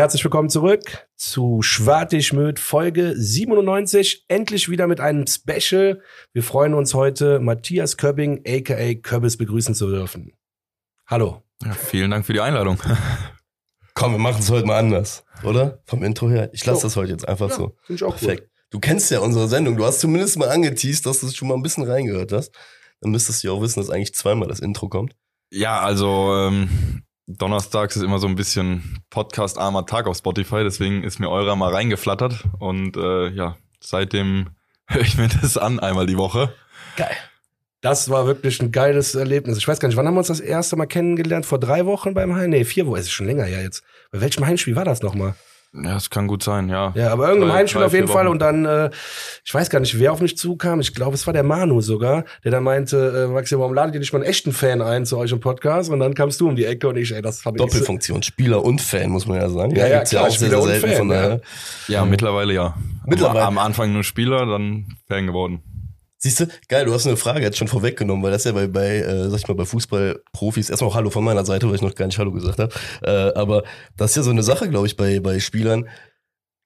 Herzlich willkommen zurück zu Schwartig Folge 97. Endlich wieder mit einem Special. Wir freuen uns heute, Matthias Köbbing, aka Köbbis, begrüßen zu dürfen. Hallo. Ja, vielen Dank für die Einladung. Komm, wir machen es heute mal anders, oder? Vom Intro her. Ich lasse So. das heute jetzt einfach Ja, so. Finde ich auch Perfekt. Du kennst ja unsere Sendung. Du hast zumindest mal angeteased, dass du schon mal ein bisschen reingehört hast. Dann müsstest du ja auch wissen, dass eigentlich zweimal das Intro kommt. Ja, also ähm, donnerstags ist immer so ein bisschen Podcast-armer Tag auf Spotify, deswegen ist mir eurer mal reingeflattert und äh, ja, seitdem höre ich mir das an einmal die Woche. Geil. Das war wirklich ein geiles Erlebnis. Ich weiß gar nicht, wann haben wir uns das erste Mal kennengelernt? Vor drei Wochen beim Heim? Nee, vier Wochen. Es ist schon länger her jetzt. Bei welchem Heimspiel war das nochmal? Ja, das kann gut sein, ja. Ja, aber irgendein Heimspiel auf jeden Fall. Und dann, äh, ich weiß gar nicht, wer auf mich zukam. Ich glaube, es war der Manu sogar, der dann meinte, äh, Maxi, warum ladet ihr nicht mal einen echten Fan ein zu euch im Podcast? Und dann kamst du um die Ecke und ich, ey, das fand ich so, Doppelfunktion. Spieler und Fan, muss man ja sagen. Ja, ja, gibt's klar, Spieler und Fan, von daher. Ja, mittlerweile ja. Mittlerweile. Am, am Anfang nur Spieler, dann Fan geworden. Siehst du, geil, du hast eine Frage jetzt schon vorweggenommen, weil das ja bei, bei äh, sag ich mal, bei Fußballprofis, erstmal auch Hallo von meiner Seite, weil ich noch gar nicht Hallo gesagt habe, äh, aber das ist ja so eine Sache, glaube ich, bei, bei Spielern,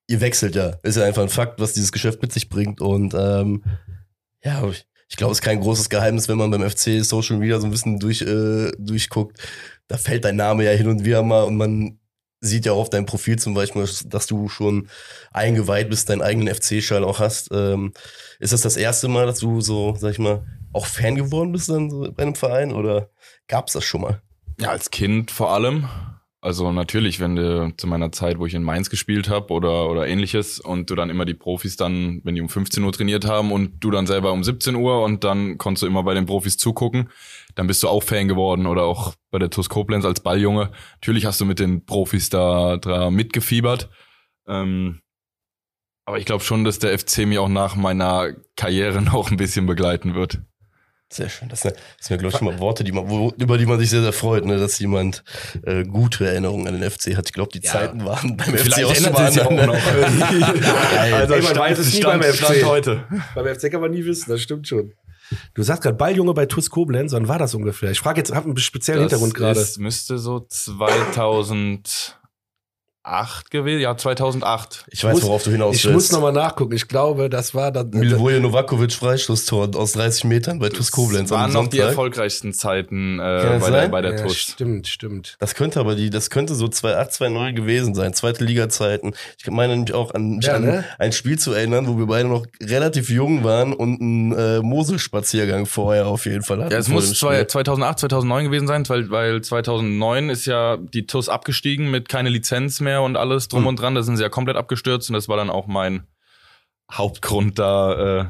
ihr wechselt ja, ist ja einfach ein Fakt, was dieses Geschäft mit sich bringt und ähm, ja, ich, ich glaube, es ist kein großes Geheimnis, wenn man beim FC Social Media so ein bisschen durch, äh, durchguckt, da fällt dein Name ja hin und wieder mal und man sieht ja auch auf deinem Profil zum Beispiel, dass du schon eingeweiht bist, deinen eigenen FC-Schal auch hast. Ähm, ist das das erste Mal, dass du so, sag ich mal, auch Fan geworden bist dann so bei einem Verein oder gab's das schon mal? Ja, als Kind vor allem. Also natürlich, wenn du zu meiner Zeit, wo ich in Mainz gespielt habe oder, oder ähnliches und du dann immer die Profis dann, wenn die um 15 Uhr trainiert haben und du dann selber um 17 Uhr und dann konntest du immer bei den Profis zugucken, dann bist du auch Fan geworden oder auch bei der TuS Koblenz als Balljunge. Natürlich hast du mit den Profis da, da mitgefiebert. Ähm, aber ich glaube schon, dass der FC mich auch nach meiner Karriere noch ein bisschen begleiten wird. Sehr schön. Das sind, das sind ja, glaube ich, schon mal Worte, die man, wo, über die man sich sehr, sehr freut, ne? dass jemand äh, gute Erinnerungen an den FC hat. Ich glaube, die Ja. Zeiten waren beim Vielleicht FC auch ändert ja auch noch. Also, man weiß es nie beim FC. heute. Beim FC kann man nie wissen, das stimmt schon. Du sagst gerade Balljunge bei TuS Koblenz, wann war das ungefähr? Ich frage jetzt, hab einen speziellen Hintergrund gerade. Das müsste so 2008 gewesen, ja 2008. Ich weiß, muss- worauf du hinaus Ich willst. muss nochmal nachgucken. Ich glaube, das war dann. Milivoje Novakovic Freistoßtor aus 30 Metern bei TuS Koblenz Das waren noch die erfolgreichsten Zeiten äh, bei der, bei der ja, TuS. Stimmt, stimmt. Das könnte aber die, das könnte so 2,8, 2,9 gewesen sein, zweite Liga-Zeiten. Ich meine nämlich auch an, mich Ja, an ne? ein Spiel zu erinnern, wo wir beide noch relativ jung waren und einen äh, Moselspaziergang vorher auf jeden Fall hatten. Ja, es muss dem zwei, Spiel. 2008, 2009 gewesen sein, weil, weil 2009 ist ja die TuS abgestiegen mit keine Lizenz mehr und alles drum Hm. und dran. Da sind sie ja komplett abgestürzt und das war dann auch mein Hauptgrund da, äh,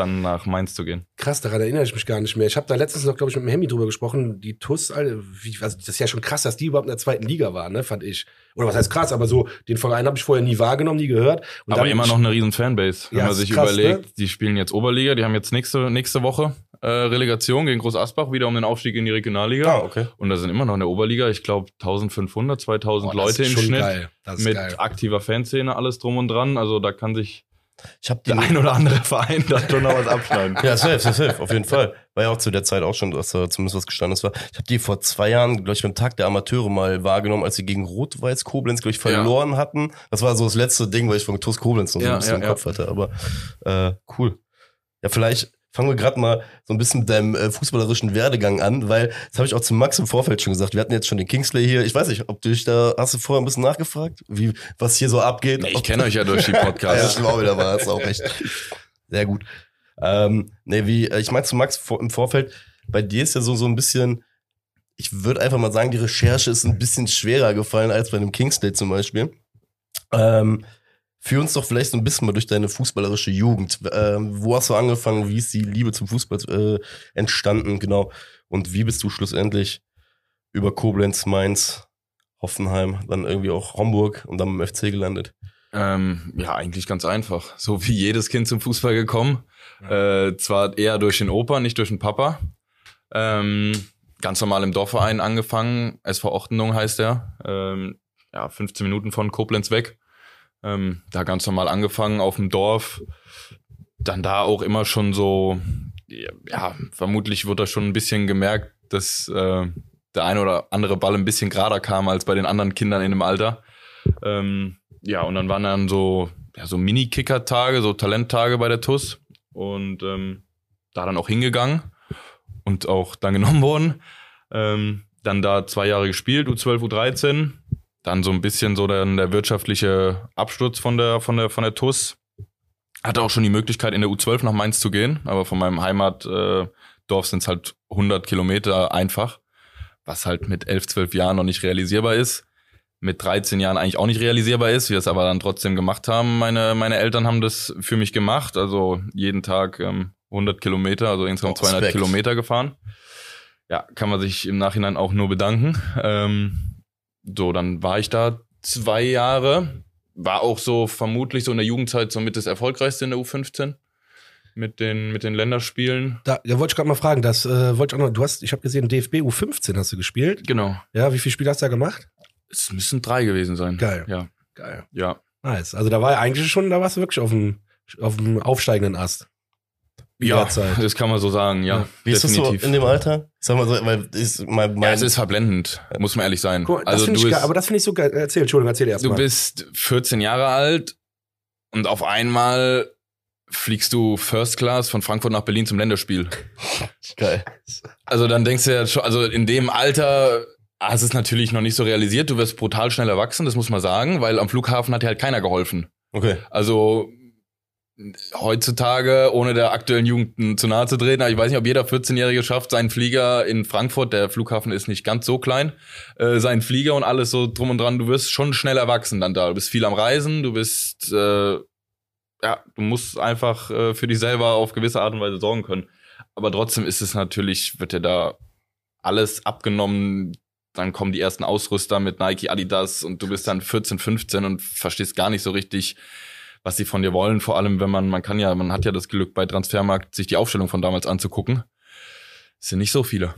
dann nach Mainz zu gehen. Krass, daran erinnere ich mich gar nicht mehr. Ich habe da letztens noch, glaube ich, mit dem Hemi drüber gesprochen. Die TUS, also das ist ja schon krass, dass die überhaupt in der zweiten Liga waren, ne, fand ich. Oder was heißt krass, aber so, den Verein habe ich vorher nie wahrgenommen, nie gehört. Und Aber immer noch eine riesen Fanbase. Wenn Ja, man sich krass, überlegt, ne? die spielen jetzt Oberliga, die haben jetzt nächste, nächste Woche äh, Relegation gegen Groß Asbach, wieder um den Aufstieg in die Regionalliga. Ah, okay. Und da sind immer noch in der Oberliga, ich glaube 1500, 2000 Boah, das Leute im Schnitt. Geil. Das ist Mit geil. aktiver Fanszene, alles drum und dran. Also da kann sich Ich habe die der ein oder andere Verein da schon noch was abschneiden. Ja, safe, safe, safe, auf jeden Fall. War ja auch zu der Zeit auch schon, dass da zumindest was Gestandes war. Ich habe die vor zwei Jahren, glaube ich, beim Tag der Amateure mal wahrgenommen, als sie gegen Rot-Weiß Koblenz, glaube ich, verloren hatten. Das war so das letzte Ding, weil ich von TuS Koblenz noch so Ja, ein bisschen ja, im ja. Kopf hatte. Aber äh, cool. Ja, vielleicht fangen wir gerade mal so ein bisschen mit deinem äh, fußballerischen Werdegang an, weil das habe ich auch zu Max im Vorfeld schon gesagt. Wir hatten jetzt schon den Kingsley hier. Ich weiß nicht, ob du dich da, hast du vorher ein bisschen nachgefragt, wie, was hier so abgeht? Nee, ich kenne euch ja durch die ja, Podcasts. stimmt auch wieder, war es auch recht. Sehr gut. Ähm, nee, wie, äh, ich meinte zu Max vor, im Vorfeld, bei dir ist ja so, so ein bisschen, ich würde einfach mal sagen, die Recherche ist ein bisschen schwerer gefallen als bei einem Kingsley zum Beispiel. Ähm, führ uns doch vielleicht so ein bisschen mal durch deine fußballerische Jugend. Ähm, wo hast du angefangen? Wie ist die Liebe zum Fußball äh, entstanden? Genau. Und wie bist du schlussendlich über Koblenz, Mainz, Hoffenheim, dann irgendwie auch Homburg und dann beim FC gelandet? Ähm, ja, eigentlich ganz einfach. So wie jedes Kind zum Fußball gekommen. Äh, zwar eher durch den Opa, nicht durch den Papa. Ähm, ganz normal im Dorfverein angefangen. SV Ochtenung heißt er. Ähm, ja, 15 Minuten von Koblenz weg. Ähm, da ganz normal angefangen auf dem Dorf. Dann da auch immer schon so, ja, vermutlich wird da schon ein bisschen gemerkt, dass äh, der eine oder andere Ball ein bisschen gerader kam als bei den anderen Kindern in dem Alter. Ähm, ja, und dann waren dann so, ja, so Mini-Kicker-Tage, so Talenttage bei der TUS. Und ähm, da dann auch hingegangen und auch dann genommen worden. Ähm, dann da zwei Jahre gespielt, U12, U13. Dann so ein bisschen so dann der wirtschaftliche Absturz von der, von der, von der TUS. Hatte auch schon die Möglichkeit, in der U12 nach Mainz zu gehen, aber von meinem Heimatdorf äh, sind es halt 100 Kilometer einfach, was halt mit 11, 12 Jahren noch nicht realisierbar ist. Mit 13 Jahren eigentlich auch nicht realisierbar ist, wir es aber dann trotzdem gemacht haben. Meine, meine Eltern haben das für mich gemacht, also jeden Tag ähm, 100 Kilometer, also insgesamt 200 Respekt. Kilometer gefahren. Ja, kann man sich im Nachhinein auch nur bedanken. Ähm, so, dann war ich da zwei Jahre, war auch so vermutlich so in der Jugendzeit somit das erfolgreichste in der U15 mit den mit den Länderspielen. Da, da wollte ich gerade mal fragen, das äh, wollte ich auch noch, du hast ich habe gesehen DFB U15 hast du gespielt. Genau. Ja, wie viele Spiele hast du da gemacht? Es müssen drei gewesen sein. Geil. Ja. Geil. Ja. Nice. Also da war ja eigentlich schon, da warst du wirklich auf dem auf dem aufsteigenden Ast. Ja, das kann man so sagen, ja. ja. Wie ist definitiv. das so in dem Alter? Ich sag mal so, weil ist mein, mein ja, es ist verblendend, muss man ehrlich sein. Cool, also du bist, aber das finde ich so geil. Erzähl, Entschuldigung, erzähl erst Du mal. bist 14 Jahre alt und auf einmal fliegst du First Class von Frankfurt nach Berlin zum Länderspiel. Geil. Also dann denkst du ja schon, also in dem Alter hast es natürlich noch nicht so realisiert. Du wirst brutal schnell erwachsen, das muss man sagen, weil am Flughafen hat dir halt keiner geholfen. Okay. Also heutzutage, ohne der aktuellen Jugend zu nahe zu treten, ich weiß nicht, ob jeder 14-Jährige schafft, seinen Flieger in Frankfurt, der Flughafen ist nicht ganz so klein, äh, seinen Flieger und alles so drum und dran, du wirst schon schnell erwachsen dann da. Du bist viel am Reisen, du bist, äh, ja, du musst einfach äh, für dich selber auf gewisse Art und Weise sorgen können. Aber trotzdem ist es natürlich, wird dir da alles abgenommen, dann kommen die ersten Ausrüster mit Nike, Adidas und du bist dann 14, 15 und verstehst gar nicht so richtig, was sie von dir wollen. Vor allem, wenn man, man kann ja, man hat ja das Glück bei Transfermarkt, sich die Aufstellung von damals anzugucken. Es sind nicht so viele,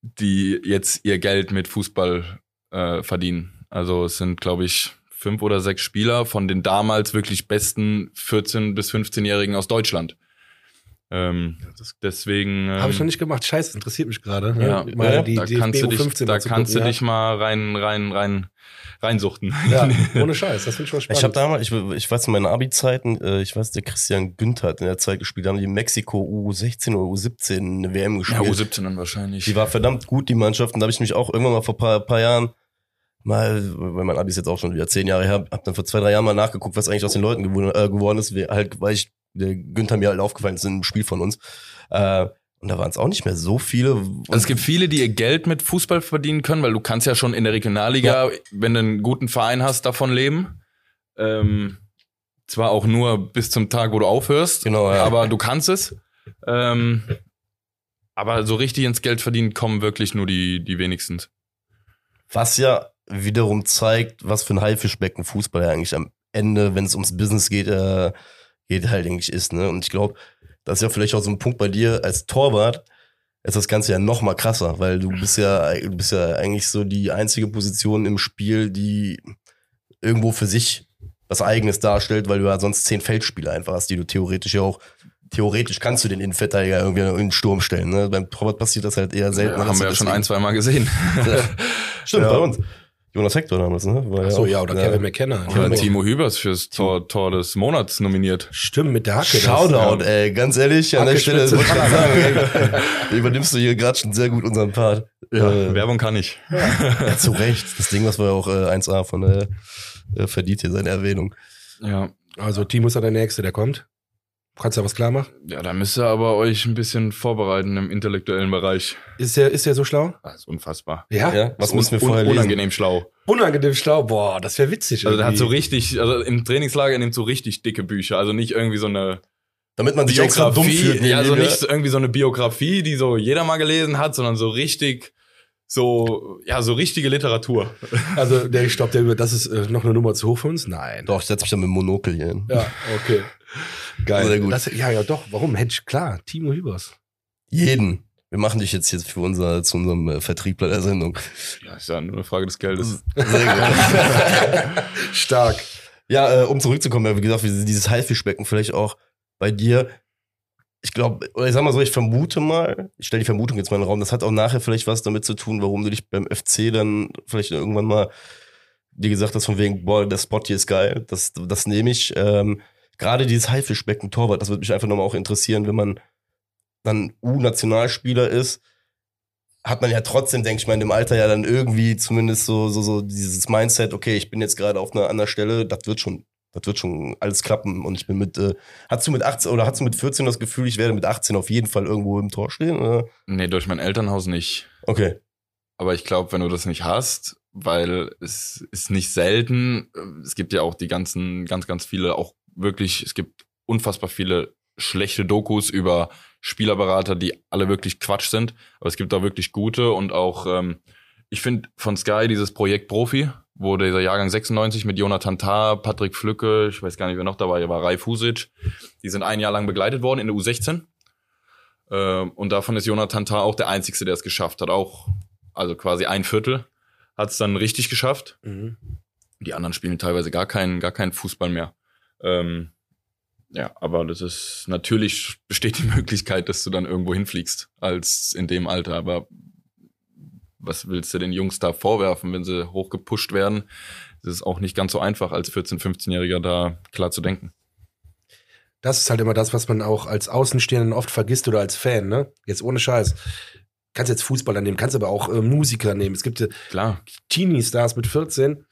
die jetzt ihr Geld mit Fußball äh, verdienen. Also es sind, glaube ich, fünf oder sechs Spieler von den damals wirklich besten 14- bis 15-Jährigen aus Deutschland. Ähm, deswegen. Ähm, Habe ich noch nicht gemacht. Scheiße, interessiert mich gerade. Ne? Ja, mal ja, die da kannst du dich, da kannst du ja. dich mal rein, rein, rein reinsuchten. Ja, ohne Scheiß, das finde ich schon spannend. Ich habe damals, ich, ich weiß in meinen Abi-Zeiten, äh, ich weiß, der Christian Günther hat in der Zeit gespielt, da haben die in Mexiko U16 oder U17 eine WM gespielt. Ja, U17 dann wahrscheinlich. Die war verdammt gut, die Mannschaft, und da habe ich mich auch irgendwann mal vor paar, paar Jahren mal, weil mein Abi ist jetzt auch schon wieder zehn Jahre her, hab dann vor zwei, drei Jahren mal nachgeguckt, was eigentlich aus den Leuten geworden, äh, geworden ist, halt, weil ich, der Günther mir halt aufgefallen ist in einem Spiel von uns. Äh, und da waren es auch nicht mehr so viele. Also es gibt viele, die ihr Geld mit Fußball verdienen können, weil du kannst ja schon in der Regionalliga, ja. wenn du einen guten Verein hast, davon leben. Ähm, zwar auch nur bis zum Tag, wo du aufhörst, genau, ja. aber du kannst es. Ähm, aber so richtig ins Geld verdienen kommen wirklich nur die, die wenigsten. Was ja wiederum zeigt, was für ein Haifischbecken Fußball ja eigentlich am Ende, wenn es ums Business geht, äh, geht halt eigentlich ist. Ne? Und ich glaube, das ist ja vielleicht auch so ein Punkt bei dir als Torwart, ist das Ganze ja noch mal krasser, weil du bist ja, du bist ja eigentlich so die einzige Position im Spiel, die irgendwo für sich was Eigenes darstellt, weil du ja sonst zehn Feldspieler einfach hast, die du theoretisch ja auch theoretisch kannst du den Innenverteidiger irgendwie in den Sturm stellen. Ne? Beim Torwart passiert das halt eher selten. Ja, haben wir ja schon ein, zwei Mal gesehen. Stimmt, ja. bei uns. Jonas Hector damals, ne? War Ach so, ja, oder Kevin McKenna. Ja, Timo Hübers fürs Tor, Tor des Monats nominiert. Stimmt, mit der Hacke. Shoutout, das, ey, ganz ehrlich, Hacke an der Stelle, wollte ich sagen, ey, übernimmst du hier gerade schon sehr gut unseren Part. Ja, äh, Werbung kann ich. Ja. ja, zu Recht. Das Ding, was war ja auch äh, 1A von äh, äh, verdient hier seine Erwähnung. Ja. Also Timo ist ja der Nächste, der kommt. Kannst du ja was klar machen? Ja, da müsst ihr aber euch ein bisschen vorbereiten im intellektuellen Bereich. Ist der, ist der so schlau? Das ist unfassbar. Ja? ja was müssen wir vorher lesen? Unangenehm schlau. Unangenehm schlau? Boah, das wäre witzig. Also der hat so richtig, also im Trainingslager nimmt so richtig dicke Bücher. Also nicht irgendwie so eine damit man sich extra dumm fühlt. Ja, also nicht irgendwie so eine Biografie, die so jeder mal gelesen hat, sondern so richtig so, ja, so richtige Literatur. Also, der, ich glaube, der, das ist äh, noch eine Nummer zu hoch für uns? Nein. Doch, ich setze mich dann mit dem Monokel hier hin. Ja, okay. Geil. Sehr gut. Das, ja, ja, doch. Warum? Mensch, klar, Timo Hübers. Jeden. Wir machen dich jetzt jetzt für unser, zu unserem äh, Vertriebler der Sendung. Ja, ist ja nur eine Frage des Geldes. Sehr gut. Stark. Ja, äh, um zurückzukommen, wie gesagt, dieses Haifischbecken vielleicht auch bei dir. Ich glaube, oder ich sag mal so, ich vermute mal, ich stelle die Vermutung jetzt mal in den Raum, das hat auch nachher vielleicht was damit zu tun, warum du dich beim FC dann vielleicht irgendwann mal dir gesagt hast, von wegen, boah, der Spot hier ist geil, das, das nehme ich. Ähm, Gerade dieses Haifischbecken-Torwart, das würde mich einfach nochmal auch interessieren, wenn man dann U-Nationalspieler ist, hat man ja trotzdem, denke ich mal, in dem Alter ja dann irgendwie zumindest so, so, so dieses Mindset, okay, ich bin jetzt gerade auf einer anderen Stelle, das wird schon, das wird schon alles klappen und ich bin mit, äh, hast du mit 18 oder hast du mit 14 das Gefühl, ich werde mit 18 auf jeden Fall irgendwo im Tor stehen? Oder? Nee, durch mein Elternhaus nicht. Okay. Aber ich glaube, wenn du das nicht hast, weil es ist nicht selten, es gibt ja auch die ganzen, ganz, ganz viele, auch wirklich, es gibt unfassbar viele schlechte Dokus über Spielerberater, die alle wirklich Quatsch sind. Aber es gibt da wirklich gute und auch, ähm, ich finde von Sky dieses Projekt Profi, wo dieser Jahrgang 96 mit Jonathan Tah, Patrick Flücke, ich weiß gar nicht, wer noch dabei war, Raif Husic, die sind ein Jahr lang begleitet worden in der U16. Ähm, und davon ist Jonathan Tah auch der Einzige, der es geschafft hat. Auch, also quasi ein Viertel hat es dann richtig geschafft. Mhm. Die anderen spielen teilweise gar keinen, gar keinen Fußball mehr. Ähm, ja, aber das ist natürlich besteht die Möglichkeit, dass du dann irgendwo hinfliegst als in dem Alter. Aber was willst du den Jungs da vorwerfen, wenn sie hochgepusht werden? Das ist auch nicht ganz so einfach, als 14-, 15-Jähriger da klar zu denken. Das ist halt immer das, was man auch als Außenstehenden oft vergisst oder als Fan, ne? Jetzt ohne Scheiß. Kannst jetzt Fußballer nehmen, kannst aber auch äh, Musiker nehmen. Es gibt äh, Klar. Teenie-Stars mit 14.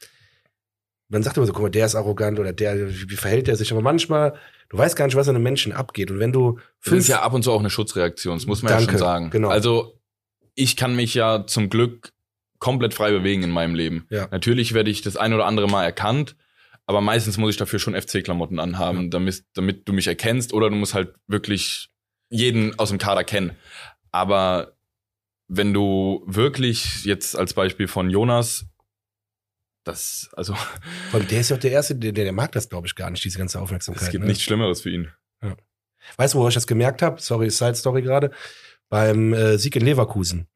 Man sagt immer so, guck mal, der ist arrogant oder der, wie, verhält der sich? Aber manchmal, du weißt gar nicht, was an einem Menschen abgeht. Und wenn du Das fünf, ist ja ab und zu auch eine Schutzreaktion, das muss man Danke, ja schon sagen. genau. Also ich kann mich ja zum Glück komplett frei bewegen in meinem Leben. Ja. Natürlich werde ich das ein oder andere Mal erkannt, aber meistens muss ich dafür schon FC-Klamotten anhaben, damit, damit du mich erkennst oder du musst halt wirklich jeden aus dem Kader kennen. Aber wenn du wirklich jetzt als Beispiel von Jonas, das, also allem, der ist ja auch der Erste, der, der mag das, glaube ich, gar nicht, diese ganze Aufmerksamkeit. es gibt ne? nichts Schlimmeres für ihn. Weißt du, wo ich das gemerkt habe? Sorry, Side Story gerade. Beim äh, Sieg in Leverkusen.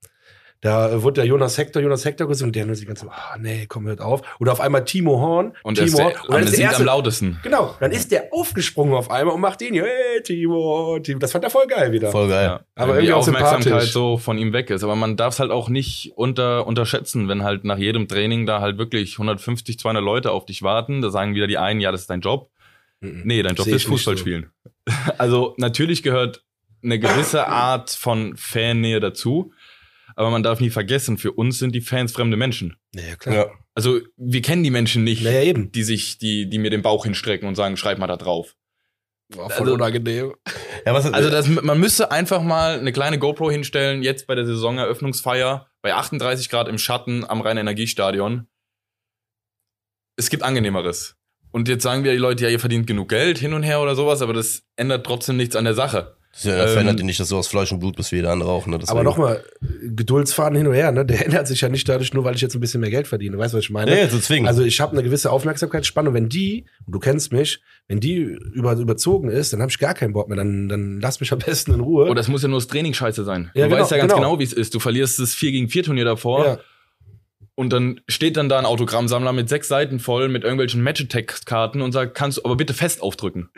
Da wurde der Jonas Hector, Jonas Hector gesungen und der nur die ganze, ah nee, komm, hört auf. Oder auf einmal Timo Horn. Und Timo Horn. Und dann ist der singt erste, am lautesten. Genau, dann ist der aufgesprungen auf einmal und macht den hier, hey, Timo, Timo. Das fand er voll geil wieder. Voll geil. Ja, Aber wenn die irgendwie auch Aufmerksamkeit sympathisch. so von ihm weg ist. Aber man darf es halt auch nicht unter, unterschätzen, wenn halt nach jedem Training da halt wirklich 150, 200 Leute auf dich warten. Da sagen wieder die einen, ja, das ist dein Job. Mhm. Nee, dein Job Sehe ist Fußball so. spielen. Also natürlich gehört eine gewisse Art von Fannähe dazu. Aber man darf nie vergessen, für uns sind die Fans fremde Menschen. Naja, klar. Ja. Also wir kennen die Menschen nicht, Naja, eben. die sich, die, die mir den Bauch hinstrecken und sagen, schreib mal da drauf. War voll unangenehm. Ja, was, Also das, man müsste einfach mal eine kleine GoPro hinstellen, jetzt bei der Saisoneröffnungsfeier, bei 38 Grad im Schatten am Rhein-Energiestadion. Es gibt angenehmeres. Und jetzt sagen wir die Leute, ja, ihr verdient genug Geld hin und her oder sowas, aber das ändert trotzdem nichts an der Sache. Das ja, ähm, verändert dir nicht, dass du aus Fleisch und Blut bist wie jeder andere auch. Ne? Aber nochmal, Geduldsfaden hin und her, ne? Der ändert sich ja nicht dadurch, nur weil ich jetzt ein bisschen mehr Geld verdiene. Weißt du, was ich meine? Ja, ja, deswegen. Also ich habe eine gewisse Aufmerksamkeitsspanne und wenn die, und du kennst mich, wenn die über, überzogen ist, dann habe ich gar keinen Bock mehr. Dann, dann lass mich am besten in Ruhe. Oder es muss ja nur das Training scheiße sein. Ja, du genau, weißt ja ganz genau. genau, wie es ist. Du verlierst das 4 gegen 4 Turnier davor ja. und dann steht dann da ein Autogrammsammler mit sechs Seiten voll mit irgendwelchen Match-Attack-Karten und sagt, kannst du aber bitte fest aufdrücken.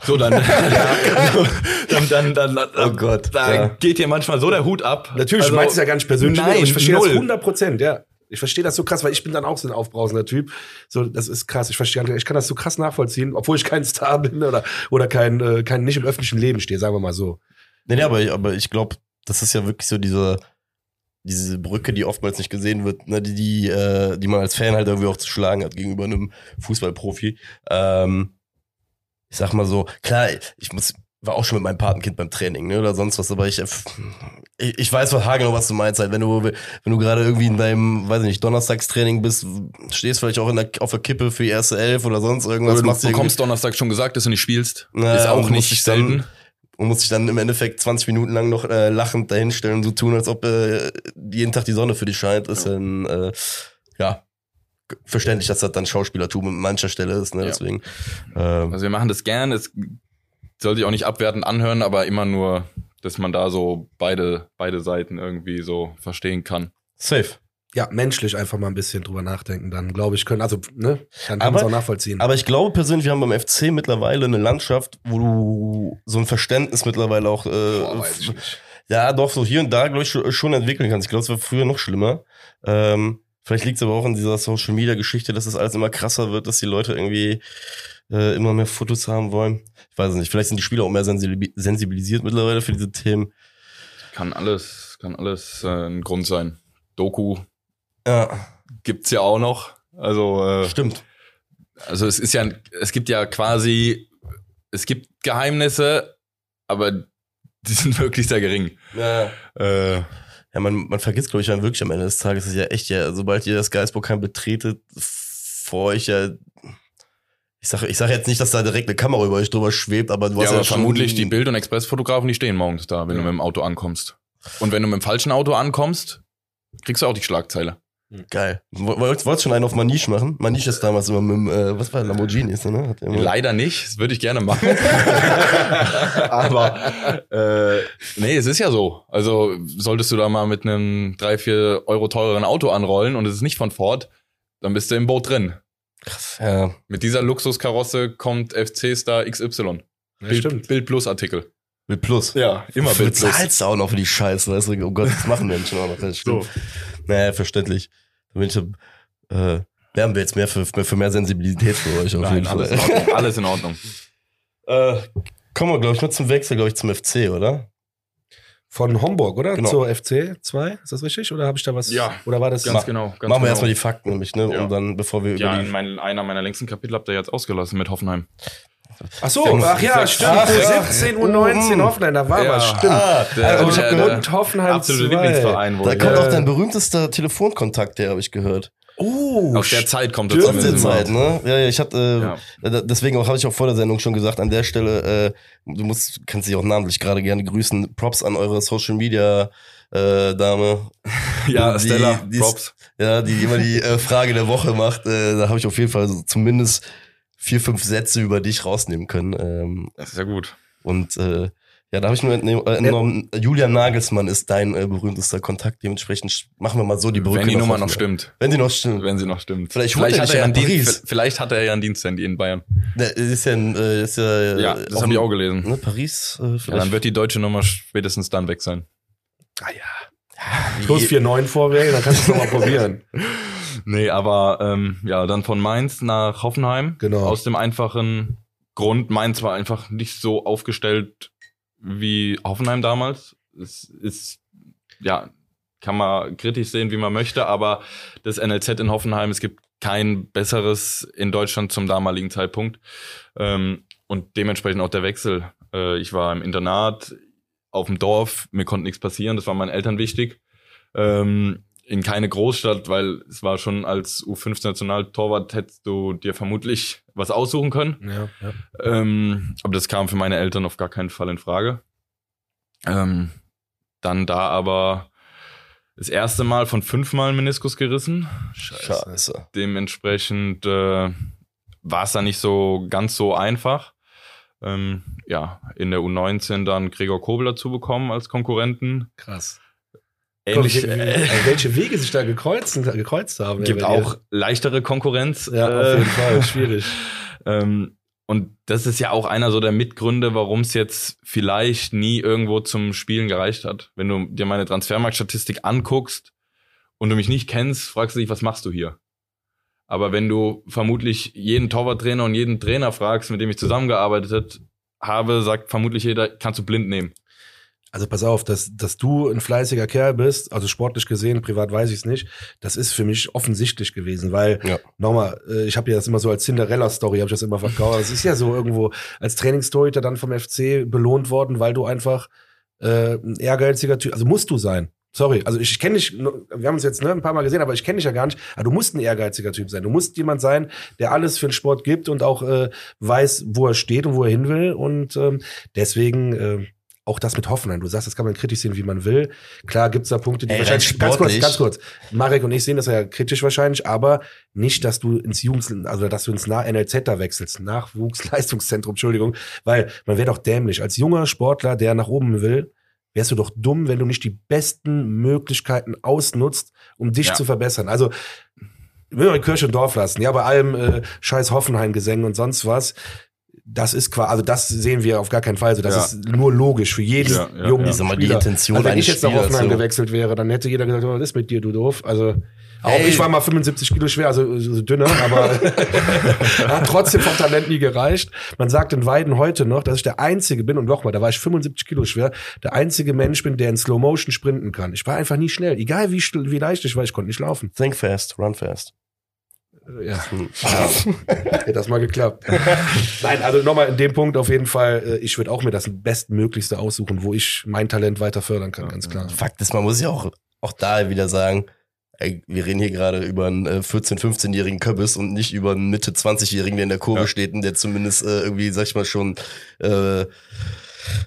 So, dann, dann, dann, dann, dann, Oh Gott, da ja. geht dir manchmal so der Hut ab. Natürlich, Also, du meinst es ja gar nicht persönlich, nein, aber ich verstehe das null. 100 Prozent, ja. Ich verstehe das so krass, weil ich bin dann auch so ein aufbrausender Typ. So, das ist krass. Ich verstehe, ich kann das so krass nachvollziehen, obwohl ich kein Star bin oder, oder kein, äh, kein, nicht im öffentlichen Leben stehe, sagen wir mal so. Nee, nee, aber, aber ich glaube, das ist ja wirklich so diese, diese Brücke, die oftmals nicht gesehen wird, ne, die, die, äh, die man als Fan halt irgendwie auch zu schlagen hat gegenüber einem Fußballprofi. Ähm, ich sag mal so, klar, ich muss, war auch schon mit meinem Patenkind beim Training, ne, oder sonst was, aber ich, ich, ich weiß was Hagen was du meinst halt, wenn du, wenn du gerade irgendwie in deinem, weiß ich nicht, Donnerstagstraining bist, stehst vielleicht auch in der, auf der Kippe für die erste Elf oder sonst irgendwas, Aber du machst bekommst Donnerstag schon gesagt, dass du nicht spielst. Naja, ist auch nicht dich dann- selten. und muss sich dann im Endeffekt 20 Minuten lang noch äh, lachend dahinstellen und so tun, als ob äh, jeden Tag die Sonne für dich scheint, ist dann, äh, ja, verständlich, dass das dann Schauspielertum an mancher Stelle ist, ne, Ja. deswegen. Ähm, Also wir machen das gern. Es soll sich auch nicht abwertend anhören, aber immer nur, dass man da so beide, beide Seiten irgendwie so verstehen kann. safe. Ja, menschlich einfach mal ein bisschen drüber nachdenken, dann glaube ich, können, also, ne, dann kann man es auch nachvollziehen. Aber ich glaube persönlich, wir haben beim FC mittlerweile eine Landschaft, wo du so ein Verständnis mittlerweile auch, äh, Boah, ja, doch, so hier und da, glaube ich, schon- schon entwickeln kannst. Ich glaube, es war früher noch schlimmer. Ähm, Vielleicht liegt es aber auch in dieser Social Media Geschichte, dass das alles immer krasser wird, dass die Leute irgendwie äh, immer mehr Fotos haben wollen. Ich weiß es nicht. Vielleicht sind die Spieler auch mehr sensibil- sensibilisiert mittlerweile für diese Themen. Kann alles, kann alles äh, ein Grund sein. Doku Ja, gibt's ja auch noch. Also, äh, stimmt. also es ist ja, es gibt ja quasi, es gibt Geheimnisse, aber die sind wirklich sehr gering. Ja. Äh, Ja, man, man vergisst, glaube ich, dann wirklich am Ende des Tages, das ist ja echt, ja, sobald ihr das Geisbockheim betretet, vor euch ja, ich sage ich sag jetzt nicht, dass da direkt eine Kamera über euch drüber schwebt, aber du ja, hast ja, aber schon vermutlich die Bild- und Expressfotografen, die stehen morgens da, wenn Ja. du mit dem Auto ankommst. Und wenn du mit dem falschen Auto ankommst, kriegst du auch die Schlagzeile. Geil. Wolltest wolltest schon einen auf Maniche machen? Maniche ist damals immer mit dem, äh, was war Lamborghini, ne? Leider nicht, das würde ich gerne machen. Aber äh, nee, es ist ja so. Also solltest du da mal mit einem drei, vier Euro teureren Auto anrollen und es ist nicht von Ford, dann bist du im Boot drin. Krass, ja. Mit dieser Luxuskarosse kommt FC-Star XY. Ja, Bild, stimmt. Bild Plus Artikel. Mit Plus. Ja, immer Du Bild Plus. zahlst auch noch für die Scheiße, weißt du? Oh Gott, das machen Menschen auch noch. Das stimmt. So. Naja, verständlich. Da bin ich, äh, werben wir jetzt mehr für, für mehr Sensibilität für euch auf Nein, jeden alles Fall. in Ordnung. Alles in Ordnung. Äh, kommen wir, glaube ich, nur zum Wechsel, glaube ich, zum FC, oder? Von Homburg, oder? Genau. Zur FC 2, ist das richtig? Oder habe ich da was? Ja, Oder war das Ganz genau. Ganz Machen wir genau. erstmal die Fakten nämlich, ne? Ja. Und dann, bevor wir Ja, über in die. mein, einer meiner längsten Kapitel habt ihr jetzt ausgelassen mit Hoffenheim. Ach so, ach ja, stimmt. ach, ja. 17 Uhr 19 Mhm. Hoffenheim, da war Ja. was, stimmt. Ah, Der- also ich der- hab der- gehört, Und Hoffenheim Absolute 2. Lieblingsverein wohl. da kommt auch dein berühmtester Telefonkontakt, der habe ich gehört. Oh, Aus der Zeit kommt er Aus der. Zeit, ne? Ja, ja, ich hatte, äh, Ja. deswegen auch habe ich auch vor der Sendung schon gesagt, an der Stelle, äh, du musst, kannst dich auch namentlich gerade gerne grüßen. Props an eure Social Media äh, Dame. Ja, Die- Stella, die Props. Ja, die immer die äh, Frage der Woche macht. Äh, da habe ich auf jeden Fall so zumindest vier, fünf Sätze über dich rausnehmen können. Ähm, Das ist ja gut. und äh, ja, da habe ich nur äh, entnommen, Julian Nagelsmann ist dein äh, berühmtester Kontakt. Dementsprechend machen wir mal so die Brücke. Wenn die Nummer noch Hoffenheim. stimmt. Wenn die noch stimmt. Wenn sie noch stimmt. Vielleicht er hat er ja ja Paris. Dienst, vielleicht hat er ja einen Diensthandy in Bayern. Ne, ist ja, ein, äh, ist ja, Ja, das habe ich auch gelesen. Ne, Paris, äh, Ja, vielleicht. dann wird die deutsche Nummer spätestens dann weg sein. Ah ja. Plus 4,9 vorwählen, dann kannst du es nochmal probieren. Nee, aber ähm, ja, dann von Mainz nach Hoffenheim. Genau. Aus dem einfachen Grund, Mainz war einfach nicht so aufgestellt wie Hoffenheim damals. Es ist, ja, kann man kritisch sehen, wie man möchte, aber das NLZ in Hoffenheim, es gibt kein besseres in Deutschland zum damaligen Zeitpunkt. Ähm, und dementsprechend auch der Wechsel. Äh, ich war im Internat auf dem Dorf, mir konnte nichts passieren, das war meinen Eltern wichtig. Ähm, in keine Großstadt, weil es war schon als U15-Nationaltorwart hättest du dir vermutlich was aussuchen können. Ja, ja. Ähm, aber das kam für meine Eltern auf gar keinen Fall in Frage. Ähm, dann da aber das erste Mal von fünfmal Meniskus gerissen. Scheiße. Dementsprechend äh, war es da nicht so ganz so einfach. Ähm, ja, in der U19 dann Gregor Kobel dazu bekommen als Konkurrenten. Krass. Ähnlich, wie- wie- äh, welche Wege sich da gekreuzt, gekreuzt haben. gibt auch leichtere Konkurrenz. dir. Ja, auf jeden Fall. Schwierig. Ähm, und das ist ja auch einer so der Mitgründe, warum es jetzt vielleicht nie irgendwo zum Spielen gereicht hat. Wenn du dir meine Transfermarktstatistik anguckst und du mich nicht kennst, fragst du dich, was machst du hier? Aber wenn du vermutlich jeden Torwarttrainer und jeden Trainer fragst, mit dem ich zusammengearbeitet habe, sagt vermutlich jeder, kannst du blind nehmen. Also pass auf, dass, dass du ein fleißiger Kerl bist, also sportlich gesehen, privat weiß ich es nicht, das ist für mich offensichtlich gewesen, weil Ja. nochmal, äh, ich habe ja das immer so als Cinderella-Story, habe ich das immer verkauft. Es ist ja so irgendwo als Trainingstorhüter dann vom FC belohnt worden, weil du einfach äh, ein ehrgeiziger Typ, also musst du sein. Sorry, also ich kenne dich, wir haben uns jetzt ne, ein paar Mal gesehen, aber ich kenne dich ja gar nicht. Aber du musst ein ehrgeiziger Typ sein. Du musst jemand sein, der alles für den Sport gibt und auch äh, weiß, wo er steht und wo er hin will. Und ähm, deswegen äh, auch das mit Hoffenheim. Du sagst, das kann man kritisch sehen, wie man will. Klar gibt's da Punkte, die Ey, wahrscheinlich ganz kurz, ganz kurz. Marek und ich sehen das ja kritisch wahrscheinlich, aber nicht, dass du ins Jugends, also dass du ins Na NLZ da wechselst, Nachwuchsleistungszentrum, Entschuldigung, weil man wäre doch dämlich. Als junger Sportler, der nach oben will, wärst du doch dumm, wenn du nicht die besten Möglichkeiten ausnutzt, um dich Ja. zu verbessern. Also will man Kirche und Dorf lassen, ja, bei allem äh, scheiß Hoffenheim-Gesängen und sonst was. Das ist quasi, also das sehen wir auf gar keinen Fall so. Das Ja. ist nur logisch für jeden Ja, ja, jungen ja. Mal, die Spieler. Intention also wenn ich jetzt nach Hoffenheim so. gewechselt wäre, dann hätte jeder gesagt, oh, was ist mit dir, du doof. Also auch Ey. ich war mal 75 Kilo schwer, also so dünner, aber hat trotzdem vom Talent nie gereicht. Man sagt in Weiden heute noch, dass ich der Einzige bin, und nochmal, da war ich 75 Kilo schwer, der einzige Mensch bin, der in Slow Motion sprinten kann. Ich war einfach nie schnell. Egal wie, wie leicht ich war, ich konnte nicht laufen. Think fast, run fast. Ja. Hätte das mal geklappt. Nein, also nochmal in dem Punkt auf jeden Fall, äh, ich würde auch mir das Bestmöglichste aussuchen, wo ich mein Talent weiter fördern kann, ganz klar. Fakt ist, man muss ja auch, auch da wieder sagen, wir reden hier gerade über einen äh, 14-, 15-jährigen Köbbes und nicht über einen Mitte 20-jährigen, der in der Kurve Ja. steht und der zumindest äh, irgendwie, sag ich mal, schon äh,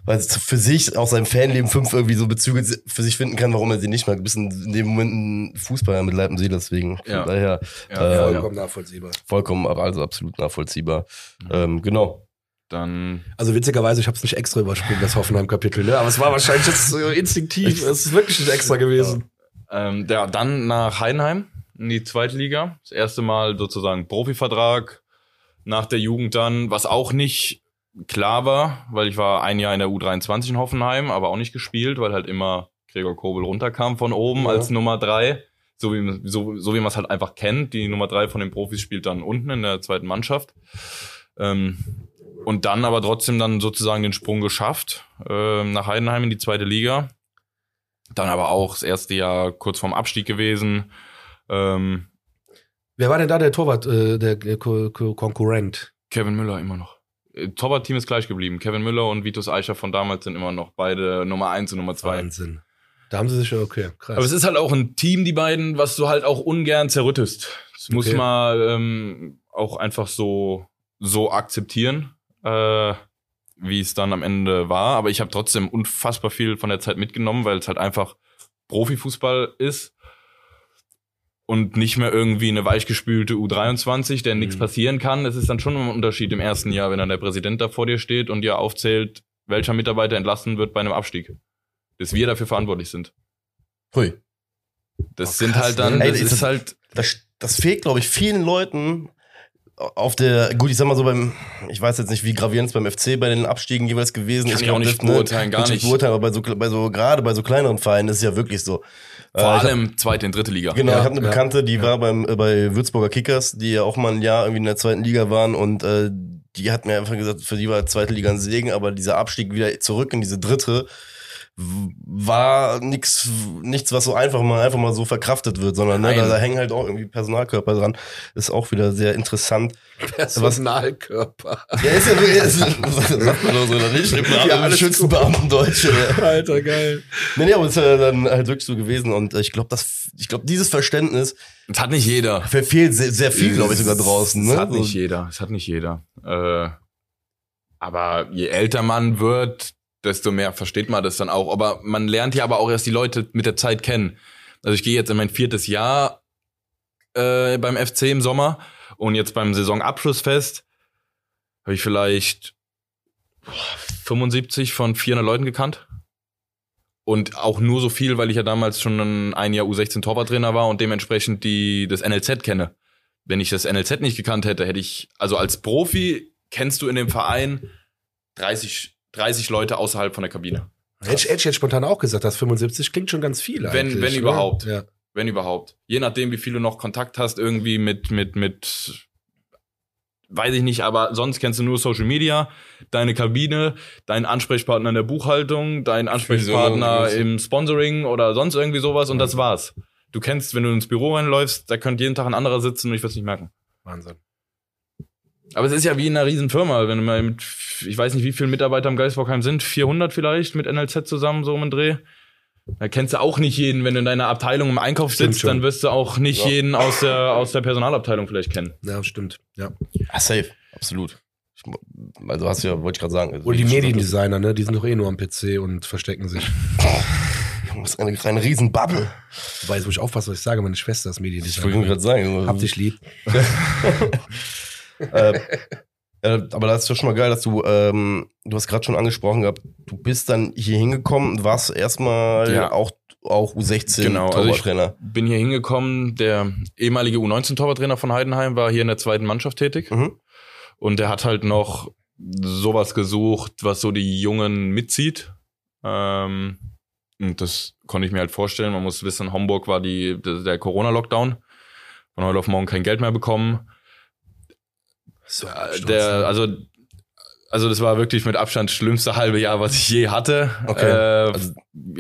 weiß, für sich aus seinem Fanleben fünf irgendwie so Bezüge für sich finden kann, warum er sie nicht mag. Du bist in, dem Moment ein Fußballer mit Leib und Seele, deswegen. Von Ja. daher Ja, äh, Vollkommen nachvollziehbar. vollkommen, also absolut nachvollziehbar. Ähm, genau. Dann Also witzigerweise, ich habe es nicht extra übersprungen, das Hoffenheim-Kapitel, ne? aber es war wahrscheinlich jetzt so instinktiv. Es ist wirklich nicht extra gewesen. Ähm, ja, dann nach Heidenheim in die zweite Liga. Das erste Mal sozusagen Profivertrag. Nach der Jugend dann, was auch nicht klar war, weil ich war ein Jahr in der U23 in Hoffenheim, aber auch nicht gespielt, weil halt immer Gregor Kobel runterkam von oben Ja. als Nummer drei. So wie, so, so wie man es halt einfach kennt. Die Nummer drei von den Profis spielt dann unten in der zweiten Mannschaft. Ähm, und dann aber trotzdem dann sozusagen den Sprung geschafft, ähm, nach Heidenheim in die zweite Liga. Dann aber auch das erste Jahr kurz vorm Abstieg gewesen. Ähm, Wer war denn da der Torwart, äh, der äh, Ko Konkurrent? Kevin Müller immer noch. Äh, Torwart-Team ist gleich geblieben. Kevin Müller und Vitus Eicher von damals sind immer noch beide Nummer eins und Nummer zwei. Wahnsinn. Da haben sie sich, okay, krass. Aber es ist halt auch ein Team, die beiden, was du halt auch ungern zerrüttest. Das muss Okay. man ähm, auch einfach so, so akzeptieren, äh, wie es dann am Ende war. Aber ich habe trotzdem unfassbar viel von der Zeit mitgenommen, weil es halt einfach Profifußball ist und nicht mehr irgendwie eine weichgespülte U23, der nichts Mhm. passieren kann. Es ist dann schon ein Unterschied im ersten Jahr, wenn dann der Präsident da vor dir steht und dir aufzählt, welcher Mitarbeiter entlassen wird bei einem Abstieg. Dass wir dafür verantwortlich sind. Hui. Das Oh, sind halt dann, ne? Ey, das ist das- halt, das, das fehlt, glaube ich, vielen Leuten auf der, gut, ich sag mal so beim, ich weiß jetzt nicht, wie gravierend es beim FC bei den Abstiegen jeweils gewesen Kann ist. ich auch glaub, nicht das, ne, beurteilen, gar kann ich nicht. beurteilen, aber bei so, bei so, gerade bei so kleineren Vereinen ist es ja wirklich so. Vor Äh, ich hab- allem zweite und dritte Liga. Genau, Ja, ich habe eine Bekannte, die war beim, äh, bei Würzburger Kickers, die ja auch mal ein Jahr irgendwie in der zweiten Liga waren und äh, die hat mir einfach gesagt, für die war zweite Liga ein Segen, aber dieser Abstieg wieder zurück in diese dritte war nix, nichts, was so einfach mal einfach mal so verkraftet wird, sondern ne, da, da hängen halt auch irgendwie Personalkörper dran. Ist auch wieder sehr interessant. Personalkörper. Ja, ist ja ist, sagt man doch so, oder nicht? Im Ja, alles Schützenbeamtendeutsch. Ja. Alter, geil. Nee, nee, aber es ist ja dann halt wirklich so gewesen und ich glaube, das, ich glaube, dieses Verständnis Das hat nicht jeder. verfehlt sehr, sehr viel, glaube ich, sogar draußen. Ne? Das hat So- nicht jeder. Das hat nicht jeder. Äh, aber je älter man wird, desto mehr versteht man das dann auch. Aber man lernt ja aber auch erst die Leute mit der Zeit kennen. Also ich gehe jetzt in mein viertes Jahr äh, beim FC im Sommer und jetzt beim Saisonabschlussfest habe ich vielleicht boah, 75 von 400 Leuten gekannt. Und auch nur so viel, weil ich ja damals schon ein, Jahr U16 Torwarttrainer war und dementsprechend die, das NLZ kenne. Wenn ich das NLZ nicht gekannt hätte, hätte ich, also als Profi kennst du in dem Verein 30, 30 Leute außerhalb von der Kabine. Hätte ich, hätte ich jetzt spontan auch gesagt, dass 75 klingt schon ganz viel Wenn- eigentlich. wenn ne? überhaupt. Ja. Wenn überhaupt. Je nachdem, wie viel du noch Kontakt hast, irgendwie mit, mit, mit, weiß ich nicht, aber sonst kennst du nur Social Media, deine Kabine, deinen Ansprechpartner in der Buchhaltung, deinen Ansprechpartner im Sponsoring oder sonst irgendwie sowas und das war's. Du kennst, wenn du ins Büro reinläufst, da könnte jeden Tag ein anderer sitzen und ich würde es nicht merken. Wahnsinn. Aber es ist ja wie in einer riesen Firma, wenn du mal mit, ich weiß nicht, wie viele Mitarbeiter im Geisbockheim sind, 400 vielleicht mit NLZ zusammen, so um den Dreh. Da kennst du auch nicht jeden, wenn du in deiner Abteilung im Einkauf Stimmt sitzt, schon. dann wirst du auch nicht Ja. jeden aus der, aus der Personalabteilung vielleicht kennen. Ja, stimmt. Ja. Ja, safe, absolut. Ich, also hast du ja, wollte ich gerade sagen. also Und die Mediendesigner, ne, die sind doch eh nur am PC und verstecken sich. Das ist eine, eine riesen Bubble. Wobei, jetzt muss ich aufpassen, was ich sage, meine Schwester ist Ich wollte Mediendesigner. gerade sagen. Hab dich lieb. äh, äh, aber das ist doch schon mal geil, dass du, ähm, du hast gerade schon angesprochen gehabt, du bist dann hier hingekommen und warst erstmal Ja. auch, auch U16 Genau, also ich- Torwarttrainer. Bin hier hingekommen, der ehemalige U19-Torwarttrainer von Heidenheim war hier in der zweiten Mannschaft tätig. Mhm. Und der hat halt noch sowas gesucht, was so die Jungen mitzieht. Ähm, und das konnte ich mir halt vorstellen. Man muss wissen, Homburg war die, der Corona-Lockdown. Von heute auf morgen kein Geld mehr bekommen. So, Der, also, also das war wirklich mit Abstand das schlimmste halbe Jahr, was ich je hatte. Okay. Äh, Also-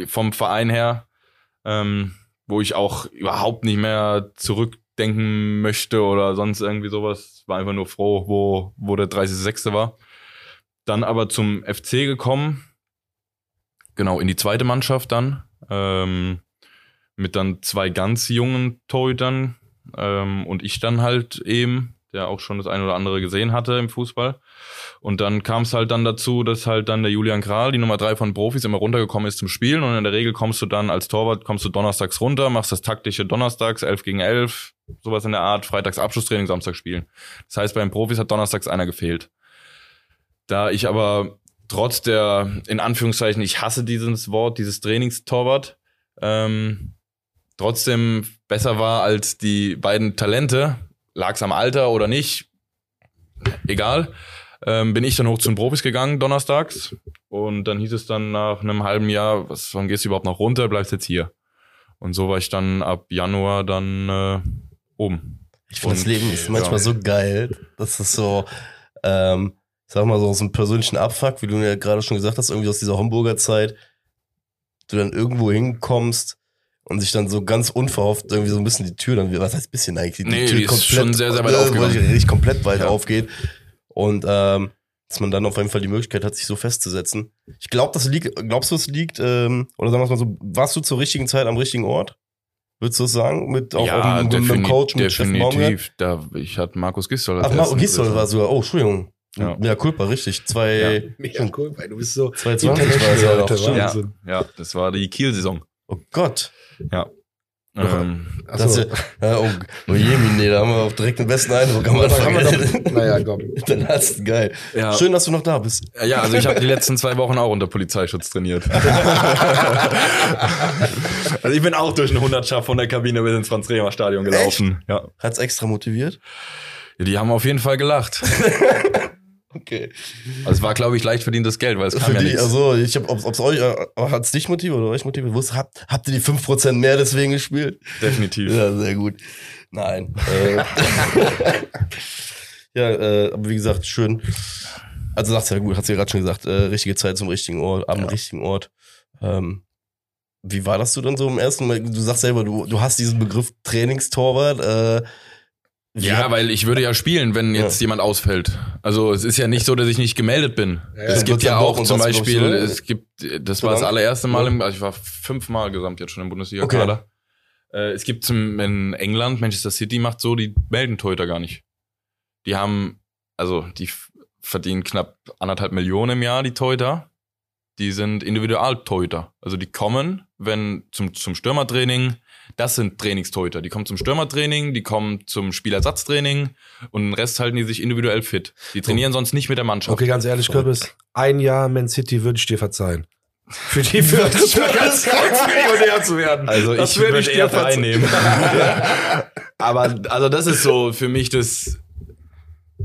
vom Verein her, ähm, wo ich auch überhaupt nicht mehr zurückdenken möchte oder sonst irgendwie sowas. War einfach nur froh, wo, wo der 30.06. war. Dann aber zum FC gekommen. Genau, in die zweite Mannschaft dann. Ähm, mit dann zwei ganz jungen Torhütern. Ähm, und ich dann halt eben, der auch schon das eine oder andere gesehen hatte im Fußball. Und dann kam es halt dann dazu, dass halt dann der Julian Kral, die Nummer drei von Profis, immer runtergekommen ist zum Spielen. Und in der Regel kommst du dann als Torwart, kommst du donnerstags runter, machst das taktische donnerstags, 11 gegen 11, sowas in der Art, freitags Abschlusstraining, Samstag spielen. Das heißt, bei den Profis hat donnerstags einer gefehlt. Da ich aber trotz der, in Anführungszeichen, ich hasse dieses Wort, dieses Trainingstorwart, ähm, trotzdem besser war als die beiden Talente, lag es am Alter oder nicht, egal, ähm, bin ich dann hoch zu den Profis gegangen, donnerstags. Und dann hieß es dann nach einem halben Jahr, was, wann gehst du überhaupt noch runter, bleibst jetzt hier. Und so war ich dann ab Januar dann äh, oben. Ich finde, das Leben ist manchmal ja. so geil. Das ist so, ähm, sag mal so aus einem persönlichen Abfuck, wie du ja gerade schon gesagt hast, irgendwie aus dieser Homburger Zeit, du dann irgendwo hinkommst und sich dann so ganz unverhofft irgendwie so ein bisschen die Tür dann, was heißt bisschen eigentlich? Die Nee, die ist schon sehr, sehr weit äh, aufgegangen. Richtig komplett weit Ja. aufgeht. Und ähm, dass man dann auf jeden Fall die Möglichkeit hat, sich so festzusetzen. Ich glaube, das liegt, glaubst du, es liegt, ähm, oder sagen wir es mal so, warst du zur richtigen Zeit am richtigen Ort? Würdest du es sagen? Mit auch, auch mit, defini- Coach, mit Chef Baumgart? definitiv. Da, ich hatte Markus Gistol Ach, ersten Gisdol Größer. war sogar, oh, Entschuldigung. Ja. Ja, Culpa, richtig. Zwei, cool, weil du bist so 220 war es ja. Ja, ja, das war die Kiel-Saison. Oh Gott. Ja. Ähm, Achso. Ja, ja, oh, oh je, nee, da haben wir auch direkt den besten Eindruck. Am Aber da Anfang. naja, komm. Dann hast du geil. ja, Schön, dass du noch da bist. ja, also ich habe die letzten zwei Wochen auch unter Polizeischutz trainiert. also ich bin auch durch eine Hundertschaft von der Kabine bis ins Franz-Rehmer-Stadion gelaufen. Ja. Hat's extra motiviert? Die haben auf jeden Fall gelacht. Okay. Also es war, glaube ich, leicht verdientes Geld, weil es kam Für ja die, nichts. also, ich hab, ob, ob's euch, äh, hat's dich motiviert oder euch motiviert? Wusst, habt, habt ihr die 5% mehr deswegen gespielt? Definitiv. Ja, sehr gut. Nein. Äh, ja, äh, aber wie gesagt, schön. Also sagt's ja gut, hat's ja gerade schon gesagt, äh, richtige Zeit zum richtigen Ort, am Ja. richtigen Ort. Ähm, wie war das du dann so im ersten Mal? Du sagst selber, du, du hast diesen Begriff Trainingstorwart. Äh, Ja, weil ich würde ja spielen, wenn jetzt jemand ausfällt. Also es ist ja nicht so, dass ich nicht gemeldet bin. Es gibt ja auch zum Beispiel, es gibt, das war das allererste Mal, im, also ich war fünfmal gesamt jetzt schon im Bundesliga-Kader. Äh, es gibt zum, in England, Manchester City macht so, die melden Torhüter gar nicht. Die haben, also die verdienen knapp anderthalb Millionen im Jahr, die Torhüter. Die sind Individualtorhüter. Also die kommen, wenn zum, zum Stürmertraining, das sind Trainingstorhüter. Die kommen zum Stürmertraining, die kommen zum Spielersatztraining und den Rest halten die sich individuell fit. Die trainieren sonst nicht mit der Mannschaft. Okay, ganz ehrlich, Kürbis, ein Jahr Man City würde ich dir verzeihen. Für die für das für ganz kurz Millionär zu werden. Also Das ich würde würde ich eher dir verzeihen. drei nehmen. Aber also das ist so für mich das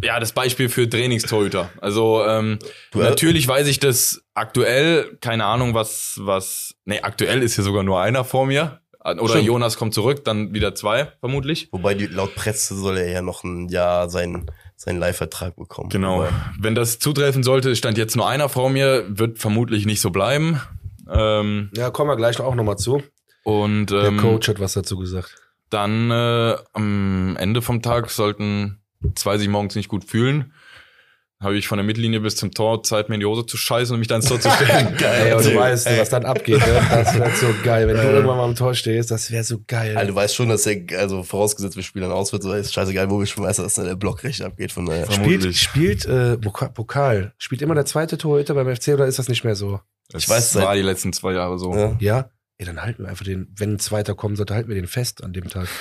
ja das Beispiel für Trainingstorhüter. Also ähm, natürlich weiß ich das aktuell, keine Ahnung was was. Nee, aktuell ist hier sogar nur einer vor mir. Oder Stimmt. Jonas kommt zurück, dann wieder zwei vermutlich. Wobei die, laut Presse soll er ja noch ein Jahr seinen, seinen Leihvertrag bekommen. Genau. Wobei- Wenn das zutreffen sollte, stand jetzt nur einer vor mir, wird vermutlich nicht so bleiben. Ähm, Ja, kommen wir gleich auch nochmal zu. und Der ähm, Coach hat was dazu gesagt. dann äh, am Ende vom Tag sollten zwei sich morgens nicht gut fühlen. Habe ich von der Mittellinie bis zum Tor Zeit, mir in die Hose zu scheißen und mich da ins Tor zu stellen. Ey, und du weißt, Ey. was dann abgeht, ne? Das wäre so geil. Wenn du irgendwann mal am Tor stehst, das wäre so geil. Also, du weißt schon, dass er, also vorausgesetzt, wir spielen dann aus, wird so, ist scheißegal, wo wir spielen, weißt du, dass dann der Block recht abgeht. Von daher. Spielt, spielt äh, Poka- Pokal, spielt immer der zweite Torhüter beim FC oder ist das nicht mehr so? Das Ich weiß, seit- war die letzten zwei Jahre so. Ja. Ja? Ey, dann halten wir einfach den, wenn ein zweiter kommen sollte, halten wir den fest an dem Tag.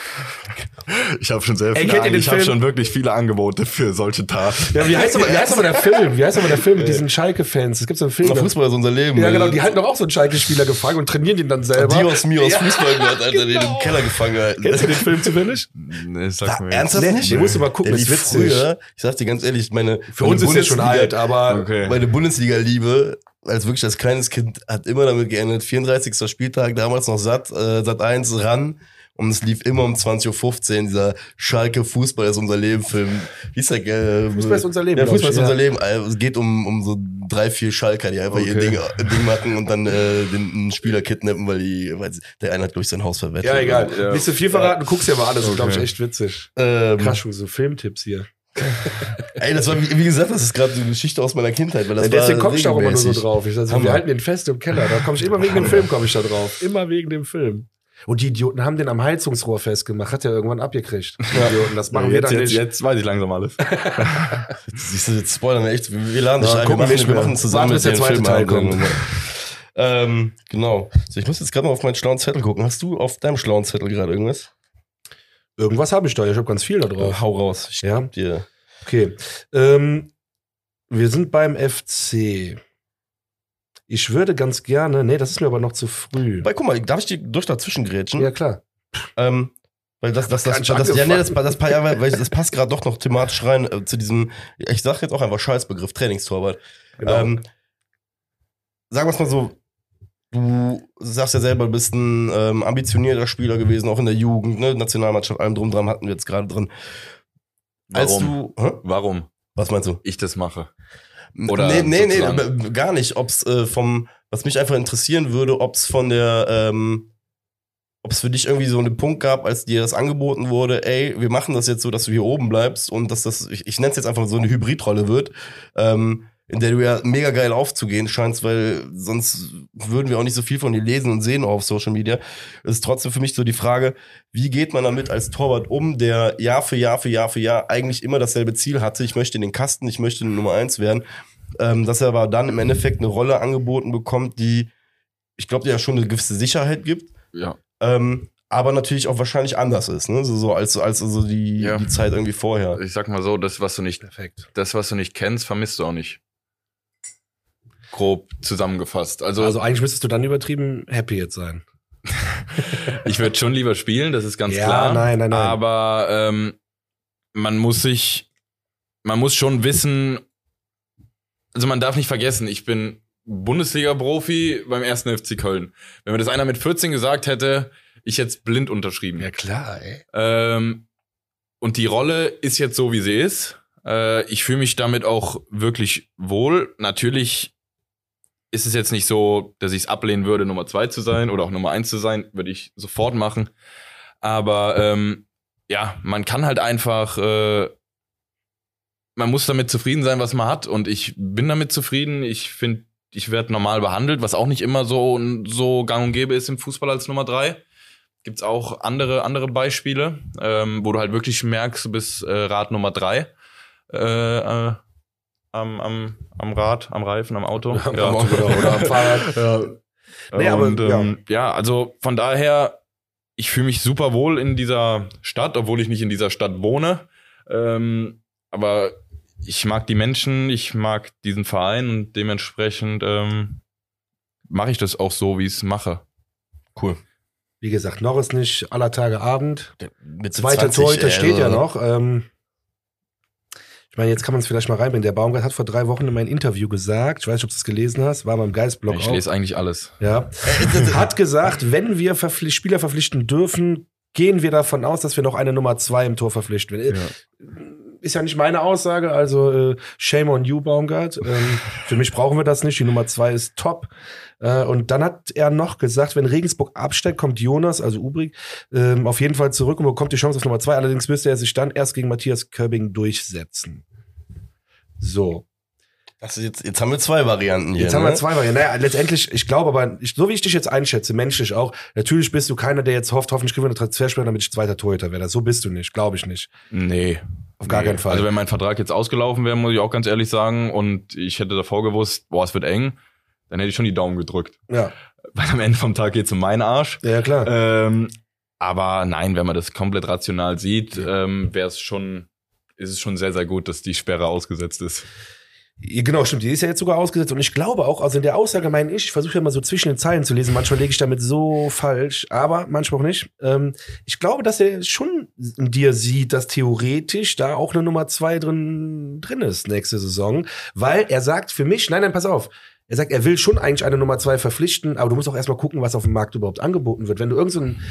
Ich habe schon sehr Ey, viele, den ich habe schon wirklich viele Angebote für solche Taten. Ja, wie heißt aber, wie heißt aber der Film? Wie heißt aber der Film mit diesen Schalke-Fans? Es gibt so einen Film. Na, Fußball ist unser Leben. ja, ey. genau, die halten doch auch so einen Schalke-Spieler gefangen und trainieren den dann selber. Dios Mios Ja, Fußball gehört, Alter, den genau. im Keller gefangen halten. Kennst du den Film zufällig? Nee, sag mir ernsthaft Nee, nicht? den musst du mal gucken, Der ist lief witzig. Früher, ich sag dir ganz ehrlich, meine Für meine uns ist er schon Bundesliga- alt, aber Okay. Meine Bundesliga-Liebe, als wirklich als kleines Kind, hat immer damit geendet, 34. Spieltag, damals noch satt, äh, satt 1 ran. Und es lief immer um 20.15 Uhr, dieser Schalke Fußball ist unser Leben-Film. Hieß der, äh, Fußball ist unser Leben, Ja, Fußball ist unser ja. Leben. Also, Es geht um, um so drei, vier Schalker, die einfach ihr Okay. Ding, Ding machen und dann äh, den einen Spieler kidnappen, weil die, weil der eine hat, ich, sein Haus verwettet. Ja, egal. Ja. Nicht so viel verraten, guckst dir aber alles. Ist, glaube ich, Okay. echt witzig. Ähm, Krass, schon so Filmtipps hier. ey, das war, wie, wie gesagt, das ist gerade eine Geschichte aus meiner Kindheit, weil das Ja, Deswegen war komm ich da auch immer nur so drauf. Ich, also, wir halten den fest im Keller. Da komme ich immer wegen dem. Film komme ich da drauf. Immer wegen dem Film. Und die Idioten haben den am Heizungsrohr festgemacht. Hat ja irgendwann abgekriegt. Die Idioten, das machen wir jetzt, dann jetzt, nicht. jetzt weiß ich langsam alles. Siehst du, jetzt spoilern wir echt. Wir, wir laden dich Ja, ein, wir machen, nicht wir machen zusammen bis der zweite Teil kommt. Ähm, genau. So, ich muss jetzt gerade mal auf meinen schlauen Zettel gucken. Hast du auf deinem schlauen Zettel gerade irgendwas? Irgendwas habe ich da. Ich habe ganz viel da drauf. Hau raus. Ich Ja. dir. Okay. Ähm, wir sind beim FC. Ich würde ganz gerne, nee, das ist mir aber noch zu früh. Weil, guck mal, darf ich dir durch dazwischen grätschen? Ja, klar. Ähm, weil das, das, das, das, ja, nee, das, das, weil das passt gerade doch noch thematisch rein äh, zu diesem, ich sag jetzt auch einfach Scheißbegriff, Trainingstorwart. Genau. Ähm, sagen wir es mal so, du sagst ja selber, du bist ein ähm, ambitionierter Spieler gewesen, auch in der Jugend, ne? Nationalmannschaft, allem drum dran hatten wir jetzt gerade drin. Als Warum? du, hä? Warum Was meinst du? ich das mache? Oder nee, nee, nee, sozusagen- aber gar nicht. Ob's äh, vom, was mich einfach interessieren würde, ob's von der, ähm, ob's für dich irgendwie so einen Punkt gab, als dir das angeboten wurde, ey, wir machen das jetzt so, dass du hier oben bleibst und dass das, ich, ich nenne es jetzt einfach so eine Hybridrolle wird, ähm, in der du ja mega geil aufzugehen scheinst, weil sonst würden wir auch nicht so viel von dir lesen und sehen auf Social Media. Es ist trotzdem für mich so die Frage, wie geht man damit als Torwart um, der Jahr für Jahr für Jahr für Jahr eigentlich immer dasselbe Ziel hatte, ich möchte in den Kasten, ich möchte Nummer eins werden, ähm, dass er aber dann im Endeffekt eine Rolle angeboten bekommt, die, ich glaube, die ja schon eine gewisse Sicherheit gibt, Ja. ähm, aber natürlich auch wahrscheinlich anders ist, ne? So, so als, als so die, Ja. die Zeit irgendwie vorher. Ich sag mal so, das, was du nicht, Perfekt. das, was du nicht kennst, vermisst du auch nicht. Grob zusammengefasst. Also, Also eigentlich müsstest du dann übertrieben happy jetzt sein. ich würde schon lieber spielen, das ist ganz Ja, klar. nein, nein, nein. Aber ähm, man muss sich, man muss schon wissen, also man darf nicht vergessen, ich bin Bundesliga-Profi beim ersten FC Köln. Wenn mir das einer mit 14 gesagt hätte, ich hätte blind unterschrieben. Ja klar, ey. Ähm, und die Rolle ist jetzt so, wie sie ist. Äh, ich fühle mich damit auch wirklich wohl. Natürlich ist es jetzt nicht so, dass ich es ablehnen würde, Nummer zwei zu sein oder auch Nummer eins zu sein. Würde ich sofort machen. Aber ähm, ja, man kann halt einfach, äh, man muss damit zufrieden sein, was man hat. Und ich bin damit zufrieden. Ich finde, ich werde normal behandelt, was auch nicht immer so, so gang und gäbe ist im Fußball als Nummer drei gibt's auch andere, andere Beispiele, ähm, wo du halt wirklich merkst, du bist äh, Rad Nummer drei äh, äh, am, am, am Rad, am Reifen, am Auto. Am Auto, genau, oder am Fahrrad. ja. Nee, aber, Und, ähm, ja. also von daher, ich fühle mich super wohl in dieser Stadt, obwohl ich nicht in dieser Stadt wohne. Ähm, aber ich mag die Menschen, ich mag diesen Verein und dementsprechend ähm, mache ich das auch so, wie ich es mache. Cool. Wie gesagt, noch ist nicht aller Tage Abend. Mit Zweiter 20, Torhüter steht ja also- noch. Ähm, ich meine, jetzt kann man es vielleicht mal reinbringen. Der Baumgart hat vor drei Wochen in meinem Interview gesagt, ich weiß nicht, ob du es gelesen hast, war beim Geistblog Ich auch. lese eigentlich alles. Ja. hat gesagt, wenn wir verpflicht, Spieler verpflichten dürfen, gehen wir davon aus, dass wir noch eine Nummer zwei im Tor verpflichten. Äh, Ist ja nicht meine Aussage, also äh, shame on you, Baumgart. Ähm, für mich brauchen wir das nicht. Die Nummer zwei ist top. Äh, und dann hat er noch gesagt, wenn Regensburg absteigt, kommt Jonas, also Ubrig, ähm, auf jeden Fall zurück und bekommt die Chance auf Nummer zwei. Allerdings müsste er sich dann erst gegen Matthias Körbing durchsetzen. So. Das ist jetzt, jetzt haben wir zwei Varianten hier. Jetzt haben wir ne? zwei Varianten. Naja, letztendlich, ich glaube aber, ich, so wie ich dich jetzt einschätze, menschlich auch, natürlich bist du keiner, der jetzt hofft, hoffentlich kriegen wir eine Transferspieler, damit ich zweiter Torhüter werde. So bist du nicht, glaube ich nicht. Nee. Auf gar nee. keinen Fall. Also wenn mein Vertrag jetzt ausgelaufen wäre, muss ich auch ganz ehrlich sagen, und ich hätte davor gewusst, boah, es wird eng, dann hätte ich schon die Daumen gedrückt. Ja, Weil am Ende vom Tag geht's um meinen Arsch. ja klar. Ähm, aber nein, wenn man das komplett rational sieht, ähm, wäre es schon, ist es schon sehr, sehr gut, dass die Sperre ausgesetzt ist. Genau, stimmt. Die ist ja jetzt sogar ausgesetzt. Und ich glaube auch, also in der Aussage meine ich, ich versuche ja mal so zwischen den Zeilen zu lesen. Manchmal lege ich damit so falsch, aber manchmal auch nicht. Ähm, ich glaube, dass er schon in dir sieht, dass theoretisch da auch eine Nummer zwei drin, drin ist nächste Saison. Weil er sagt für mich, nein, nein, pass auf. Er sagt, er will schon eigentlich eine Nummer zwei verpflichten, aber du musst auch erstmal gucken, was auf dem Markt überhaupt angeboten wird. Wenn du irgend so ein,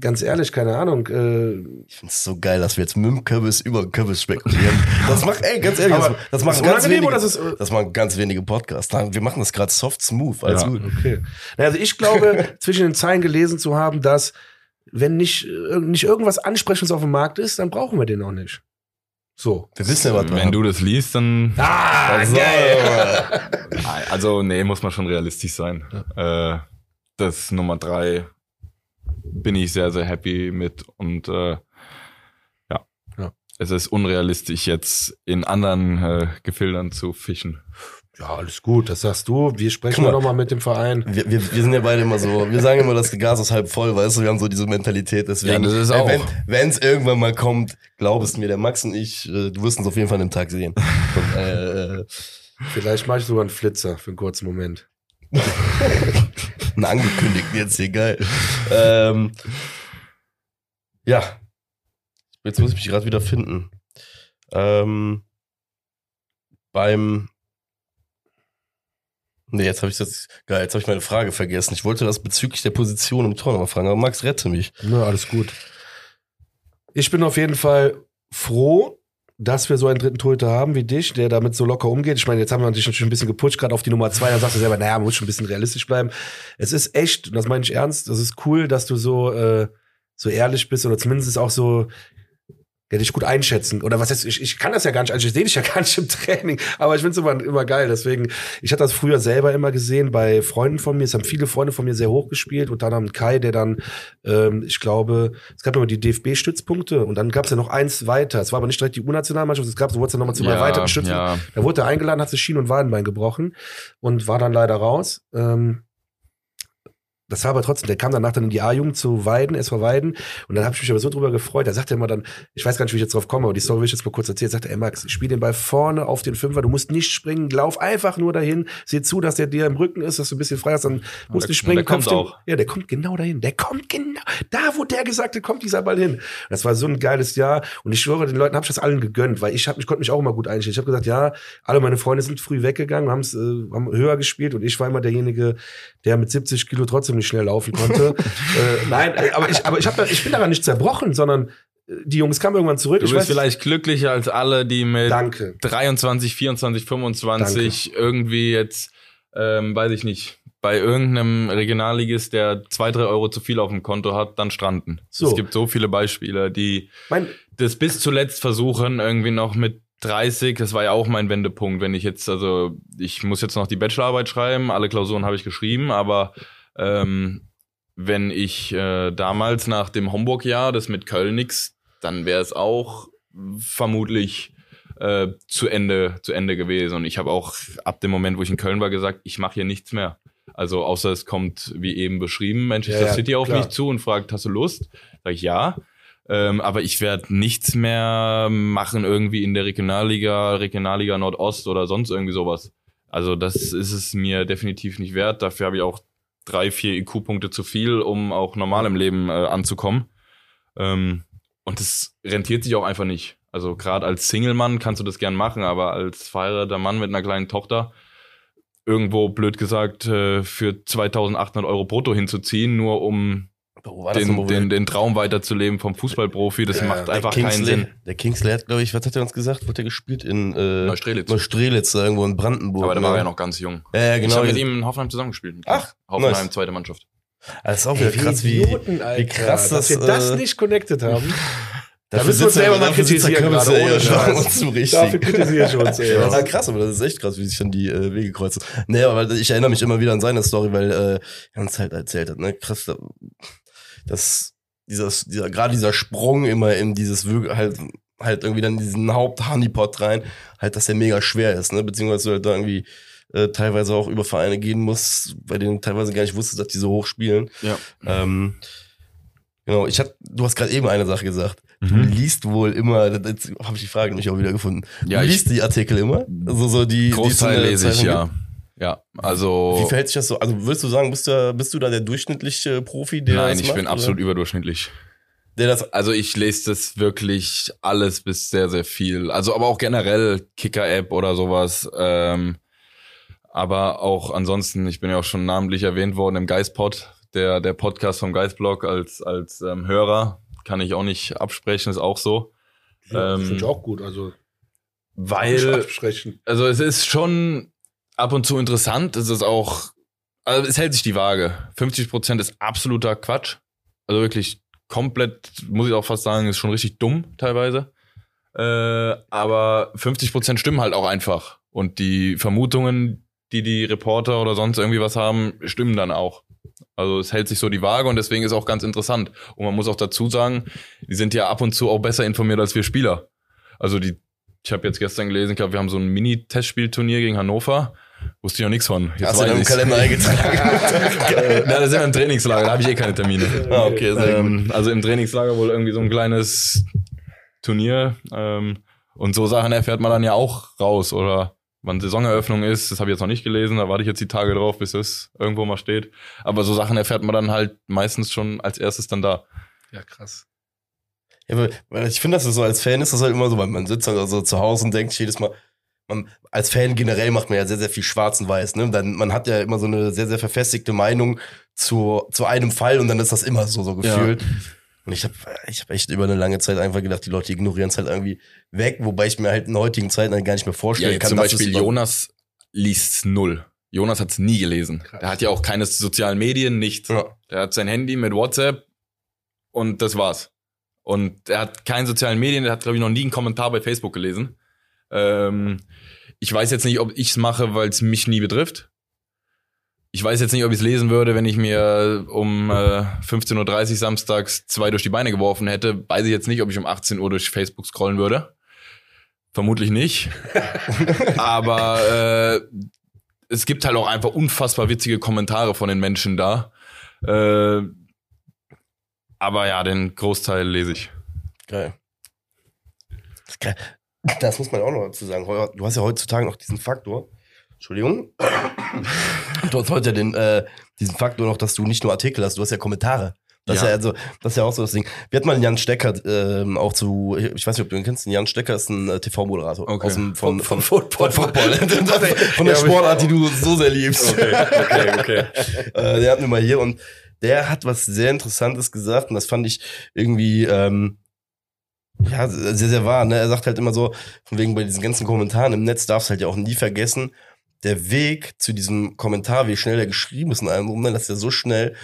ganz ehrlich, keine Ahnung, äh, Ich find's so geil, dass wir jetzt mit dem Kürbis über Kürbis spekulieren. Das macht, ey, ganz ehrlich, Aber das, das machen ganz wenige, oder ist äh, das machen ganz wenige Podcasts. Wir machen das gerade soft smooth, alles Ja. gut. Okay. Also ich glaube, zwischen den Zeilen gelesen zu haben, dass wenn nicht, äh, nicht irgendwas Ansprechendes auf dem Markt ist, dann brauchen wir den auch nicht. So. Wir wissen ja, was Wenn du das liest, dann Ah, Also, Nein, Also, nee, muss man schon realistisch sein. Äh, das Nummer drei bin ich sehr, sehr happy mit und äh, ja. Ja. Es ist unrealistisch, jetzt in anderen äh, Gefildern zu fischen. Ja, alles gut, das sagst du. Wir sprechen Guck mal. noch mal mit dem Verein. Wir, wir, wir sind ja beide immer so, wir sagen immer, das Gas ist halb voll, weißt du, wir haben so diese Mentalität, deswegen. Ja, das ist auch. Wenn wenn es irgendwann mal kommt, glaub es mir, der Max und ich, äh, du wirst uns auf jeden Fall an dem Tag sehen. Und, äh, äh, Vielleicht mache ich sogar einen Flitzer für einen kurzen Moment. einen angekündigten jetzt hier, geil. Ähm, ja. Jetzt muss ich mich gerade wieder finden. Ähm, beim Nee, jetzt habe ich das. Geil, jetzt habe ich meine Frage vergessen. Ich wollte das bezüglich der Position im Tor nochmal fragen, aber Max, rette mich. Na, alles gut. Ich bin auf jeden Fall froh, dass wir so einen dritten Torhüter haben wie dich, der damit so locker umgeht. Ich meine, jetzt haben wir natürlich schon ein bisschen geputscht, gerade auf die Nummer zwei. Dann sagst du selber, naja, man muss schon ein bisschen realistisch bleiben. Es ist echt, und das meine ich ernst, das ist cool, dass du so, äh, so ehrlich bist oder zumindest auch so ja, dich gut einschätzen. Oder was heißt, ich, ich kann das ja gar nicht, also ich sehe dich ja gar nicht im Training, aber ich finde es immer, immer geil. Deswegen, ich hatte das früher selber immer gesehen bei Freunden von mir. Es haben viele Freunde von mir sehr hoch gespielt, unter anderem Kai, der dann, ähm, ich glaube, es gab immer die DFB-Stützpunkte und dann gab es ja noch eins weiter. Es war aber nicht direkt die U-Nationalmannschaft, es gab, so wurde es dann nochmal zu erweiterten Stützen. ja. Da wurde er eingeladen, hat sich Schien- und Wadenbein gebrochen und war dann leider raus. Ähm, das war aber trotzdem, der kam danach dann in die A-Jugend zu Weiden, SV Weiden. Und dann habe ich mich aber so drüber gefreut. Da sagte er immer dann, ich weiß gar nicht, wie ich jetzt drauf komme, aber die Story will ich jetzt mal kurz erzählen. Sagte, ey Max, spiel den Ball vorne auf den Fünfer, du musst nicht springen, lauf einfach nur dahin, seh zu, dass der dir im Rücken ist, dass du ein bisschen frei hast, dann musst du springen. der kommt den- auch. Ja, der kommt genau dahin. Der kommt genau, da wo der gesagt hat, kommt dieser Ball hin. Das war so ein geiles Jahr. Und ich schwöre, den Leuten habe ich das allen gegönnt, weil ich, hab, ich konnte mich auch immer gut einstellen. Ich habe gesagt, ja, alle meine Freunde sind früh weggegangen, haben's, äh, haben höher gespielt und ich war immer derjenige, der mit 70 Kilo trotzdem nicht schnell laufen konnte. äh, nein, äh, aber ich, aber ich, hab, ich bin daran nicht zerbrochen, sondern äh, die Jungs kamen irgendwann zurück. Du ich bist weiß, vielleicht glücklicher als alle, die mit Danke. 23, 24, 25 irgendwie jetzt, ähm, weiß ich nicht, bei irgendeinem Regionalligist, der zwei, drei Euro zu viel auf dem Konto hat, dann stranden. So. Es gibt so viele Beispiele, die Mein, das bis zuletzt versuchen, irgendwie noch mit 30, das war ja auch mein Wendepunkt, wenn ich jetzt, also ich muss jetzt noch die Bachelorarbeit schreiben, alle Klausuren habe ich geschrieben, aber ähm, wenn ich äh, damals nach dem Homburg-Jahr, das mit Köln nix, dann wäre es auch vermutlich äh, zu Ende zu Ende gewesen. Und ich habe auch ab dem Moment, wo ich in Köln war, gesagt, ich mache hier nichts mehr. Also außer es kommt, wie eben beschrieben, Manchester Ja, City auf klar. mich zu und fragt, hast du Lust? Sag ich ja. Ähm, aber ich werde nichts mehr machen irgendwie in der Regionalliga, Regionalliga Nordost oder sonst irgendwie sowas. Also das ist es mir definitiv nicht wert. Dafür habe ich auch drei, vier IQ-Punkte zu viel, um auch normal im Leben äh, anzukommen. Ähm, und das rentiert sich auch einfach nicht. Also gerade als Single-Mann kannst du das gern machen, aber als verheirateter Mann mit einer kleinen Tochter irgendwo, blöd gesagt, äh, für 2800 Euro brutto hinzuziehen, nur um Das den, den, den Traum weiterzuleben vom Fußballprofi, das Ja, macht einfach keinen Sinn. Der Kingsley hat, glaube ich, was hat er uns gesagt? Wurde er gespielt in äh, Neustrelitz. Neustrelitz, da irgendwo in Brandenburg. Aber da ne? war er ja noch ganz jung. Ja, ja, Ich genau. habe mit ihm in Hoffenheim zusammengespielt. Ach, Hoffenheim, nice. zweite Mannschaft. das ist auch wieder Ey, krass, wie, Idioten, Alter, wie krass dass das, wir das äh, nicht connected haben. Dafür müssen wir uns er- selber mal kritisieren gerade, ja ohne Scheiß. uns zum Dafür kritisiere ich uns, ey. Ja, ah, krass, aber das ist echt krass, wie sich dann die äh, Wege kreuzen. Nee, aber ich erinnere mich immer wieder an seine Story, weil äh, er uns halt erzählt hat, ne, krass, da- dass dieser, dieser gerade dieser Sprung immer in dieses halt halt irgendwie dann diesen Haupt-Honeypot rein, halt, dass der mega schwer ist, ne, beziehungsweise du halt da irgendwie äh, teilweise auch über Vereine gehen musst, bei denen du teilweise gar nicht wusstest, dass die so hoch spielen. Ja. Ähm, genau, ich hab, du hast gerade eben eine Sache gesagt. Du Mhm. liest wohl immer, jetzt habe ich die Frage nämlich auch wieder gefunden. Ja, du liest die Artikel immer? Also so die, die Großteil der lese ich, ja. Ja, also. Wie verhält sich das so? Also würdest du sagen, bist du, bist du da der durchschnittliche Profi, der Nein, das ich macht, bin oder? absolut überdurchschnittlich. Der das, Also ich lese das wirklich alles bis sehr, sehr viel. Also aber auch generell Kicker-App oder sowas. Ähm, aber auch ansonsten, ich bin ja auch schon namentlich erwähnt worden im Geistpod, der, der Podcast vom Geistblog als, als ähm, Hörer. Kann ich auch nicht absprechen, ist auch so. Ja, Ähm, Finde ich auch gut. Also Weil absprechen. Also es ist schon ab und zu interessant. Es ist auch, also es hält sich die Waage. 50 Prozent ist absoluter Quatsch. Also wirklich komplett, muss ich auch fast sagen, ist schon richtig dumm teilweise. Äh, aber 50 Prozent stimmen halt auch einfach. Und die Vermutungen, die die Reporter oder sonst irgendwie was haben, stimmen dann auch. Also es hält sich so die Waage und deswegen ist auch ganz interessant. Und man muss auch dazu sagen, die sind ja ab und zu auch besser informiert als wir Spieler. Also die, ich habe jetzt gestern gelesen, ich glaube, wir haben so ein Mini-Testspielturnier gegen Hannover. Wusste ich noch nichts von. Jetzt hast du in deinem. Kalender eingetragen? Na, das sind wir im Trainingslager, da habe ich eh keine Termine. ah, okay, sehr gut. Ähm, also im Trainingslager wohl irgendwie so ein kleines Turnier. Ähm, und so Sachen erfährt man dann ja auch raus. Oder wann Saisoneröffnung ist, das habe ich jetzt noch nicht gelesen, da warte ich jetzt die Tage drauf, bis es irgendwo mal steht. Aber so Sachen erfährt man dann halt meistens schon als erstes dann da. Ja, krass. Ja, ich finde, das so als Fan ist das halt immer so, weil man sitzt dann also zu Hause und denkt jedes Mal, man, als Fan generell macht man ja sehr, sehr viel schwarz und weiß, ne? Dann, man hat ja immer so eine sehr, sehr verfestigte Meinung zu, zu einem Fall und dann ist das immer so, so Ja. gefühlt. Und ich habe ich hab echt über eine lange Zeit einfach gedacht, die Leute ignorieren es halt irgendwie weg, wobei ich mir halt in heutigen Zeit dann gar nicht mehr Ja, vorstellen jetzt kann. zum dass es Beispiel Jonas liest null. Jonas hat es nie gelesen. Krass. Der hat ja auch keine sozialen Medien, nichts. Ja. Der hat sein Handy mit WhatsApp und das war's. Und er hat keine sozialen Medien, der hat, glaube ich, noch nie einen Kommentar bei Facebook gelesen. Ähm, ich weiß jetzt nicht, ob ich's mache, weil es mich nie betrifft. Ich weiß jetzt nicht, ob ich es lesen würde, wenn ich mir um äh, 15.30 Uhr samstags zwei durch die Beine geworfen hätte. Weiß ich jetzt nicht, ob ich um 18 Uhr durch Facebook scrollen würde. Vermutlich nicht. Aber äh, es gibt halt auch einfach unfassbar witzige Kommentare von den Menschen da. Äh, aber ja, den Großteil lese ich. Geil. Das, ist geil. Das muss man auch noch dazu sagen. Du hast ja heutzutage noch diesen Faktor. Entschuldigung. Du hast heute den, äh, diesen Faktor noch, dass du nicht nur Artikel hast, du hast ja Kommentare. Das, Ja. Ist ja also, das ist ja auch so das Ding. Wir hatten mal einen Jan Stecker ähm, auch zu, ich weiß nicht, ob du ihn kennst, Jan Stecker ist ein äh, TV-Moderator Okay. aus dem, von, Vom von, Football. von Football. von der Ja, Sportart, die du so sehr liebst. okay, okay. äh, der hatten wir mal hier und der hat was sehr Interessantes gesagt und das fand ich irgendwie ähm, ja sehr sehr wahr. Ne? Er sagt halt immer so von wegen bei diesen ganzen Kommentaren im Netz darfst du halt ja auch nie vergessen der Weg zu diesem Kommentar, wie schnell er geschrieben ist und allem drum, ne, dass er so schnell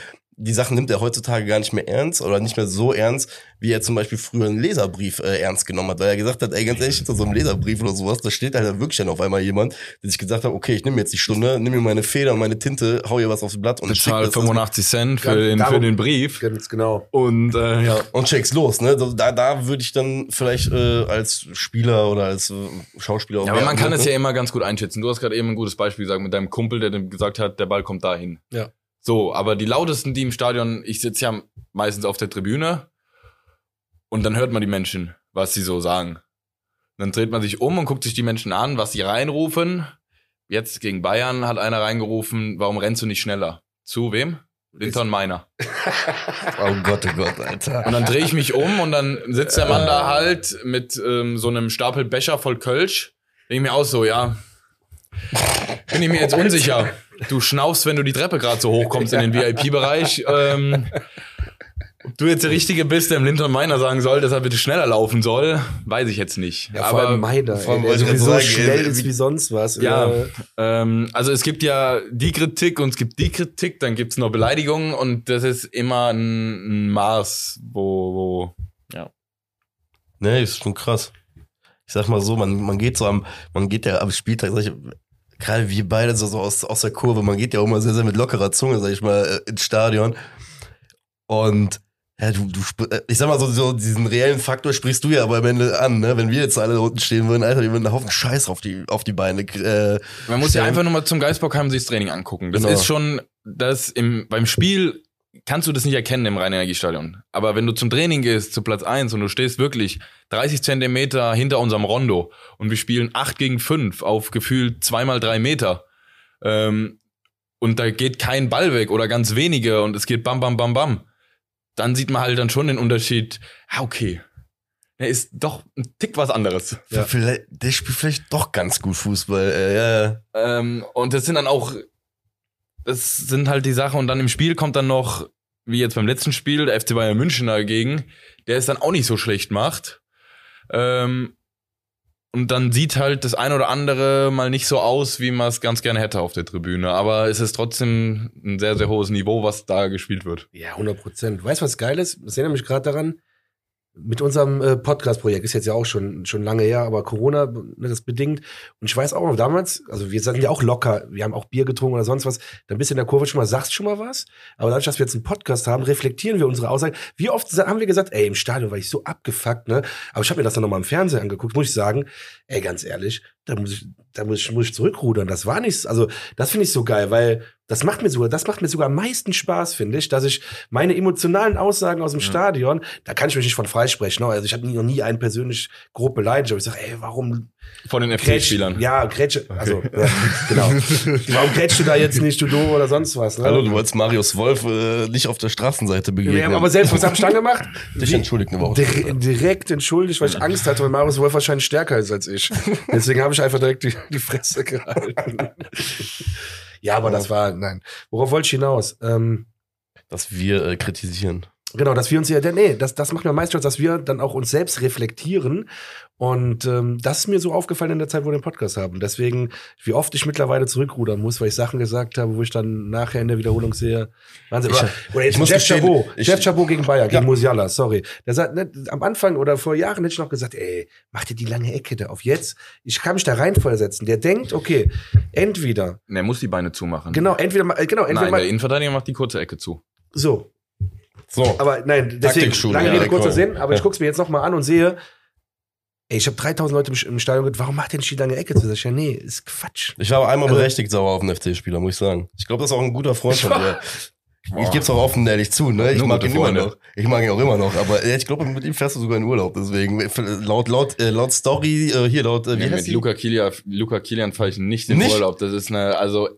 die Sachen nimmt er heutzutage gar nicht mehr ernst oder nicht mehr so ernst, wie er zum Beispiel früher einen Leserbrief äh, ernst genommen hat, weil er gesagt hat, ey, ganz ehrlich, hinter so einem Leserbrief oder sowas, da steht halt wirklich dann auf einmal jemand, der sich gesagt hat, okay, ich nehme jetzt die Stunde, nimm mir meine Feder und meine Tinte, hau hier was aufs Blatt und schick Bezahl das- 85 Cent Ja, für den, für darum- den Brief. Ganz genau. Und äh, ja. und check's los, ne? Da, da würde ich dann vielleicht äh, als Spieler oder als äh, Schauspieler auch Ja, aber man kann es ne? ja immer ganz gut einschätzen. Du hast gerade eben ein gutes Beispiel gesagt mit deinem Kumpel, der dem gesagt hat, der Ball kommt dahin. Ja. So, aber die lautesten, die im Stadion, ich sitze ja meistens auf der Tribüne und dann hört man die Menschen, was sie so sagen. Dann dreht man sich um und guckt sich die Menschen an, was sie reinrufen. Jetzt gegen Bayern hat einer reingerufen, warum rennst du nicht schneller? Zu wem? Linton Meiner. Oh Gott, oh Gott, Alter. Und dann drehe ich mich um und dann sitzt der Mann da halt mit ähm, so einem Stapel Becher voll Kölsch. Denke ich mir auch so, ja, bin ich mir jetzt unsicher. Du schnaufst, wenn du die Treppe gerade so hochkommst in den VIP-Bereich. Ähm, ob du jetzt der Richtige bist, der im Linton Meiner sagen soll, dass er bitte schneller laufen soll, weiß ich jetzt nicht. Ja, vor allem Aber Meiner, vor allem ey, der sowieso sagen, schnell ist wie sonst was. Ja. Ähm, also es gibt ja die Kritik und es gibt die Kritik, dann gibt's noch Beleidigungen und das ist immer ein, ein Maß, wo, wo Nee, ist schon krass. Ich sag mal so, man, man geht so am, man geht ja am Spieltag, sag ich, gerade wir beide so, so aus, aus der Kurve, man geht ja auch immer sehr, sehr mit lockerer Zunge, sag ich mal, äh, ins Stadion. Und Ja, du, du, äh, ich sag mal so, so diesen reellen Faktor sprichst du ja aber am Ende an, ne? Wenn wir jetzt alle da unten stehen würden, Alter, die würden einen Haufen Scheiß auf die, auf die Beine. Äh, Man muss ja einfach nur mal zum Geistbockheim sich das Training angucken. Das Genau. ist schon, das im, beim Spiel kannst du das nicht erkennen im Rhein-Energiestadion. Aber wenn du zum Training gehst, zu Platz eins und du stehst wirklich 30 Zentimeter hinter unserem Rondo und wir spielen 8 gegen 5 auf gefühlt zweimal drei Meter, ähm, und da geht kein Ball weg oder ganz wenige und es geht bam, bam, bam, bam, dann sieht man halt dann schon den Unterschied, ja, okay. Er ist doch ein Tick was anderes. Ja. vielleicht, der spielt vielleicht doch ganz gut Fußball. Äh, ja, ja. Ähm, und das sind dann auch, das sind halt die Sachen. Und dann im Spiel kommt dann noch, wie jetzt beim letzten Spiel, der FC Bayern München dagegen, der es dann auch nicht so schlecht macht. Ähm, und dann sieht halt das ein oder andere mal nicht so aus, wie man es ganz gerne hätte auf der Tribüne. Aber es ist trotzdem ein sehr, sehr hohes Niveau, was da gespielt wird. Ja, 100 Prozent. Weißt du, was geil ist? Das erinnert mich gerade daran. Mit unserem äh, Podcast-Projekt ist jetzt ja auch schon, schon lange her, aber Corona ne, das bedingt. Und ich weiß auch noch damals, also wir sind ja auch locker, wir haben auch Bier getrunken oder sonst was, dann bist du in der Kurve schon mal, sagst schon mal was. Aber dadurch, dass wir jetzt einen Podcast haben, reflektieren wir unsere Aussagen. Wie oft haben wir gesagt, ey, im Stadion war ich so abgefuckt, ne? Aber ich habe mir das dann nochmal im Fernsehen angeguckt, muss ich sagen, ey, ganz ehrlich, da muss ich, da muss ich, muss ich zurückrudern. Das war nichts, also das finde ich so geil, weil das macht mir sogar, das macht mir sogar am meisten Spaß, finde ich, dass ich meine emotionalen Aussagen aus dem Stadion, da kann ich mich nicht von freisprechen. ne? Also ich habe noch nie einen persönlich grob beleidigt, aber ich sage, ey, warum Von den FC-Spielern. Ja, grätsche, also ja, genau. Warum grätschst du da jetzt nicht, du doof oder sonst was? Ne? Hallo, du wolltest Marius Wolf äh, nicht auf der Straßenseite begegnen. ja, aber selbst was ich dann gemacht? Dich entschuldigt eine Woche. Dir direkt entschuldigt, weil ich Angst hatte, weil Marius Wolf wahrscheinlich stärker ist als ich. Deswegen habe ich einfach direkt die, die Fresse gehalten. ja, aber das war, nein. Worauf wollte ich hinaus? Ähm, Dass wir äh, kritisieren. Genau, dass wir uns ja, nee, das, das macht mir am meisten Spaß, dass wir dann auch uns selbst reflektieren. Und ähm, das ist mir so aufgefallen in der Zeit, wo wir den Podcast haben. Deswegen, wie oft ich mittlerweile zurückrudern muss, weil ich Sachen gesagt habe, wo ich dann nachher in der Wiederholung sehe. Wahnsinn. Ich- oder, oder jetzt ich muss Jeff gestehen, Chabot. ich- Jeff Chabot gegen Bayern, gegen Ja. Musiala, sorry. Der sagt, ne, am Anfang oder vor Jahren hätte ich noch gesagt, ey, mach dir die lange Ecke da auf jetzt. Ich kann mich da reinversetzen. Der denkt, okay, entweder, er muss die Beine zumachen. genau, entweder, äh, genau, entweder Nein, mal, der Innenverteidiger macht die kurze Ecke zu. so, So. Aber nein, deswegen, lange ja, Rede, kurzer cool. Sinn, aber ich Ja. guck's mir jetzt nochmal an und sehe, ey, ich habe 3000 Leute im, im Stadion gesagt, warum macht der nicht die lange Ecke zu? Sag ich, ja, nee, ist Quatsch. Ich war einmal Also- berechtigt sauer auf einen FC-Spieler, muss ich sagen. Ich glaube, das ist auch ein guter Freund von dir. Ich gebe es auch offen ehrlich zu, ne? Ich Nur mag ihn immer noch. Ich mag ihn auch immer noch, aber ich glaube, mit ihm fährst du sogar in Urlaub. Deswegen, laut, laut, äh, laut Story, äh, hier, laut, äh, wie Nee, heißt mit die? Luca Kilian, Luca Kilian fahre ich nicht in Nicht? Urlaub. Das ist eine, also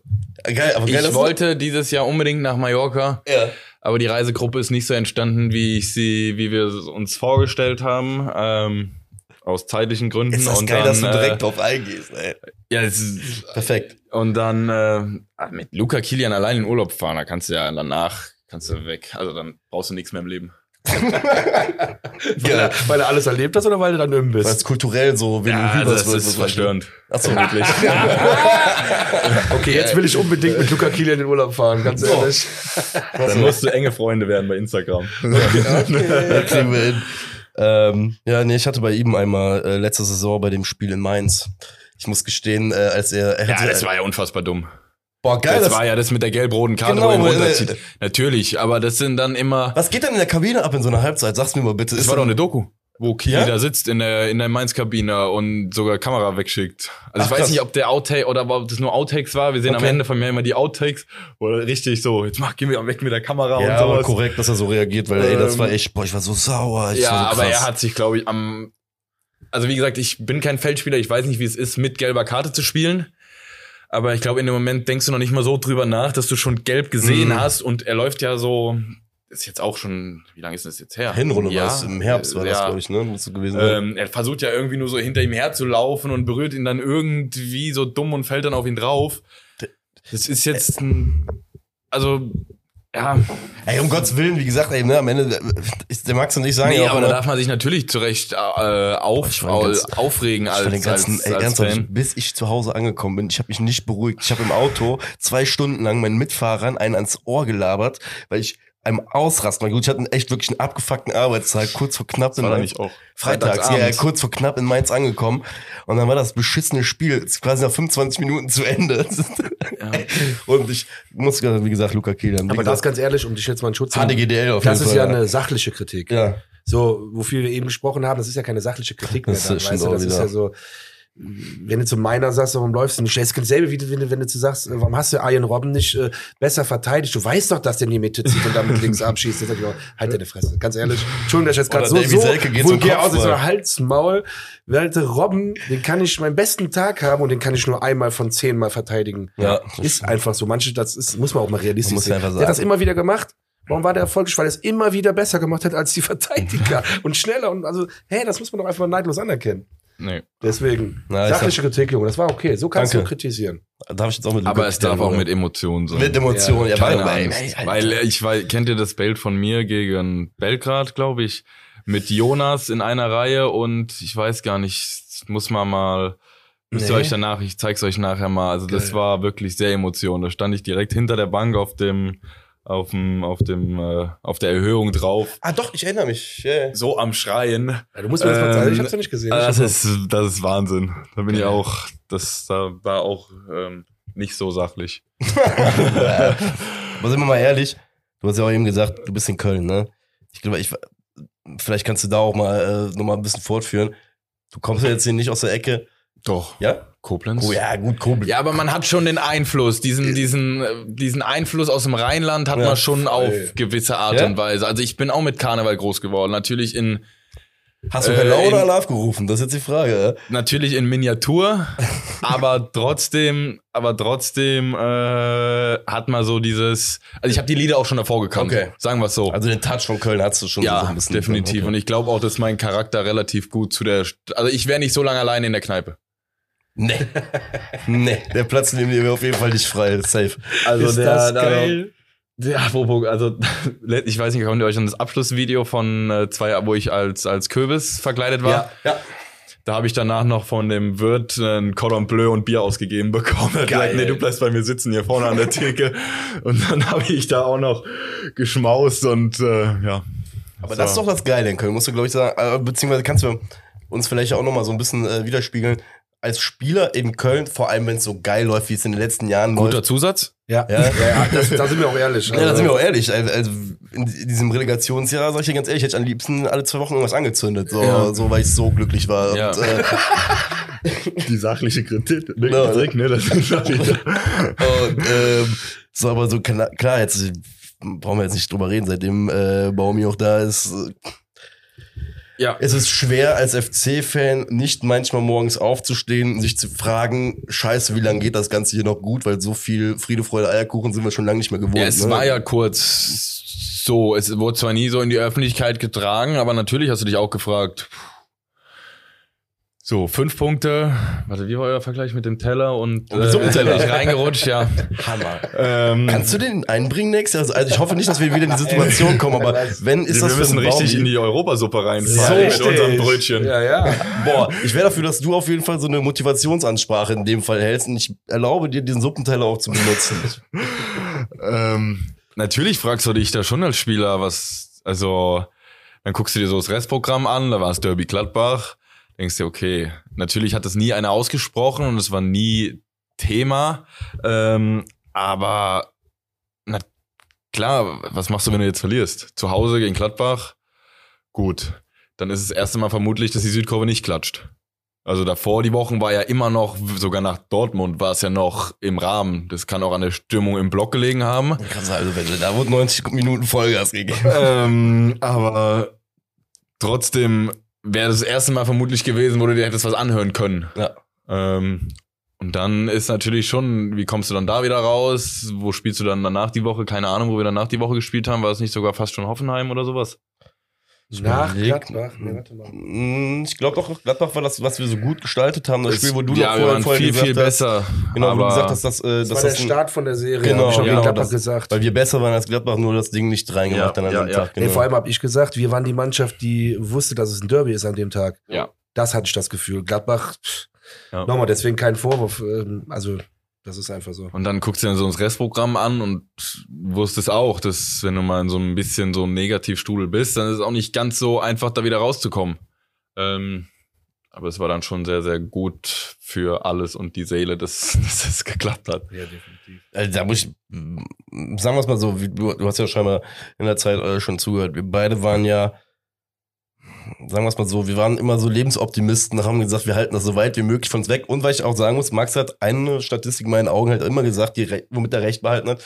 Geil, aber geil, ich wollte dieses Jahr unbedingt nach Mallorca, Ja. Aber die Reisegruppe ist nicht so entstanden, wie ich sie, wie wir es uns vorgestellt haben. Ähm, aus zeitlichen Gründen. Ist das und geil, dann, dass du direkt äh, drauf eingehst, ey. ja, ist, Perfekt. und dann äh, mit Luca Kilian allein in Urlaub fahren, da kannst du ja danach kannst du weg. Also dann brauchst du nichts mehr im Leben. Weil, er, weil er alles erlebt hast oder weil du dann im Weil bist? es kulturell so, wenn Ja, du also hüberst, das wird, ist verstörend. Achso, Wirklich. Okay, jetzt will ich unbedingt mit Luca Kilian in den Urlaub fahren, ganz ehrlich. Dann musst du enge Freunde werden bei Instagram. okay, kriegen wir hin. Ähm, ja, nee, ich hatte bei ihm einmal äh, letzte Saison bei dem Spiel in Mainz. Ich muss gestehen, äh, als er, er Ja, das war ja unfassbar dumm. Boah, geil, das, das, war ja das mit der gelb-roten Karte, Genau, wo er ihn weil, runterzieht. äh, Natürlich, aber das sind dann immer. was geht denn in der Kabine ab in so einer Halbzeit? Sag's mir mal bitte. Das Ist war doch eine Doku, wo Kili Ja? da sitzt in der, in der Mainz-Kabine und sogar Kamera wegschickt. Also Ach, ich weiß krass. nicht, ob der Outtake oder ob das nur Outtakes war. Wir sehen am Okay. Ende von mir immer die Outtakes, wo er richtig so, jetzt mach, geh mir weg mit der Kamera ja, und aber sowas. korrekt, dass er so reagiert, weil ey, das Ähm, war echt, boah, ich war so sauer. Ich ja, so aber er hat sich, glaube ich, am. Also wie gesagt, ich bin kein Feldspieler, ich weiß nicht, wie es ist, mit gelber Karte zu spielen. Aber ich glaube, in dem Moment denkst du noch nicht mal so drüber nach, dass du schon gelb gesehen Mhm. hast und er läuft ja so. Ist jetzt auch schon, wie lange ist das jetzt her? Hinrunde Ja, war es, im Herbst war das, ja. glaube ich, ne? Muss gewesen sein. Ähm, er versucht ja irgendwie nur so hinter ihm herzulaufen und berührt ihn dann irgendwie so dumm und fällt dann auf ihn drauf. Das ist jetzt ein, also, ja, Ey, um Gottes Willen, wie gesagt, ey, ne, am Ende, äh, ist der Max und ich sagen nee, ja auch aber da immer, darf man sich natürlich zurecht äh, auf, Ich den ganzen- aufregen ich als, den ganzen, als, ey, als ernsthaft, Fan. bis ich zu Hause angekommen bin, ich habe mich nicht beruhigt. Ich habe im Auto zwei Stunden lang meinen Mitfahrern einen ans Ohr gelabert, weil ich einem Ausrasten. Gut, ich hatte einen echt wirklich einen abgefuckten Arbeitstag, kurz vor knapp in Mainz. auch. Freitags, ja, kurz vor knapp in Mainz angekommen. Und dann war das beschissene Spiel quasi nach 25 Minuten zu Ende. Ja. Und ich muss, wie gesagt, Luca. Wie Aber das gesagt, ganz ehrlich, um dich jetzt mal in Schutz zu nehmen, HDGDL auf das jeden ist Fall. ja eine sachliche Kritik. ja. So, wofür wir eben gesprochen haben, das ist ja keine sachliche Kritik mehr. Das Dann, stimmt weißt du, das ist ja so, wenn du zu meiner sagst, warum läufst du nicht? Das ist dasselbe, wie du, wenn du, wenn du zu sagst, äh, warum hast du Ian Robben nicht äh, besser verteidigt? Du weißt doch, dass der in die Mitte zieht und damit links abschießt. Jetzt sag ich auch, halt deine Fresse. Ganz ehrlich. Entschuldigung, dass ich jetzt gerade so, so vulgär aus, Kopfball. so Hals, Maul. Alte Robben, den kann ich meinen besten Tag haben und den kann ich nur einmal von zehnmal verteidigen. Ja. Ist einfach so. Manche, das ist, muss man auch mal realistisch muss sehen. Der hat das immer wieder gemacht. Warum war der erfolgreich? Weil er es immer wieder besser gemacht hat als die Verteidiger und schneller und also, hey, das muss man doch einfach neidlos anerkennen. Nee. Deswegen, Na, ich sachliche Kritik, Junge, das war okay. So kannst Danke. du kritisieren. Darf ich jetzt auch mit Aber es darf auch mit Emotionen sein. mit Emotionen. Ja, Keine weil, Angst. Weil äh, ich weiß, kennt ihr das Bild von mir gegen Belgrad, glaube ich, mit Jonas in einer Reihe und ich weiß gar nicht, muss man mal, müsst ihr Nee. euch danach, ich zeig's euch nachher mal. Also das Geil. war wirklich sehr emotion. Da stand ich direkt hinter der Bank auf dem, auf dem, auf dem, äh, auf der Erhöhung drauf, Ah, doch, ich erinnere mich. Ja, ja. so am Schreien. Ja, du musst mir das mal Ähm, zeigen. Ich hab's ja nicht gesehen. Das ist, das ist Wahnsinn. Da bin ich auch, das da war auch ähm, nicht so sachlich. Aber sind wir mal ehrlich, du hast ja auch eben gesagt, du bist in Köln, ne? Ich glaube, ich, vielleicht kannst du da auch mal äh, nochmal ein bisschen fortführen. Du kommst ja jetzt hier nicht aus der Ecke. Doch. Ja? Koblenz? Oh ja, gut, Koblenz. Ja, aber man hat schon den Einfluss, diesen, diesen, äh, diesen Einfluss aus dem Rheinland hat Ja, man schon voll. auf gewisse Art Ja? und Weise. Also ich bin auch mit Karneval groß geworden. Natürlich in, Hast du Äh, Hello oder Alarv gerufen? Das ist jetzt die Frage. natürlich in Miniatur, aber trotzdem, aber trotzdem äh, hat man so dieses, also ich habe die Lieder auch schon davor gekannt. Okay. Sagen wir so. Also den Touch von Köln hast du schon so ja, ein bisschen. definitiv. Und Okay. ich glaube auch, dass mein Charakter relativ gut zu der, also ich wäre nicht so lange alleine in der Kneipe. Nee. nee, der Platz dir wäre auf jeden Fall nicht frei. Safe. Also ist das geil. Ja, apropos, also ich weiß nicht, kommt ihr euch an das Abschlussvideo von äh, zwei, wo ich als als Kürbis verkleidet war? Ja, ja. Da habe ich danach noch von dem Wirt äh, ein Cordon Bleu und Bier ausgegeben bekommen. Er hat Geil. gesagt, nee, du bleibst bei mir sitzen hier vorne an der Theke. und dann habe ich da auch noch geschmaust und äh, ja. Aber das ist doch das Geile in Köln, musst du, glaube ich, sagen. Äh, Beziehungsweise kannst du uns vielleicht auch nochmal so ein bisschen äh, widerspiegeln. Als Spieler in Köln, vor allem wenn es so geil läuft, wie es in den letzten Jahren Guter läuft. Zusatz? Ja, Ja. ja, ja das, da sind wir auch ehrlich. Ja, da sind wir auch ehrlich. Also, also in diesem Relegationsjahr, sag ich dir ganz ehrlich, hätte ich am liebsten alle zwei Wochen irgendwas angezündet, so, Ja. so weil ich so glücklich war. Ja. Und, äh, Die sachliche Kritik, Genau. Kritik ne? Das ist und ähm, so, aber so klar, klar, jetzt brauchen wir jetzt nicht drüber reden, seitdem äh, Baumi auch da ist. äh, ja. Es ist schwer als FC-Fan nicht manchmal morgens aufzustehen und sich zu fragen, scheiße, wie lange geht das Ganze hier noch gut, weil so viel Friede, Freude, Eierkuchen sind wir schon lange nicht mehr gewohnt. Ja, es ne? war ja kurz so, es wurde zwar nie so in die Öffentlichkeit getragen, aber natürlich hast du dich auch gefragt. So, fünf Punkte. Warte, wie war euer Vergleich mit dem Teller und Und dem Suppenteller. ich reingerutscht, ja. Hammer. Ähm, Kannst du den einbringen nächstes Jahr? Also, also ich hoffe nicht, dass wir wieder in die Situation kommen, aber wenn ist wir das für müssen ein richtig in die Europasuppe So reinfahren mit unserem Brötchen. Ja, ja. Boah, ich wäre dafür, dass du auf jeden Fall so eine Motivationsansprache in dem Fall hältst und ich erlaube dir, diesen Suppenteller auch zu benutzen. Ähm, natürlich fragst du dich da schon als Spieler, was, also, dann guckst du dir so das Restprogramm an, da war es Derby Gladbach, denkst dir, okay, natürlich hat das nie einer ausgesprochen und es war nie Thema, ähm, aber na klar, was machst du, wenn du jetzt verlierst? Zu Hause gegen Gladbach, gut, dann ist es das erste Mal vermutlich, dass die Südkurve nicht klatscht. Also davor die Wochen war ja immer noch, sogar nach Dortmund war es ja noch im Rahmen. Das kann auch an der Stimmung im Block gelegen haben. Krass, also wenn da wurde 90 Minuten Vollgas gegeben. ähm, aber trotzdem wäre das erste Mal vermutlich gewesen, wo du dir hättest was anhören können. Ja. Ähm, und dann ist natürlich schon, wie kommst du dann da wieder raus? Wo spielst du dann danach die Woche? Keine Ahnung, wo wir danach die Woche gespielt haben. War es nicht sogar fast schon Hoffenheim oder sowas? Nach Gladbach. Nee, warte mal. Mm, Ich glaube doch, Gladbach war das, was wir so gut gestaltet haben. Das Spiel, wo du ja, noch wir vorher, viel, gesagt viel hast. besser. Genau, wo du gesagt hast, dass, äh, Das dass war der das ein, Start von der Serie. Genau, ich schon genau, Gladbach das- gesagt. weil wir besser waren als Gladbach, nur das Ding nicht reingemacht Ja, dann an ja, dem ja. Tag. Genau. Nee, vor allem habe ich gesagt, wir waren die Mannschaft, die wusste, dass es ein Derby ist an dem Tag. Ja. Das hatte ich das Gefühl. Gladbach, pff, Ja. nochmal, deswegen kein Vorwurf. ähm, Also, Das ist einfach so. Und dann guckst du dir so das Restprogramm an und wusstest auch, dass wenn du mal in so ein bisschen so ein Negativstudel bist, dann ist es auch nicht ganz so einfach, da wieder rauszukommen. Ähm, aber es war dann schon sehr, sehr gut für alles und die Seele, dass, dass es geklappt hat. Ja, definitiv. Also da muss ich, sagen wir es mal so, du, du hast ja scheinbar in der Zeit äh, schon zugehört. Wir beide waren ja, sagen wir es mal so, wir waren immer so Lebensoptimisten, haben gesagt, wir halten das so weit wie möglich von uns weg. Und weil ich auch sagen muss, Max hat eine Statistik in meinen Augen halt immer gesagt, die, womit er recht behalten hat.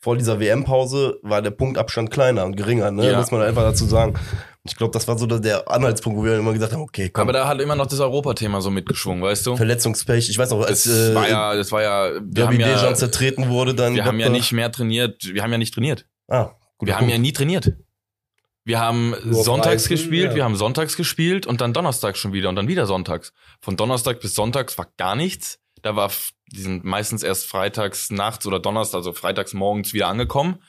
Vor dieser WM-Pause war der Punktabstand kleiner und geringer, ne? Ja. muss man einfach dazu sagen. Ich glaube, das war so der- Anhaltspunkt, wo wir immer gesagt haben, okay, komm, Aber da hat immer noch das Europathema so mitgeschwungen, weißt du? Verletzungspech. Ich weiß noch, als Das äh, war ja, das war ja, wir haben ja, zertreten wurde, dann. wir haben ja nicht mehr trainiert, wir haben ja nicht trainiert. Ah, guter Wir haben ja nie trainiert. Wir haben Nur sonntags Reisen, gespielt, ja. wir haben sonntags gespielt und dann donnerstags schon wieder und dann wieder sonntags. Von Donnerstag bis sonntags war gar nichts. Da war, die sind meistens erst freitags nachts oder donnerstags, also freitags morgens wieder angekommen.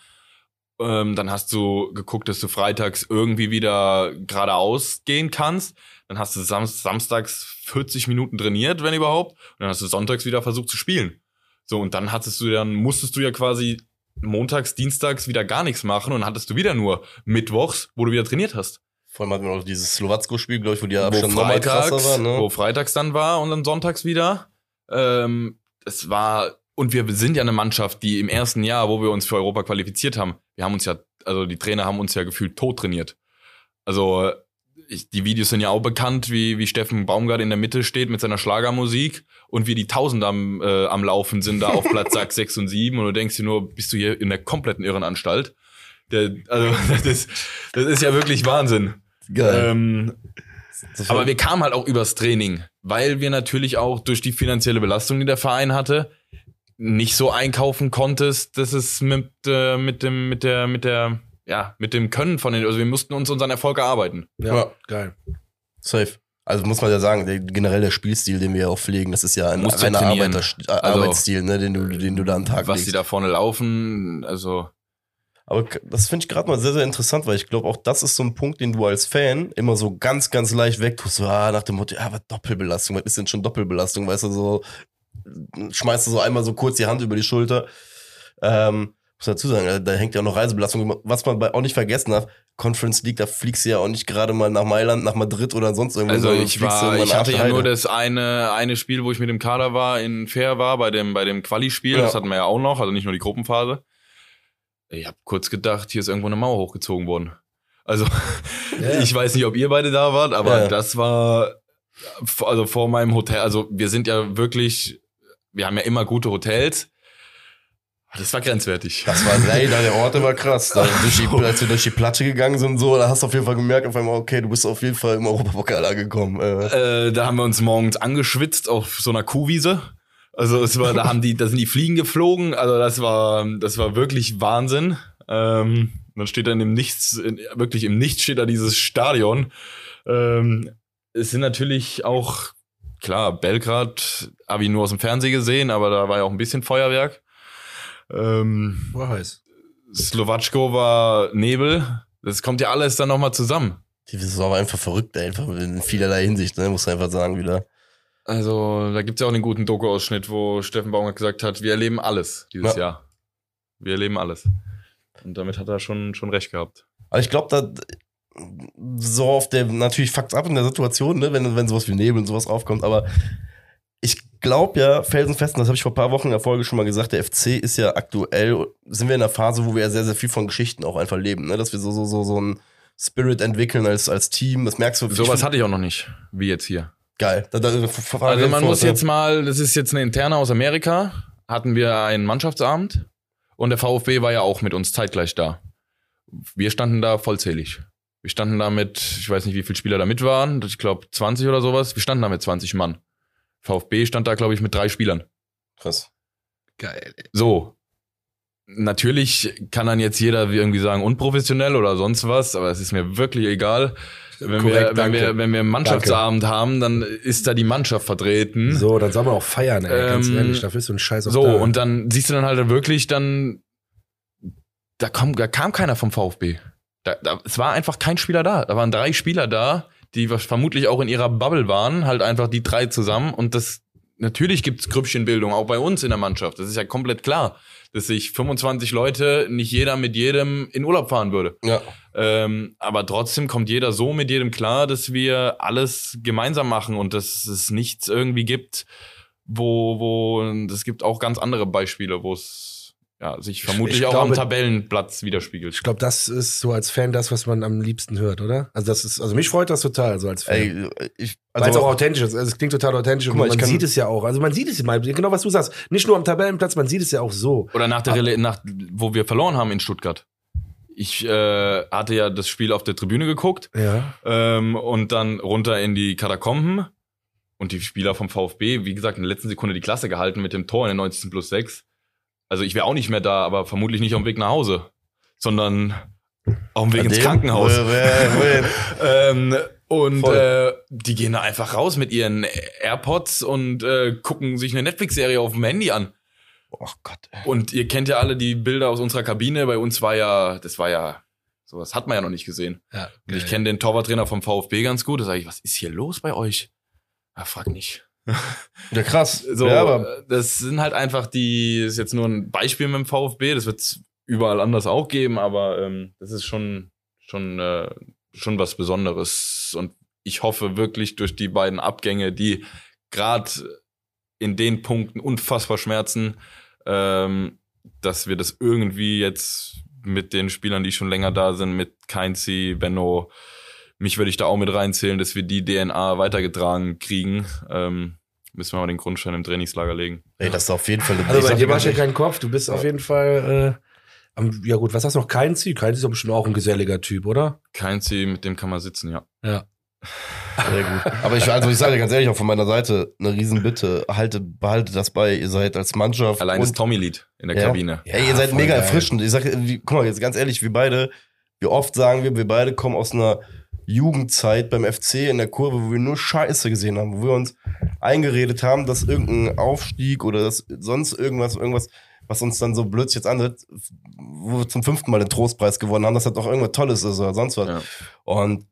Ähm, dann hast du geguckt, dass du freitags irgendwie wieder geradeaus gehen kannst. Dann hast du sam samstags 40 Minuten trainiert, wenn überhaupt. Und dann hast du sonntags wieder versucht zu spielen. So, und dann hattest du dann, musstest du ja quasi montags, dienstags wieder gar nichts machen und hattest du wieder nur mittwochs, wo du wieder trainiert hast. Vor allem hatten wir noch dieses Slowacko-Spiel, glaube ich, wo die wo Abstand nochmal krasser war, ne? wo freitags dann war und dann sonntags wieder. Ähm, es war, und wir sind ja eine Mannschaft, die im ersten Jahr, wo wir uns für Europa qualifiziert haben, wir haben uns ja, also die Trainer haben uns ja gefühlt tot trainiert. Also ich, die Videos sind ja auch bekannt, wie, wie Steffen Baumgart in der Mitte steht mit seiner Schlagermusik und wie die Tausend am, äh, am Laufen sind da auf Platz sechs, sechs und sieben und du denkst dir nur, bist du hier in der kompletten Irrenanstalt? Der, also das ist, das ist ja wirklich Wahnsinn. Geil. Ähm, aber wir kamen halt auch übers Training, weil wir natürlich auch durch die finanzielle Belastung, die der Verein hatte, nicht so einkaufen konntest, dass es mit, äh, mit dem, mit der, mit der, ja, mit dem Können von den, also wir mussten uns unseren Erfolg erarbeiten. Ja, Ja. geil. Safe. Also muss man ja sagen, der, generell der Spielstil, den wir ja auch pflegen, das ist ja ein reiner. Arbeiter, äh, Also- Arbeitsstil, ne, den du, den du da am Tag Was legst. die da vorne laufen, also Aber das finde ich gerade mal sehr, sehr interessant, weil ich glaube, auch das ist so ein Punkt, den du als Fan immer so ganz, ganz leicht wegtust. So, ah, nach dem Motto, ja, was Doppelbelastung, was ist denn schon Doppelbelastung? Weißt du, so schmeißt du so einmal so kurz die Hand über die Schulter. Ähm, muss dazu sagen, da hängt ja auch noch Reisebelastung. Was man bei, auch nicht vergessen darf, Conference League, da fliegst du ja auch nicht gerade mal nach Mailand, nach Madrid oder sonst irgendwo. Also ich war, ich hatte ja nur Heide. das eine, eine Spiel, wo ich mit dem Kader war, in Fair war, bei dem, bei dem Quali-Spiel. Ja. Das hatten wir ja auch noch, also nicht nur die Gruppenphase. Ich habe kurz gedacht, hier ist irgendwo eine Mauer hochgezogen worden. Also, Ja. ich weiß nicht, ob ihr beide da wart, aber Ja. das war, also vor meinem Hotel, also wir sind ja wirklich, wir haben ja immer gute Hotels. Das war grenzwertig. Das war leider, der Ort war krass. Da, durch die, als wir durch die Platte gegangen sind und so, da hast du auf jeden Fall gemerkt, auf einmal, okay, du bist auf jeden Fall im Europapokal angekommen. Äh, Äh, da haben wir uns morgens angeschwitzt auf so einer Kuhwiese. Also es war, da haben die, da sind die Fliegen geflogen. Also das war, das war wirklich Wahnsinn. Ähm, dann steht dann im Nichts, in, wirklich im Nichts steht da dieses Stadion. Ähm, es sind natürlich auch, klar, Belgrad habe ich nur aus dem Fernsehen gesehen, aber da war ja auch ein bisschen Feuerwerk. Ähm, War heiß. Slowatschko war Nebel. Das kommt ja alles dann nochmal zusammen. die Saison war einfach verrückt, einfach in vielerlei Hinsicht, ne, muss man einfach sagen wieder. Also, da gibt's ja auch einen guten Doku-Ausschnitt, wo Steffen Baumgart gesagt hat, wir erleben alles dieses Ja. Jahr. Wir erleben alles. Und damit hat er schon, schon recht gehabt. Aber ich glaube, da so auf der, natürlich fuckt's ab in der Situation, ne, wenn, wenn sowas wie Nebel und sowas aufkommt, aber glaube ja, felsenfest, und das habe ich vor ein paar Wochen in der Folge schon mal gesagt, der FC ist ja aktuell, sind wir in einer Phase, wo wir ja sehr, sehr viel von Geschichten auch einfach leben, ne, dass wir so, so, so, so ein Spirit entwickeln als, als Team, das merkst du. Sowas hatte ich auch noch nicht, wie jetzt hier. Geil. Da, da, Also man fort, muss jetzt mal, das ist jetzt eine interne aus Amerika, hatten wir einen Mannschaftsabend und der VfB war ja auch mit uns zeitgleich da. Wir standen da vollzählig. Wir standen da mit, ich weiß nicht, wie viele Spieler da mit waren, ich glaube 20 oder sowas. Wir standen da mit 20 Mann. VfB stand da, glaube ich, mit drei Spielern. Krass. Geil. So. Natürlich kann dann jetzt jeder irgendwie sagen, unprofessionell oder sonst was, aber es ist mir wirklich egal. Wenn, Korrekt, wir, wenn, danke. wir, wenn wir einen Mannschaftsabend haben, dann ist da die Mannschaft vertreten. So, dann soll man auch feiern, ey, ganz Ähm, ehrlich. Dafür ist so ein Scheiß auch So, da. und dann siehst du dann halt wirklich dann, da kam, da kam keiner vom VfB. Da, da, es war einfach kein Spieler da. Da waren drei Spieler da, die vermutlich auch in ihrer Bubble waren, halt einfach die drei zusammen und das natürlich gibt's Grüppchenbildung, auch bei uns in der Mannschaft. Das ist ja komplett klar, dass sich 25 Leute nicht jeder mit jedem in Urlaub fahren würde. Ja. Ähm, aber trotzdem kommt jeder so mit jedem klar, dass wir alles gemeinsam machen und dass es nichts irgendwie gibt, wo, wo, es gibt auch ganz andere Beispiele, wo es ja, sich vermutlich ich auch glaube- am Tabellenplatz widerspiegelt. Ich glaube, das ist so als Fan das, was man am liebsten hört, oder? Also das ist, also mich freut das total, so als Fan. Ey, ich, Weil es auch also, authentisch ist. Also es klingt total authentisch Guck und mal, man sieht es ja auch. Also man sieht es immer, genau was du sagst. Nicht nur am Tabellenplatz, man sieht es ja auch so. Oder nach der Rele nach, wo wir verloren haben in Stuttgart. Ich äh, hatte ja das Spiel auf der Tribüne geguckt Ja. ähm, und dann runter in die Katakomben und die Spieler vom VfB, wie gesagt, in der letzten Sekunde die Klasse gehalten mit dem Tor in der 90. plus 6. Also ich wäre auch nicht mehr da, aber vermutlich nicht auf dem Weg nach Hause, sondern auf dem Weg an ins dem- Krankenhaus. Ähm, und Voll. äh, die gehen da einfach raus mit ihren AirPods und äh, gucken sich eine Netflix-Serie auf dem Handy an. Oh Gott. ey. Und ihr kennt ja alle die Bilder aus unserer Kabine. Bei uns war ja, das war ja, sowas hat man ja noch nicht gesehen. ja Und ich kenne den Torwarttrainer vom VfB ganz gut. Da sage ich, was ist hier los bei euch? Ja, frag nicht. Ja, krass. So, ja, aber das sind halt einfach die, das ist jetzt nur ein Beispiel mit dem VfB, das wird es überall anders auch geben, aber ähm, das ist schon, schon, äh, schon was Besonderes. Und ich hoffe wirklich durch die beiden Abgänge, die gerade in den Punkten unfassbar schmerzen, ähm, dass wir das irgendwie jetzt mit den Spielern, die schon länger da sind, mit Keinzi, Benno, mich würde ich da auch mit reinzählen, dass wir die DNA weitergetragen kriegen. Ähm, müssen wir mal den Grundstein im Trainingslager legen. ey, das ist auf jeden Fall eine Also bei dir dir war ja ganz kein Kopf. Du bist auf jeden Fall, äh, am, ja gut, was hast du noch? Kein Ziel? Kein Ziel ist doch bestimmt auch ein geselliger Typ, oder? Keinzi, mit dem kann man sitzen, ja. Ja. Sehr gut. Aber ich, also ich sage dir ganz ehrlich, auch von meiner Seite eine Riesenbitte. Haltet, behaltet das bei. Ihr seid als Mannschaft. Allein das Tommy-Lied in der Ja. Kabine. Ey, ihr seid mega geil. erfrischend. Ich sage, guck mal, jetzt ganz ehrlich, wir beide, wie oft sagen wir, wir beide kommen aus einer Jugendzeit beim FC in der Kurve, wo wir nur Scheiße gesehen haben, wo wir uns eingeredet haben, dass irgendein Aufstieg oder dass sonst irgendwas, irgendwas, was uns dann so blöd jetzt anhört, wo wir zum fünften Mal den Trostpreis gewonnen haben, dass das doch irgendwas Tolles ist oder sonst was. Ja. Und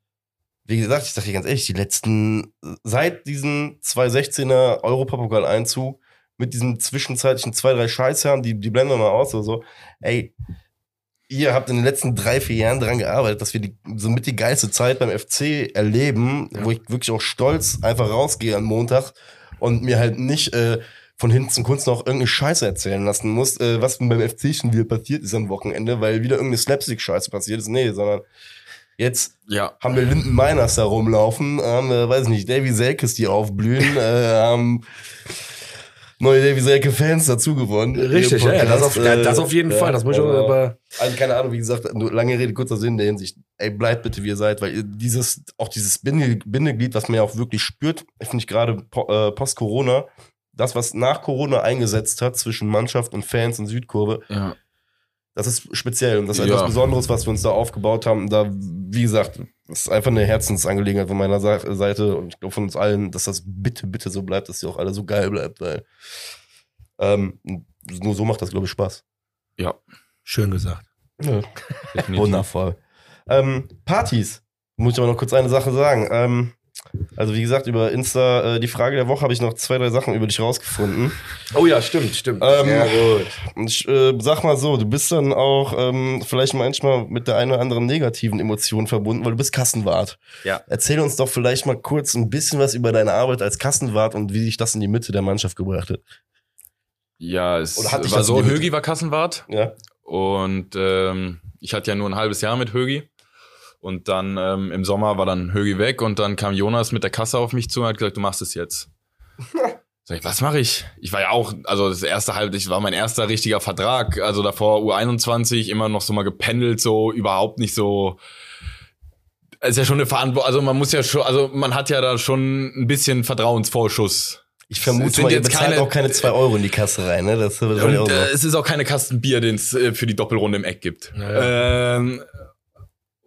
wie gesagt, ich sag dir ganz ehrlich, die letzten, seit diesem 2016er Europapokal-Einzug, mit diesem zwischenzeitlichen zwei, drei Scheißherren, die, die blenden wir mal aus oder so, ey, ihr habt in den letzten drei, vier Jahren daran gearbeitet, dass wir die, somit die geilste Zeit beim FC erleben, wo ich wirklich auch stolz einfach rausgehe am Montag und mir halt nicht äh, von hinten zum Kunst noch irgendeine Scheiße erzählen lassen muss, äh, was beim FC schon wieder passiert ist am Wochenende, weil wieder irgendeine Slapstick-Scheiße passiert ist. Nee, sondern jetzt Ja. haben wir Linden Miners da rumlaufen, haben, wir, weiß nicht, Davy Selkes, die aufblühen, äh, haben neue Davy Selke-Fans dazu gewonnen. Richtig, ja, das, auf, ja, das auf jeden äh, Fall. Das muss ich auch, aber also keine Ahnung, wie gesagt, nur lange Rede, kurzer Sinn in der Hinsicht. Ey, bleibt bitte, wie ihr seid, weil ihr dieses, auch dieses Binde, Bindeglied, was man ja auch wirklich spürt, finde ich gerade äh, post-Corona, das, was nach Corona eingesetzt hat zwischen Mannschaft und Fans und Südkurve, ja. das ist speziell und das ist Ja. etwas Besonderes, was wir uns da aufgebaut haben. Da, wie gesagt, das ist einfach eine Herzensangelegenheit von meiner Seite und ich glaube von uns allen, dass das bitte, bitte so bleibt, dass ihr auch alle so geil bleibt, weil ähm, nur so macht das, glaube ich, Spaß. Ja, schön gesagt. Ja. Wundervoll. Ähm, Partys. Muss ich aber noch kurz eine Sache sagen. Ähm, also wie gesagt, über Insta, äh, die Frage der Woche habe ich noch zwei, drei Sachen über dich rausgefunden. Oh ja, stimmt, stimmt. Ähm, ja, gut. Ich äh, sag mal so, du bist dann auch ähm, vielleicht manchmal mit der einen oder anderen negativen Emotion verbunden, weil du bist Kassenwart. Ja. Erzähl uns doch vielleicht mal kurz ein bisschen was über deine Arbeit als Kassenwart und wie dich das in die Mitte der Mannschaft gebracht hat. Ja, es war so, Högi war Kassenwart Ja. und ähm, ich hatte ja nur ein halbes Jahr mit Högi. Und dann ähm, im Sommer war dann Högi weg und dann kam Jonas mit der Kasse auf mich zu und hat gesagt, du machst es jetzt. Sag ich, was mache ich? Ich war ja auch, also das erste halb, ich war mein erster richtiger Vertrag, also davor U21 immer noch so mal gependelt, so überhaupt nicht so. Es ist ja schon eine Verantwortung, also man muss ja schon, also man hat ja da schon ein bisschen Vertrauensvorschuss. Ich vermute ihr jetzt bezahlt keine- auch keine zwei Euro in die Kasse rein, ne? Das ist Und auch so. äh, es ist auch keine Kasten Bier, den es äh, für die Doppelrunde im Eck gibt. Ähm,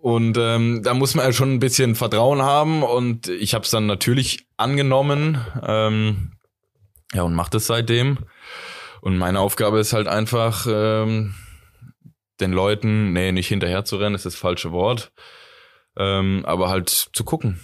und ähm, da muss man ja schon ein bisschen Vertrauen haben und ich habe es dann natürlich angenommen. Ähm, ja, und mache das seitdem. Und meine Aufgabe ist halt einfach, ähm, den Leuten, nee, nicht hinterher zu rennen, ist das falsche Wort, ähm, aber halt zu gucken.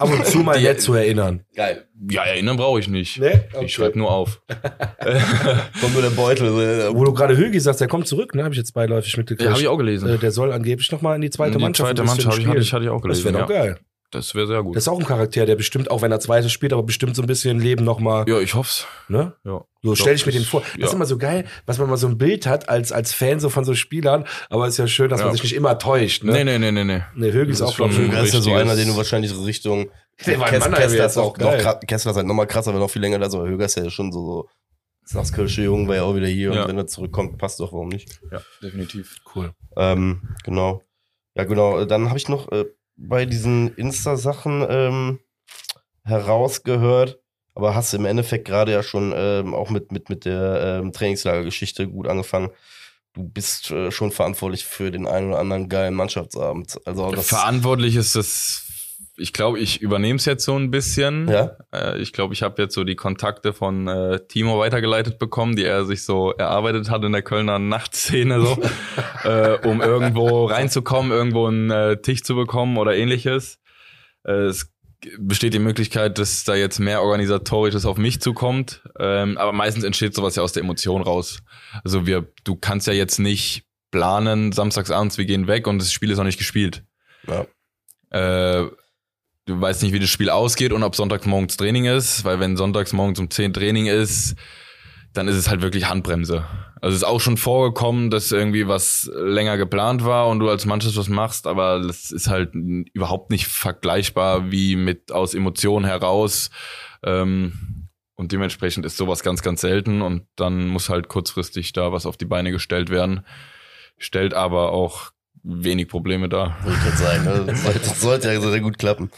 Ab und zu mal nett zu erinnern. Geil. Ja, erinnern brauche ich nicht. Ne? Ich schreibe nur auf. Kommt nur der Beutel. Wo du gerade Hülgi sagst, der kommt zurück, ne? Habe ich jetzt beiläufig mitgekriegt. Ja, habe ich auch gelesen. Äh, der soll angeblich nochmal in die zweite die Mannschaft. zweite Mannschaft ich, hatte, ich, spielen. hatte ich auch Das gelesen. wäre doch ja. geil. Das wäre sehr gut. Das ist auch ein Charakter, der bestimmt, auch wenn er zweite spielt, aber bestimmt so ein bisschen Leben nochmal, ja, ich hoff's. ne? Ja. So Ich stelle ich mir den vor. Das ja. ist immer so geil, was man mal so ein Bild hat als, als Fan so von so Spielern, aber es ist ja schön, dass man Ja. sich nicht immer täuscht, ne? Nee, nee, nee, nee, nee. Nee, ist auch, ist glaub ich, schon- Höger ist ja so einer, den du wahrscheinlich so Richtung. Der war Kessler jetzt ist auch noch geil. Kessler ist halt nochmal krasser, weil noch viel länger da ist, aber Höger ist ja schon so, so das Kölsche Jungen war ja auch wieder hier Ja. und wenn er zurückkommt, passt doch, warum nicht? Ja, definitiv. cool. Ähm, genau. Ja, genau. Dann habe ich noch äh, bei diesen Insta-Sachen ähm, herausgehört, aber hast im Endeffekt gerade ja schon ähm, auch mit, mit, mit der ähm, Trainingslagergeschichte gut angefangen. Du bist äh, schon verantwortlich für den einen oder anderen geilen Mannschaftsabend. Also das, Verantwortlich ist das, ich glaube, ich übernehme es jetzt so ein bisschen. ja, Äh, ich glaube, ich habe jetzt so die Kontakte von äh, Timo weitergeleitet bekommen, die er sich so erarbeitet hat in der Kölner Nachtszene, so, äh, um irgendwo reinzukommen, irgendwo einen äh, Tisch zu bekommen oder ähnliches. Äh, es besteht die Möglichkeit, dass da jetzt mehr organisatorisches auf mich zukommt, ähm, aber meistens entsteht sowas ja aus der Emotion raus. Also wir, du kannst ja jetzt nicht planen, samstagsabends, wir gehen weg und das Spiel ist noch nicht gespielt. Ja. Äh, du weißt nicht, wie das Spiel ausgeht und ob sonntags morgens Training ist, weil wenn sonntags morgens um 10 Training ist, dann ist es halt wirklich Handbremse. Also es ist auch schon vorgekommen, dass irgendwie was länger geplant war und du als Mannschaft was machst, aber das ist halt überhaupt nicht vergleichbar wie mit aus Emotionen heraus. Ähm, und dementsprechend ist sowas ganz, ganz selten und dann muss halt kurzfristig da was auf die Beine gestellt werden. Stellt aber auch wenig Probleme dar. wollte ich gerade sagen. Ne? Sollte, das sollte ja sehr gut klappen.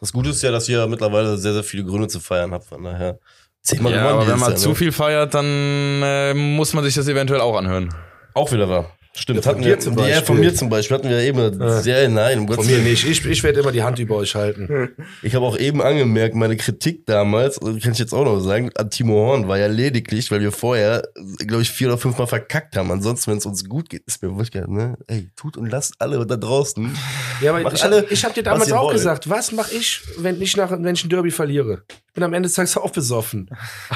Das Gute ist ja, dass ihr mittlerweile sehr, sehr viele Gründe zu feiern habt. Von daher zehnmal Ja, gewonnen aber wenn man Jahr, zu ne? viel feiert, dann äh, muss man sich das eventuell auch anhören. Auch wieder wahr. Stimmt, Ja, hatten wir, zum Ja, Beispiel. von mir zum Beispiel hatten wir eben. Ja. Ja, nein, um Von mir nicht. Ich, ich werde immer die Hand über euch halten. Ich habe auch eben angemerkt, meine Kritik damals, kann ich jetzt auch noch sagen, an Timo Horn war ja lediglich, weil wir vorher, glaube ich, vier oder fünf Mal verkackt haben. Ansonsten, wenn es uns gut geht, ist mir wirklich, ne? Ey, tut und lasst alle da draußen. Ja, aber ich, alle, ich habe dir damals auch wollt. gesagt, was mache ich, wenn ich nach wenn ich ein Derby verliere? Ich bin am Ende des Tages auch besoffen.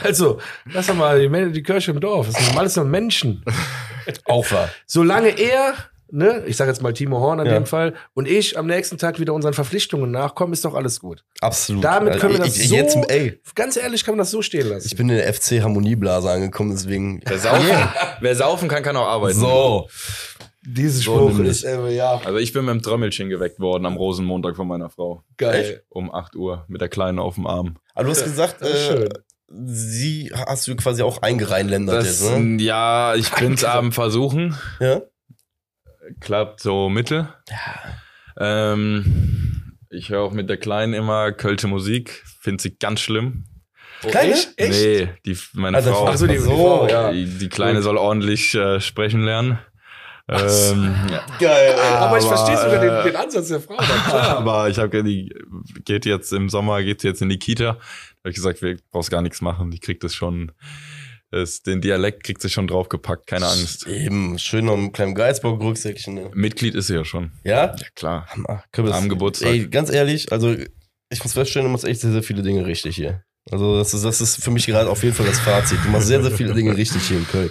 Also, lass doch mal die, die Kirche im Dorf. Das sind alles nur Menschen. Auch wahr. Solange er, ne, ich sage jetzt mal Timo Horn in Ja. dem Fall, und ich am nächsten Tag wieder unseren Verpflichtungen nachkommen, ist doch alles gut. Absolut. Damit können wir das ich, so, Jetzt, ey, ganz ehrlich, kann man das so stehen lassen. ich bin in der FC Harmonieblase angekommen, deswegen. Wer saufen, wer saufen kann, kann auch arbeiten. So. Dieses So Spruch nämlich. ist, äh, ja, Also ich bin mit dem Trömmelchen geweckt worden am Rosenmontag von meiner Frau. geil. Um 8 Uhr mit der Kleinen auf dem Arm. Aber du hast gesagt, äh, schön. Sie hast du quasi auch eingereinländert Das, jetzt, ne? Ja, ich bin's am Versuchen. Ja. Klappt so mittel. Ähm, ich höre auch mit der Kleinen immer Kölsche Musik. Finde sie ganz schlimm. Kleine? Echt? Nee, die, meine Also, Frau. Ach so, die, So, die Frau, ja. Die, die Kleine soll ordentlich äh, sprechen lernen. Ähm, ja. Geil. Aber ich Aber, verstehe sogar äh, den, den Ansatz der Frau. Aber ich habe die geht jetzt im Sommer geht sie jetzt in die Kita. Da habe ich gesagt, wir brauchst gar nichts machen. Die kriegt das schon. Das, den Dialekt kriegt sie schon draufgepackt, keine Angst. Eben, schön noch ein kleines Geizbock-Rucksäckchen. Ne? Mitglied ist sie ja schon. Ja? Ja klar. Hammer. Am Geburtstag. Ey, ganz ehrlich, also ich muss feststellen, du machst echt sehr, sehr viele Dinge richtig hier. Also das ist, das ist für mich gerade auf jeden Fall das Fazit. Du machst sehr, sehr viele Dinge richtig hier in Köln.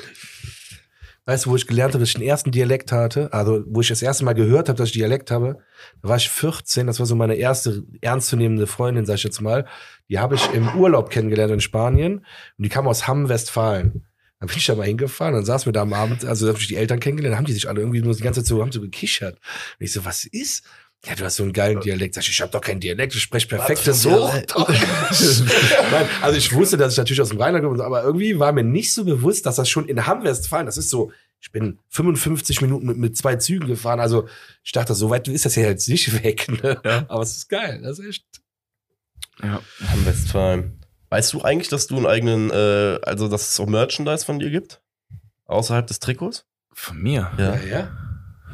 Weißt du, wo ich gelernt habe, dass ich den ersten Dialekt hatte? Also, wo ich das erste Mal gehört habe, dass ich Dialekt habe, da war ich 14. Das war so meine erste ernstzunehmende Freundin, sag ich jetzt mal. Die habe ich im Urlaub kennengelernt in Spanien. Und die kam aus Hamm, Westfalen. Dann bin ich da mal hingefahren, dann saßen wir da am Abend, also da habe ich die Eltern kennengelernt, haben die sich alle irgendwie nur die ganze Zeit so, haben so gekichert. Und ich so, was ist? Ja, du hast so einen geilen Dialekt. Sag ich, ich habe doch keinen Dialekt, ich spreche perfektes so. Nein, also ich wusste, dass ich natürlich aus dem Rheinland komme, aber irgendwie war mir nicht so bewusst, dass das schon in Hamm-Westfalen, das ist so, ich bin 55 Minuten mit, mit zwei Zügen gefahren, also ich dachte, so weit ist das ja jetzt nicht weg, ne? Ja. Aber es ist geil, das ist echt. Ja. Am Westfalen. Weißt du eigentlich, dass du einen eigenen, äh, also dass es auch Merchandise von dir gibt? Außerhalb des Trikots? Von mir. Ja. ja. Du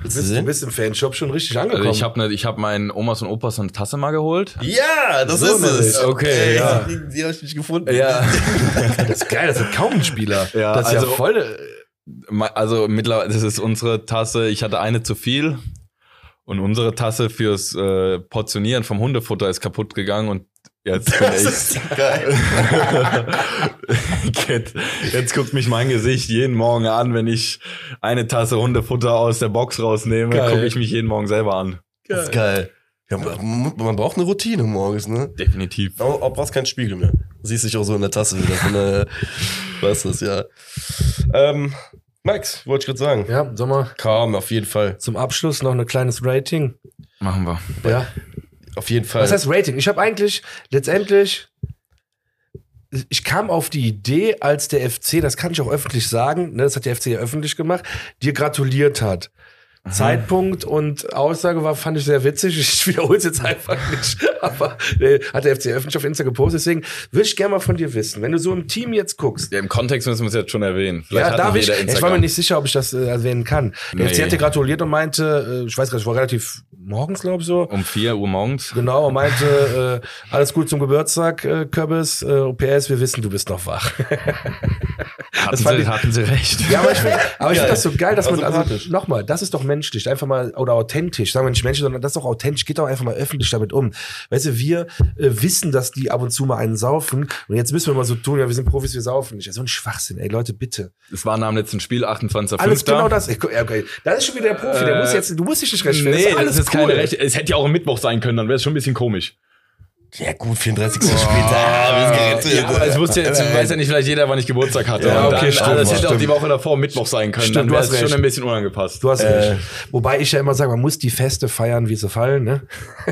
Du bist, du sehen? bist im Fanshop schon richtig angekommen. Also ich habe ne, ich hab meinen Omas und Opas eine Tasse mal geholt. Ja, das So ist es. Okay, Ey, ja. Die, die habe ich nicht gefunden. Ja. das ist geil, das sind kaum ein Spieler. Ja, das ist also- ja voll. Ma- Also mittlerweile, das ist unsere Tasse. Ich hatte eine zu viel. Und unsere Tasse fürs äh, Portionieren vom Hundefutter ist kaputt gegangen und jetzt bin ich. geil. jetzt, jetzt guckt mich mein Gesicht jeden Morgen an, wenn ich eine Tasse Hundefutter aus der Box rausnehme, Geil. gucke ich mich jeden Morgen selber an. Das ist geil. Ja, man, man braucht eine Routine morgens, ne? Definitiv. Auch, auch brauchst keinen Spiegel mehr. Du siehst dich auch so in der Tasse wieder. Von der, was ist das, ja. Ähm, Max, wollte ich gerade sagen. Ja, sag mal, Kaum, auf jeden Fall. zum Abschluss noch ein kleines Rating. Machen wir. Ja. Auf jeden Fall. Was heißt Rating? Ich habe eigentlich letztendlich, ich kam auf die Idee, als der FC, das kann ich auch öffentlich sagen, ne, das hat der FC ja öffentlich gemacht, dir gratuliert hat. Zeitpunkt und Aussage war, fand ich sehr witzig. Ich wiederhole es jetzt einfach nicht. Aber äh, hat der FC öffentlich auf Insta gepostet. Deswegen würde ich gerne mal von dir wissen, wenn du so im Team jetzt guckst. Ja, Im Kontext müssen wir es jetzt schon erwähnen. Vielleicht Ja, darf ich? Ich war mir nicht sicher, ob ich das äh, erwähnen kann. Der Nee. FC hat dir gratuliert und meinte, äh, ich weiß gar nicht, war relativ morgens, glaube ich so. um 4 Uhr morgens. Genau, und meinte, äh, alles gut zum Geburtstag, äh, Kürbis, äh, OPS, wir wissen, du bist noch wach. Hatten sie, ich- hatten sie recht. ja, aber ich finde aber ich Geil. find das so geil, dass man, also nochmal, das ist doch menschlich, einfach mal, oder authentisch, sagen wir nicht menschlich, sondern das ist doch authentisch, geht doch einfach mal öffentlich damit um. Weißt du, wir äh, wissen, dass die ab und zu mal einen saufen und jetzt müssen wir mal so tun, ja, wir sind Profis, wir saufen nicht. Ja, so ein Schwachsinn, ey, Leute, bitte. Es war dem letzten Spiel 28.05. Alles genau das. Ja, okay. Das ist schon wieder der Profi, der Äh, muss jetzt, du musst dich nicht rechtfertigen. Nee, ist alles das ist cool. keine Rechte. Es hätte ja auch am Mittwoch sein können, dann wäre es schon ein bisschen komisch. Ja, gut, 34. Spieltag. Ah, wir sind gerettet. Ja, aber es wusste jetzt, weiß ja nicht vielleicht jeder, wann ich Geburtstag hatte. Ja, okay, dann, stimmt, ah, das hätte auch die Woche davor Mittwoch sein können. Stimmt, dann du hast schon ein bisschen unangepasst. Du hast Äh. recht. Wobei ich ja immer sage, man muss die Feste feiern, wie sie fallen, ne?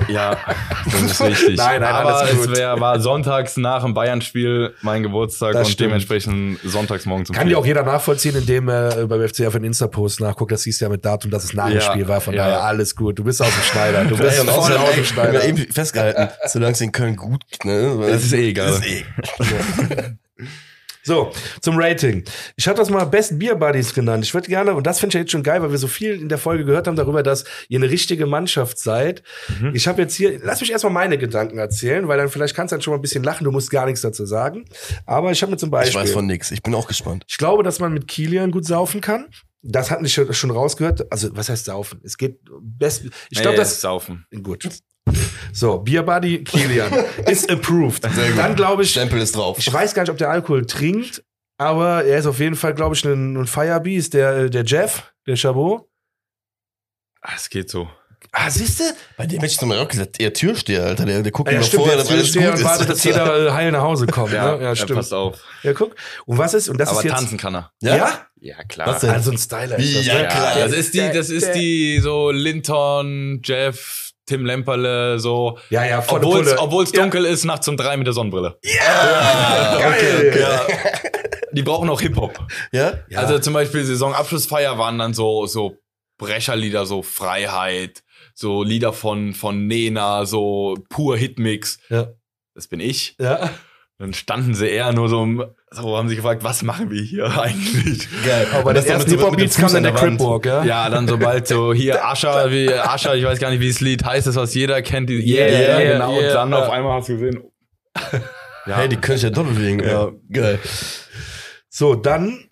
Ja, das ist wichtig. Nein, nein, aber alles gut. es wär, war sonntags nach dem Bayern-Spiel mein Geburtstag Das und stimmt. dementsprechend sonntags morgen zum Kann ja auch jeder nachvollziehen, indem er äh, beim FC auf den Insta-Post nachguckt. Das hieß ja mit Datum, dass es nach dem Ja, Spiel war. Von ja. daher alles gut. Du bist aus dem Schneider. Du bist Ja, voll aus dem ja Schneider. eben festgehalten, solange es in Köln gut, ne? Das ist eh egal. Das ist eh. So, zum Rating. Ich hatte das mal Best Beer Buddies genannt. Ich würde gerne, und das finde ich jetzt schon geil, weil wir so viel in der Folge gehört haben darüber, dass ihr eine richtige Mannschaft seid. Mhm. Ich habe jetzt hier, lass mich erstmal meine Gedanken erzählen, weil dann vielleicht kannst du dann schon mal ein bisschen lachen, du musst gar nichts dazu sagen. Aber ich habe mir zum Ich Beispiel. weiß von nix. Ich bin auch gespannt. Ich glaube, dass man mit Kilian gut saufen kann. Das hat nicht schon rausgehört. Also, was heißt saufen? Es geht best. Ich glaube, Nee, das saufen. gut. So, Beer Buddy Kilian ist approved. Dann glaube ich, Stempel ist drauf. ich weiß gar nicht, ob der Alkohol trinkt, aber er ist auf jeden Fall, glaube ich, ein, ein Firebeast, der, der Jeff, der Chabot. Ah, Es geht so. Ah, siehst du? Bei dem hätte ich zum Beispiel auch gesagt, eher Türsteher, Alter. Der, der guckt ja, immer stimmt, vorher, der dass alles gut und ist. wartet, dass jeder äh, heil nach Hause kommt. Ja, ne? ja er stimmt. passt auf. Ja, guck. Und was ist, und das Aber ist jetzt. tanzen kann er. Ja? Ja? Ja, klar. Was denn? Also ein Styler. Ist das, Ja, ne? klar. Das ist die, das ist die so Linton, Jeff, Tim Lemperle, so. Ja, ja, volle Obwohl es dunkel ist, nachts um drei mit der Sonnenbrille. Ah, Geil. okay, okay. Ja. Die brauchen auch Hip-Hop. Ja? Ja. Also zum Beispiel Saisonabschlussfeier waren dann so, so Brecherlieder, so Freiheit, so Lieder von, von Nena, so pur Hitmix. Ja. Das bin ich. Ja. Dann standen sie eher nur so, so haben sich gefragt, was machen wir hier eigentlich? Geil. Aber das dem Hip-Hop-Beats kam dann an der Wand. Cripwalk, ja? Ja, dann sobald so hier Ascher, wie Ascher, ich weiß gar nicht, wie das Lied heißt, das was jeder kennt, die, Yeah, yeah, genau. yeah, und dann ja. auf einmal hast du gesehen, ja, Hey, die können sich ja doppelt bewegen. Ja. Geil. So, dann,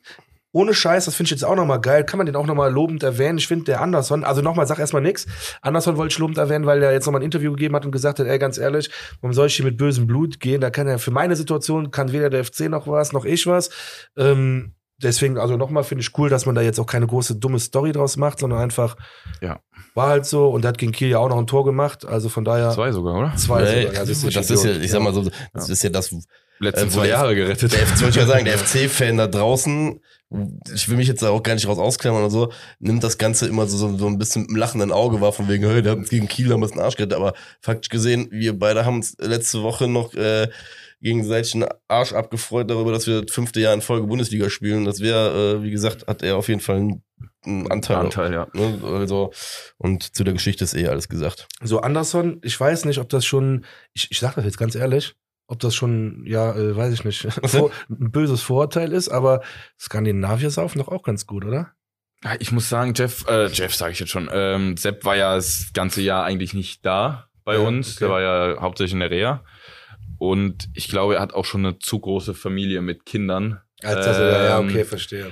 ohne Scheiß, das finde ich jetzt auch nochmal geil, kann man den auch nochmal lobend erwähnen. Ich finde, der Anderson, also nochmal, sag erstmal nix. Anderson wollte ich lobend erwähnen, weil er jetzt nochmal ein Interview gegeben hat und gesagt hat, ey, ganz ehrlich, warum soll ich hier mit bösem Blut gehen? Da kann er, für meine Situation kann weder der FC noch was, noch ich was. Ähm, deswegen, also nochmal finde ich cool, dass man da jetzt auch keine große dumme Story draus macht, sondern einfach, Ja. war halt so. Und der hat gegen Kiel ja auch noch ein Tor gemacht, also von daher zwei sogar, oder? zwei Ey, sogar. Ja, das, das ist ja, ich sag mal so, das ist ja das, Letzten Äh, zwei Jahre gerettet. der wollte ich sagen, der FC-Fan da draußen, ich will mich jetzt da auch gar nicht raus ausklammern oder so, nimmt das Ganze immer so, so, so ein bisschen mit einem lachenden Auge wahr, von wegen, hey, der hat uns gegen Kiel damals einen Arsch gerettet, aber faktisch gesehen, wir beide haben uns letzte Woche noch äh, gegenseitig einen Arsch abgefreut darüber, dass wir das fünfte Jahr in Folge Bundesliga spielen. Das wäre, äh, wie gesagt, hat er auf jeden Fall einen, einen Anteil. Anteil, ja. Ne? Also, und zu der Geschichte ist eh alles gesagt. So, Anderson, ich weiß nicht, ob das schon, ich, ich sag das jetzt ganz ehrlich, ob das schon, ja, äh, weiß ich nicht, vor, ein böses Vorurteil ist, aber Skandinavier saufen doch auch ganz gut, oder? Ja, Ich muss sagen, Jeff, äh, Jeff sage ich jetzt schon, ähm, Sepp war ja das ganze Jahr eigentlich nicht da bei Ja, uns. okay. Der war ja hauptsächlich in der Reha. Und ich glaube, er hat auch schon eine zu große Familie mit Kindern. Als das, ja, Ähm, okay, verstehe.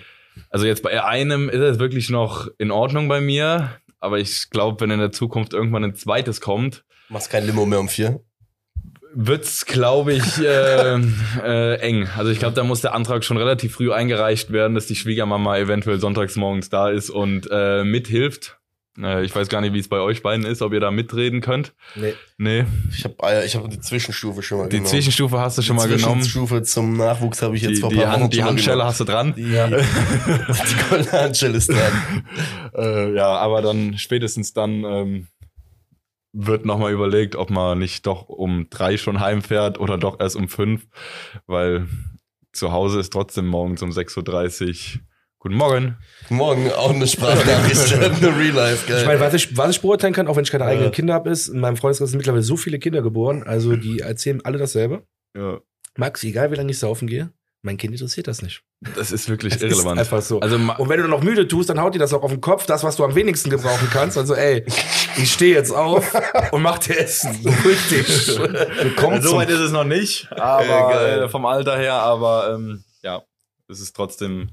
Also jetzt bei einem ist es wirklich noch in Ordnung bei mir, Aber ich glaube, wenn in der Zukunft irgendwann ein zweites kommt, Machst kein Limo mehr um vier. Wird's, glaube ich, äh, äh, eng. Also ich glaube, da muss der Antrag schon relativ früh eingereicht werden, dass die Schwiegermama eventuell sonntags morgens da ist und äh, mithilft. Äh, ich weiß gar nicht, wie es bei euch beiden ist, ob ihr da mitreden könnt. Nee. Nee, Ich habe ich hab die Zwischenstufe schon mal die genommen. Zwischenstufe hast du schon die mal genommen. Zwischenstufe zum Nachwuchs habe ich jetzt Die, vor ein die, paar Wochen Hand, die Handschelle hast du dran. Die, die goldene Handschelle ist dran. äh, ja, aber dann spätestens dann ähm, wird nochmal überlegt, ob man nicht doch um drei schon heimfährt oder doch erst um fünf, weil zu Hause ist trotzdem morgens um 6.30 Uhr. Guten Morgen. Morgen auch eine Sprachnachricht, eine Real Life, geil. Ich meine, was ich, was ich beurteilen kann, auch wenn ich keine eigenen Ja. Kinder habe, ist, in meinem Freundeskreis sind mittlerweile so viele Kinder geboren, also die erzählen alle dasselbe. Ja, Max, egal wie lange ich saufen gehe, mein Kind interessiert das nicht. das ist wirklich Das ist irrelevant. einfach so. Also Und wenn du noch müde tust, dann haut dir das auch auf den Kopf, das, was du am wenigsten gebrauchen kannst. Also, ey, ich stehe jetzt auf und mach dir Essen. Beruhig dich. Kommt so zum- weit ist es noch nicht, aber geil. äh, vom Alter her, aber ähm, ja, es ist trotzdem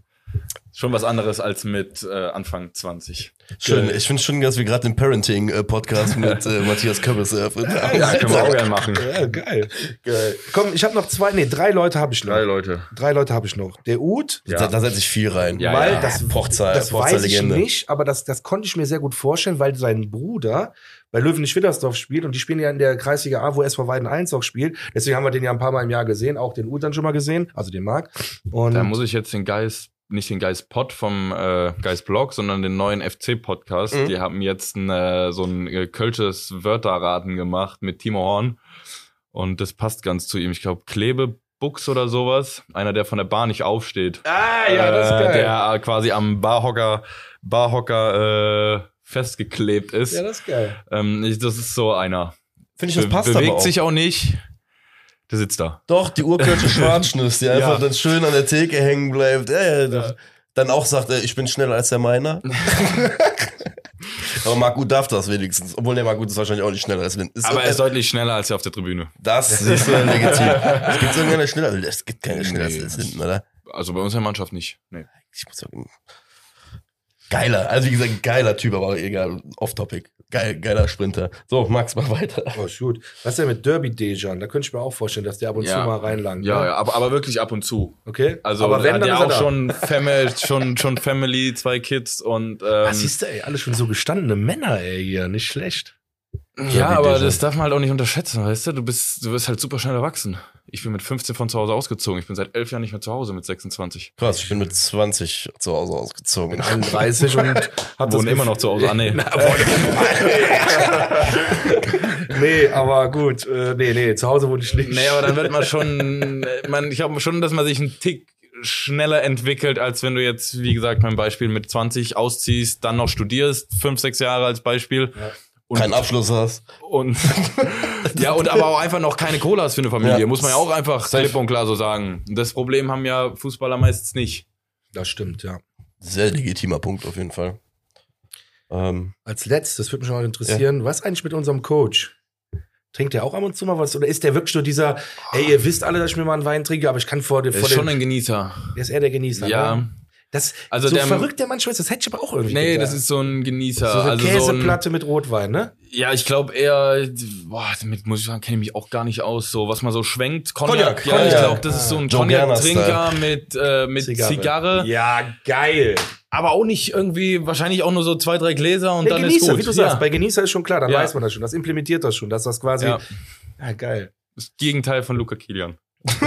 schon was anderes als mit äh, Anfang 20. Schön, ich finde schon, dass wir gerade den Parenting-Podcast mit äh, Matthias Köppes eröffnet haben. Ja, können wir auch gerne machen. Ja, geil. geil. Komm, ich habe noch zwei, nee, drei Leute habe ich noch. Drei Leute. Drei Leute habe ich noch. Der Ud, Ja. Da, da setze ich viel rein. Ja, weil ja. das, Pochzahl, das Pochzahl weiß ich Legende. nicht, aber das, das konnte ich mir sehr gut vorstellen, weil sein Bruder bei Löwen Schwittersdorf spielt und die spielen ja in der Kreisliga A, wo SV Weiden 1 auch spielt. Deswegen haben wir den ja ein paar Mal im Jahr gesehen, auch den Ud dann schon mal gesehen, also den Marc. Und Da muss ich jetzt den Geist, nicht den Geist Pod vom äh, Geist Blog, sondern den neuen FC Podcast. Mhm. Die haben jetzt ein, äh, so ein äh, kölsches Wörterraten gemacht mit Timo Horn. Und das passt ganz zu ihm. Ich glaube, Klebebuchs oder sowas. Einer, der von der Bar nicht aufsteht. ah, ja, das ist Äh, geil. Der äh, quasi am Barhocker, Barhocker festgeklebt ist. ja, das ist geil. ähm, ich, das ist so einer. Finde ich, das Be passt bewegt aber auch. sich auch nicht. Der sitzt da. Doch, die urkölsche Schwarzschnuss, die einfach Ja. dann schön an der Theke hängen bleibt. Ja, ja. Dann auch sagt, äh, ich bin schneller als der Meiner. aber Marc Gut darf das wenigstens. Obwohl der Marc ist wahrscheinlich auch nicht schneller als Win. Ist Aber er ist deutlich schneller als er auf der Tribüne. das siehst du legitim. Es gibt sogar eine schneller. Es gibt keine schneller Nee, als hinten, oder? Also bei unserer Mannschaft nicht. Nee. Ich muss sagen, geiler. Also wie gesagt, geiler Typ, aber egal. Off-Topic. Geil, geiler Sprinter. So, Max, mach weiter. Oh, ist gut. Was ist denn mit Derby Dejan? Da könnte ich mir auch vorstellen, dass der ab und Ja. zu mal reinlangt. Ja, ne? ja, aber, aber wirklich ab und zu. Okay. Also aber wenn hat dann ja ist er auch da. schon, Family, schon, schon Family, zwei Kids und ähm, Was siehst du, ey, alle schon so gestandene Männer, ey, hier. Nicht schlecht. Ja, aber das darf man halt auch nicht unterschätzen, weißt du? Du bist, du bist halt super schnell erwachsen. Ich bin mit 15 von zu Hause ausgezogen. Ich bin seit elf Jahren nicht mehr zu Hause mit 26. Krass, ich bin mit 20 zu Hause ausgezogen. 31 und hab Wohnen immer noch zu Hause. Ah, nee. Nee, aber gut. Äh, nee, nee, zu Hause wohne ich nicht. Nee, aber dann wird man schon, äh, man, ich glaube schon, dass man sich einen Tick schneller entwickelt, als wenn du jetzt, wie gesagt, mein Beispiel mit 20 ausziehst, dann noch studierst, fünf, sechs Jahre als Beispiel. Ja. Und, Keinen Abschluss hast. und ja, und aber auch einfach noch keine Kohle hast für eine Familie, Ja. muss man ja auch einfach Safe. klipp und klar so sagen. Das Problem haben ja Fußballer meistens nicht. Das stimmt, ja. Sehr legitimer Punkt auf jeden Fall. Ähm, Als letztes würde mich mal interessieren, was eigentlich mit unserem Coach? Trinkt der auch ab und zu mal was? Oder ist der wirklich nur dieser, ey, ihr wisst alle, dass ich mir mal einen Wein trinke, aber ich kann vor, dem- Der vor ist schon dem. ein Genießer. Der ist eher der Genießer. Ja. Ne? Das, Also so der- verrückt der manchmal ist, das hätte ich aber auch irgendwie Nee, gedacht. das ist so ein Genießer. so eine also so ein, Käseplatte mit Rotwein, ne? Ja, ich glaube eher, boah, damit muss ich sagen, kenne ich mich auch gar nicht aus. So, was man so schwenkt. Cognac. Cognac, ja, ich glaube, das ist so ein Cognac-Trinker mit, äh, mit Zigarre. Ja, geil. Aber auch nicht irgendwie, wahrscheinlich auch nur so zwei, drei Gläser und Der dann Genießer, ist gut. wie du sagst, ja. bei Genießer ist schon klar, dann Ja. weiß man das schon. Das implementiert das schon, dass das quasi. Ja, Ja. geil. Das Gegenteil von Luca Kilian.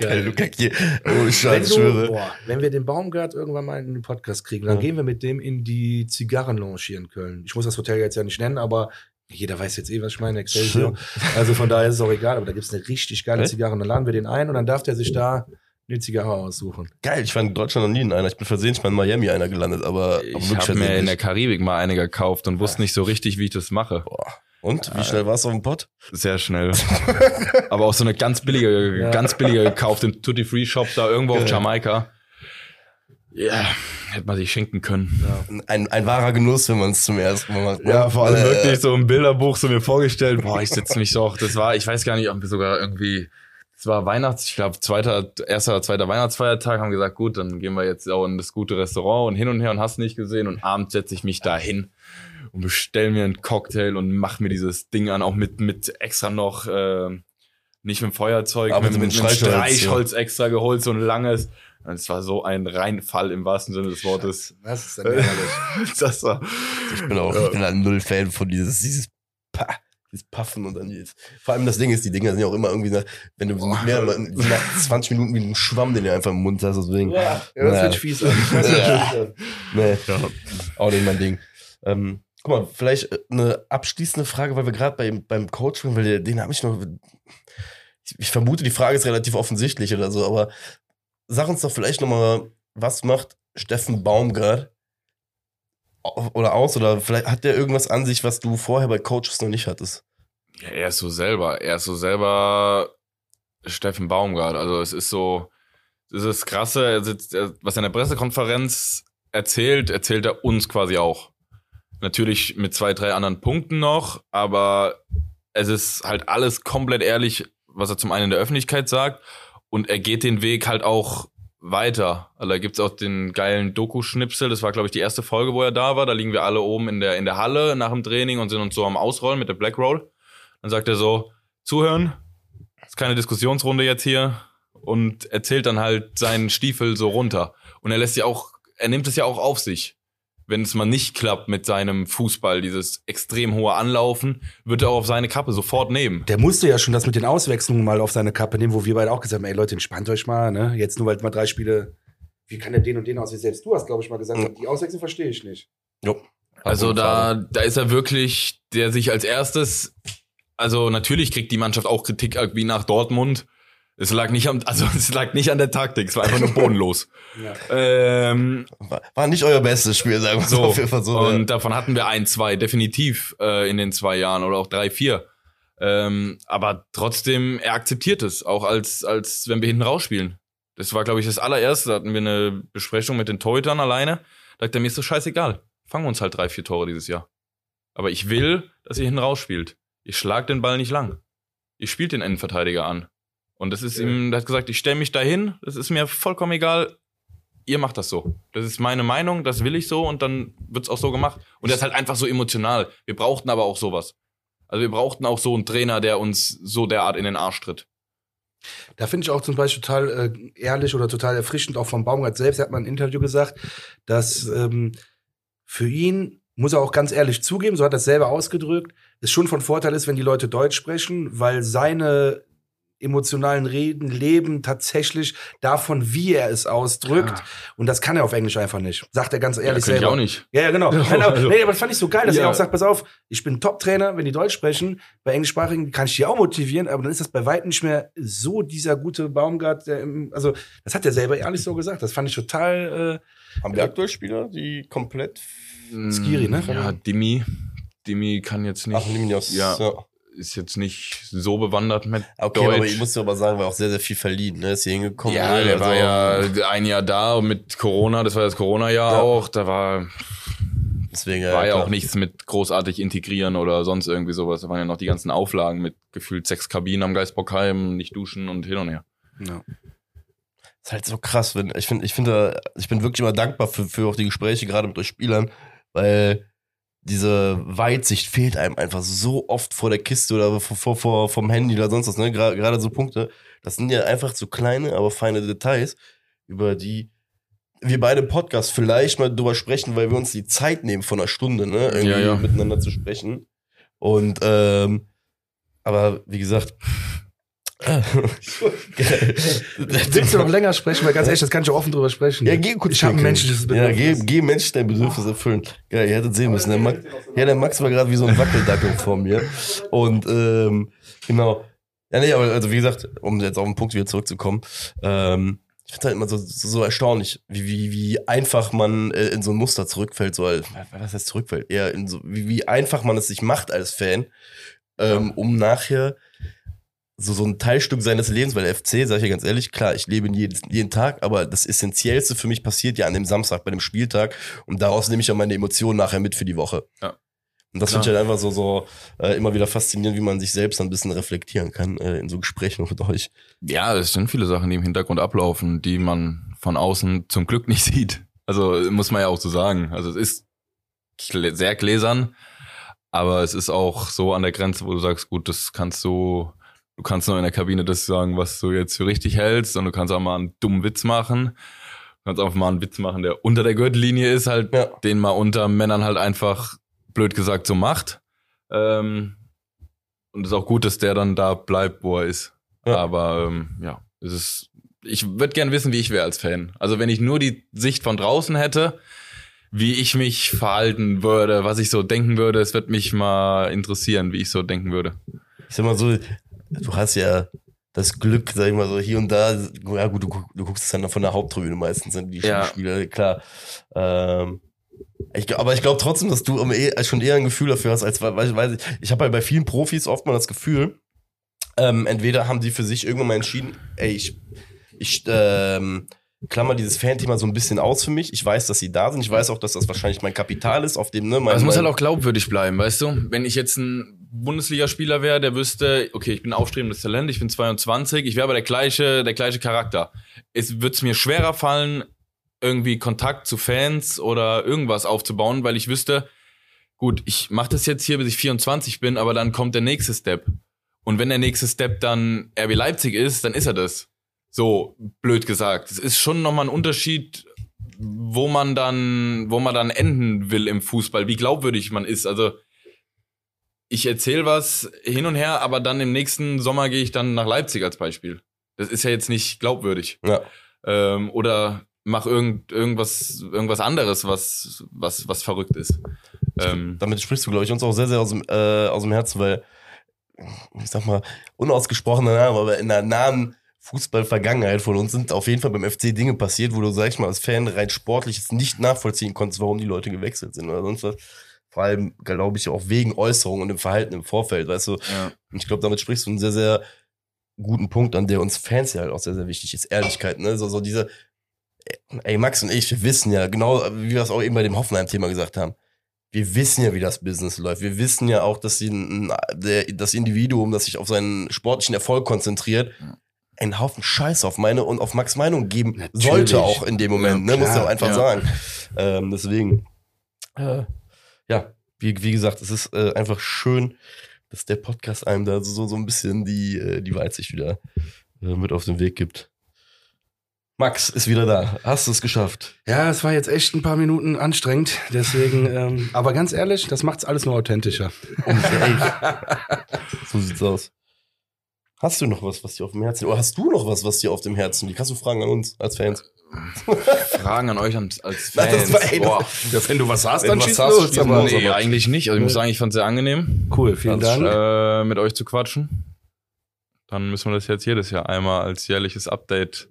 geil, Luca, hier. Oh, Wenn, Scheiße, schwöre. boah, wenn wir den Baumgart irgendwann mal in den Podcast kriegen, dann Ja. gehen wir mit dem in die Zigarrenlounge hier in Köln. Ich muss das Hotel jetzt ja nicht nennen, aber jeder weiß jetzt eh, was ich meine, Excelsior. Also von daher ist es auch egal, aber da gibt es eine richtig geile Echt? Zigarre. Dann laden wir den ein und dann darf der sich da eine Zigarre aussuchen. Geil, ich war in Deutschland noch nie in einer. Ich bin versehentlich mal in Miami einer gelandet, aber, aber Ich wirklich habe mir in der. Karibik mal eine gekauft und wusste nicht so richtig, wie ich das mache. Boah. Und? Wie schnell warst du auf dem Pott? Sehr schnell. Aber auch so eine ganz billige, Ja. ganz billige gekauft im Tutti Free Shop da irgendwo auf Geil. Jamaika. Ja, hätte man sich schenken können. Ein, ein wahrer Genuss, wenn man es zum ersten Mal macht. ne? Ja, vor allem Äh, wirklich so im Bilderbuch so mir vorgestellt, boah, ich setze mich doch, das war, ich weiß gar nicht, ob wir sogar irgendwie es war Weihnachts, ich glaube, zweiter, erster, zweiter Weihnachtsfeiertag, haben gesagt, gut, dann gehen wir jetzt auch in das gute Restaurant und hin und her und hast nicht gesehen und abends setze ich mich da hin und bestell mir einen Cocktail und mach mir dieses Ding an, auch mit, mit extra noch, äh, nicht mit dem Feuerzeug, Aber mit, mit mit, mit Streichholz, Streichholz extra geholt, so ein langes. Und es war so ein Reinfall im wahrsten Sinne des Wortes. Das ist ehrlich. das war, Ich bin auch, ich bin halt null Fan von dieses, dieses, pa, dieses Puffen und dann dieses. Vor allem das Ding ist, die Dinger sind ja auch immer irgendwie nach, wenn du die sind nach 20 Minuten wie ein Schwamm, den du einfach im Mund hast, deswegen. Ja, das Ja. wird fies an. Das wird Ja. fies an. Nee, auch nicht mein Ding. Ähm, guck mal, vielleicht äh, eine abschließende Frage, weil wir gerade bei, beim Coach waren, weil den, habe ich noch. Ich, ich vermute, die Frage ist relativ offensichtlich oder so, aber sag uns doch vielleicht nochmal, was macht Steffen Baumgart au- oder aus? Oder vielleicht hat der irgendwas an sich, was du vorher bei Coaches noch nicht hattest? Ja, er ist so selber. Er ist so selber Steffen Baumgart. Also es ist so, ist das Krasse, sitzt, er, was er in der Pressekonferenz erzählt, erzählt er uns quasi auch. Natürlich mit zwei, drei anderen Punkten noch, aber es ist halt alles komplett ehrlich, was er zum einen in der Öffentlichkeit sagt und er geht den Weg halt auch weiter. Also da gibt's auch den geilen Doku-Schnipsel, das war glaube ich die erste Folge, wo er da war, da liegen wir alle oben in der, in der Halle nach dem Training und sind uns so am Ausrollen mit der Black Roll. Dann sagt er so, zuhören, ist keine Diskussionsrunde jetzt hier und erzählt dann halt seinen Stiefel so runter. Und er lässt sich auch, er nimmt es ja auch auf sich. Wenn es mal nicht klappt mit seinem Fußball, dieses extrem hohe Anlaufen, wird er auch auf seine Kappe sofort nehmen. Der musste ja schon das mit den Auswechslungen mal auf seine Kappe nehmen, wo wir beide auch gesagt haben, ey Leute, entspannt euch mal, ne? Jetzt nur weil mal drei Spiele, wie kann der den und den aus? Selbst du hast, glaube ich, mal gesagt, Ja. die Auswechslung verstehe ich nicht. Jo. Also da, da ist er wirklich, der sich als erstes, also natürlich kriegt die Mannschaft auch Kritik wie nach Dortmund. Es lag nicht am, also es lag nicht an der Taktik, es war einfach nur bodenlos. Ja. ähm, War, war nicht euer bestes Spiel, sagen wir so, auf jeden Fall so. und davon hatten wir ein, zwei, definitiv äh, in den zwei Jahren oder auch drei, vier. Ähm, aber trotzdem, er akzeptiert es, auch als, als wenn wir hinten rausspielen. Das war, glaube ich, das allererste. Da hatten wir eine Besprechung mit den Torhütern alleine. Da sagt er, mir ist das scheißegal. Fangen wir uns halt drei, vier Tore dieses Jahr. Aber ich will, dass ihr hinten rausspielt. Ich schlag den Ball nicht lang. Ihr spielt den Innenverteidiger an. Und das ist Ja. ihm, er hat gesagt, ich stelle mich dahin, das ist mir vollkommen egal. Ihr macht das so. Das ist meine Meinung, das will ich so und dann wird's auch so gemacht. Und er ist halt einfach so emotional. Wir brauchten aber auch sowas. Also wir brauchten auch so einen Trainer, der uns so derart in den Arsch tritt. Da finde ich auch zum Beispiel total äh, ehrlich oder total erfrischend, auch vom Baumgart selbst. Er hat mal ein Interview gesagt, dass ähm, für ihn, muss er auch ganz ehrlich zugeben, so hat er es selber ausgedrückt, es schon von Vorteil ist, wenn die Leute Deutsch sprechen, weil seine emotionalen Reden leben tatsächlich davon, wie er es ausdrückt. Ja. Und das kann er auf Englisch einfach nicht. Sagt er ganz Ja, ehrlich ich selber. auch nicht. Ja, ja, genau. Ja, Nein, aber, also- nee, aber das fand ich so geil, dass Ja. er auch sagt, pass auf, ich bin Top-Trainer, wenn die Deutsch sprechen. Bei Englischsprachigen kann ich die auch motivieren, aber dann ist das bei weitem nicht mehr so dieser gute Baumgart, der im, also das hat er selber ehrlich so gesagt. Das fand ich total, äh, Haben wir aktuell Spieler, die komplett. Skiri, ne? Ja, Dimi. Dimi kann jetzt nicht. Ach, Limnios. Ja. ja. Ist jetzt nicht so bewandert mit Okay, Deutsch. aber ich muss dir aber sagen, war auch sehr, sehr viel verliehen. Ne? Ist hier hingekommen. ja, ne? der war Also, ja ein Jahr da und mit Corona, das war das Corona-Jahr Ja. auch. Da war, Deswegen, war ja klar. auch nichts mit großartig integrieren oder sonst irgendwie sowas. Da waren ja noch die ganzen Auflagen mit gefühlt sechs Kabinen am Geisbockheim, nicht duschen und hin und her. ja. ist halt so krass, wenn ich finde, ich finde, ich bin wirklich immer dankbar für, für auch die Gespräche gerade mit euch Spielern, weil diese Weitsicht fehlt einem einfach so oft vor der Kiste oder vor, vor, vor vom Handy oder sonst was, ne? Gra- Gerade so Punkte. Das sind ja einfach so kleine, aber feine Details, über die wir beide im Podcast vielleicht mal drüber sprechen, weil wir uns die Zeit nehmen von einer Stunde, ne? Irgendwie Ja, ja. miteinander zu sprechen. Und ähm, aber wie gesagt, Willst du noch länger sprechen? Weil ganz ehrlich, das kann ich auch offen drüber sprechen. Ja, geh kurz Ich habe ein menschliches Ja, geh, Bedürfnis. geh Mensch dein Bedürfnis erfüllen. Geil, ihr hättet sehen müssen. Der Max, ja, der Max war gerade wie so ein Wackeldackel vor mir. Und ähm, genau. Ja, nee, aber also wie gesagt, um jetzt auf den Punkt wieder zurückzukommen, ähm, ich finde halt immer so, so, so erstaunlich, wie, wie, wie einfach man äh, in so ein Muster zurückfällt, so als, was heißt zurückfällt? Eher in so, wie, wie einfach man es sich macht als Fan, ähm, um nachher so, so ein Teilstück seines Lebens, weil FC, sag ich ja ganz ehrlich, klar, ich lebe jeden, jeden Tag, aber das Essentiellste für mich passiert ja an dem Samstag bei dem Spieltag und daraus nehme ich ja meine Emotionen nachher mit für die Woche. Ja. Und das finde ich halt einfach so, so äh, immer wieder faszinierend, wie man sich selbst ein bisschen reflektieren kann äh, in so Gesprächen mit euch. Ja, es sind viele Sachen, die im Hintergrund ablaufen, die man von außen zum Glück nicht sieht. Also muss man ja auch so sagen. Also es ist sehr gläsern, aber es ist auch so an der Grenze, wo du sagst, gut, das kannst du, du kannst nur in der Kabine das sagen, was du jetzt für richtig hältst und du kannst auch mal einen dummen Witz machen. Du kannst auch mal einen Witz machen, der unter der Gürtellinie ist, halt, Ja. den man unter Männern halt einfach, blöd gesagt, so macht. Ähm, und es ist auch gut, dass der dann da bleibt, wo er ist. Ja. Aber ähm, ja, es ist. Ich würde gern wissen, wie ich wäre als Fan. Also wenn ich nur die Sicht von draußen hätte, wie ich mich verhalten würde, was ich so denken würde, es wird mich mal interessieren, wie ich so denken würde. Ich sag mal so, du hast ja das Glück, sag ich mal so, hier und da, ja gut, du, du guckst es dann von der Haupttribüne meistens, sind die Ja. Spiele, klar. Ähm, ich, aber ich glaube trotzdem, dass du eh- schon eher ein Gefühl dafür hast, als weiß, weiß ich. Ich habe halt bei vielen Profis oft mal das Gefühl, ähm, entweder haben die für sich irgendwann mal entschieden, ey, ich, ich ähm, klammer dieses Fan-Thema so ein bisschen aus für mich. Ich weiß, dass sie da sind. Ich weiß auch, dass das wahrscheinlich mein Kapital ist, auf dem, ne, mein, Aber es muss halt auch glaubwürdig bleiben, weißt du? Wenn ich jetzt ein Bundesligaspieler wäre, der wüsste, okay, ich bin aufstrebendes Talent, ich bin 22, ich wäre aber der gleiche, der gleiche Charakter. Es wird mir schwerer fallen, irgendwie Kontakt zu Fans oder irgendwas aufzubauen, weil ich wüsste, gut, ich mache das jetzt hier, bis ich 24 bin, aber dann kommt der nächste Step. Und wenn der nächste Step dann RB Leipzig ist, dann ist er das. So, blöd gesagt. Es ist schon nochmal ein Unterschied, wo man dann, wo man dann enden will im Fußball, wie glaubwürdig man ist. Also ich erzähle was hin und her, aber dann im nächsten Sommer gehe ich dann nach Leipzig als Beispiel. Das ist ja jetzt nicht glaubwürdig. ja. Ähm, oder mach irgend, irgendwas, irgendwas anderes, was, was, was verrückt ist. Ähm, damit sprichst du, glaube ich, uns auch sehr, sehr aus dem, äh, aus dem Herzen, weil, ich sag mal, unausgesprochener Name, aber in der nahen Fußball-Vergangenheit von uns sind auf jeden Fall beim FC Dinge passiert, wo du, sag ich mal, als Fan rein sportlich nicht nachvollziehen konntest, warum die Leute gewechselt sind oder sonst was. Vor allem, glaube ich, auch wegen Äußerungen und dem Verhalten im Vorfeld, weißt du. ja. Und ich glaube, damit sprichst du einen sehr, sehr guten Punkt an, der uns Fans ja halt auch sehr, sehr wichtig ist. Ehrlichkeit, ne? So, so diese, ey, Max und ich, wir wissen ja, genau wie wir es auch eben bei dem Hoffenheim-Thema gesagt haben, wir wissen ja, wie das Business läuft. Wir wissen ja auch, dass sie der, das Individuum, das sich auf seinen sportlichen Erfolg konzentriert, Ja. einen Haufen Scheiß auf meine und auf Max Meinung geben Natürlich. sollte auch in dem Moment, Ja, ne? Muss ja auch einfach ja. sagen. Ähm, deswegen, äh, wie, wie gesagt, es ist äh, einfach schön, dass der Podcast einem da so, so ein bisschen die, äh, die Weitsicht wieder äh, mit auf den Weg gibt. Max ist wieder da. Hast du es geschafft? Ja, es war jetzt echt ein paar Minuten anstrengend. Deswegen, ähm, aber ganz ehrlich, das macht's alles nur authentischer. so sieht's aus. Hast du noch was, was dir auf dem Herzen Oder hast du noch was, was dir auf dem Herzen liegt? Hast du Fragen an uns als Fans? Fragen an euch als, als Na, das Fans. war- ey, Boah. Ja, wenn du was hast, dann du was schieß hast, los. schieß aber- los. Nee, eigentlich nicht. Also ich muss sagen, ich fand es sehr angenehm, Cool, vielen Dank. äh, mit euch zu quatschen. Dann müssen wir das jetzt jedes Jahr einmal als jährliches Update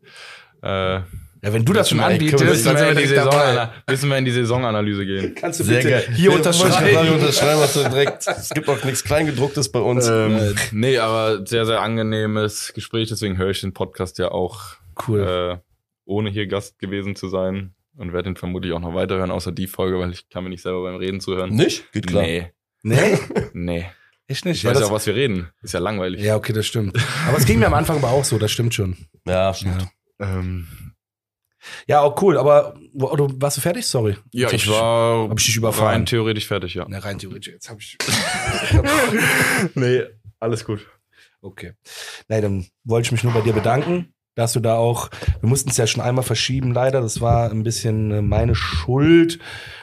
äh, Ja, wenn du das schon anbietest, das- dann müssen, wir in die. Saison, müssen wir in die Saisonanalyse gehen. Kannst du Sehr bitte geil. hier unterschreiben? unterschreiben hast du direkt. Es gibt auch nichts Kleingedrucktes bei uns. Ähm, nee, aber sehr, sehr angenehmes Gespräch, deswegen höre ich den Podcast ja auch, Cool. Ohne hier Gast gewesen zu sein und werde ihn vermutlich auch noch weiterhören, außer die Folge, weil ich kann mir nicht selber beim Reden zuhören. Nicht? Geht klar. Nee, Nee, nee. echt nicht. Ich Ja, weiß ja auch, was wir reden. Ist ja langweilig. ja, okay, das stimmt. Aber es ging mir am Anfang aber auch so, das stimmt schon. Ja, stimmt. Ja, Ähm, ja auch cool, aber oder warst du fertig? Sorry. ja ich hab war hab ich dich überfahren? rein theoretisch fertig, ja. Ne, rein theoretisch. Jetzt hab ich. nee, alles gut. Okay. Nein, dann wollte ich mich nur bei dir bedanken, dass du da auch, wir mussten es ja schon einmal verschieben, leider. Das war ein bisschen äh, meine Schuld.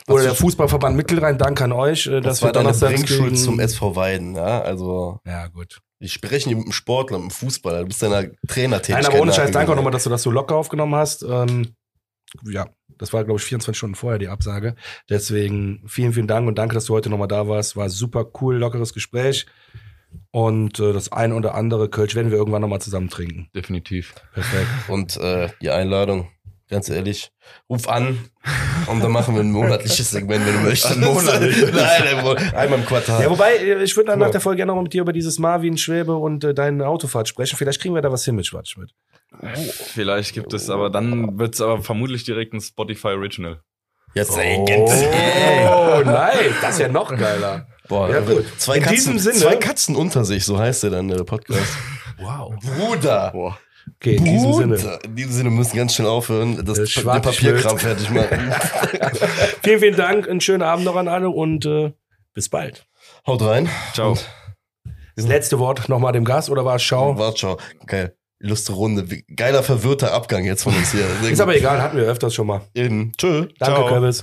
Oder der Fußballverband Mittelrhein, Dank an euch, äh, Das dass war wir deine Bringschuld zum SV Weiden, ja. Also, Ja, gut. wir sprechen hier mit einem Sportler, mit einem Fußballer. Du bist deiner Trainertätigkeit. Nein, aber ohne Scheiß, danke auch nochmal, dass du das so locker aufgenommen hast. Ähm, ja, das war, glaube ich, 24 Stunden vorher die Absage. Deswegen vielen, vielen Dank und danke, dass du heute nochmal da warst. War super cool, lockeres Gespräch. Und äh, das eine oder andere Kölsch werden wir irgendwann nochmal zusammen trinken. Definitiv. Perfekt. Und äh, die Einladung, ganz ehrlich, ruf an und dann machen wir ein monatliches Segment, wenn du möchtest. Monatlich? Nein, einmal im Quartal. Ja, wobei, äh, ich würde dann Ja. nach der Folge gerne nochmal mit dir über dieses Marvin Schwäbe und äh, deine Autofahrt sprechen. Vielleicht kriegen wir da was hin mit Schwarzschmidt. Vielleicht gibt es, aber dann wird es aber vermutlich direkt ein Spotify Original. Jetzt, Oh, ey, ey. nein, das ist ja noch geiler. Boah, Ja, gut. Zwei, In Katzen, diesem Sinne- zwei Katzen unter sich, so heißt der dann, der Podcast. Wow. Bruder. Boah. Okay, in diesem Sinne. In diesem Sinne wir müssen ganz schnell aufhören, das, Der den Papierkram fertig machen. Vielen, vielen Dank. Einen schönen Abend noch an alle und äh, bis bald. Haut rein. Ciao. Das letzte Wort nochmal dem Gast oder war es Schau? Wart, ciao. Geil. Lustige Runde. Geiler, verwirrter Abgang jetzt von uns hier. Ist aber egal, hatten wir öfters schon mal. Eben. Tschö. Danke, Ciao. Kürbis.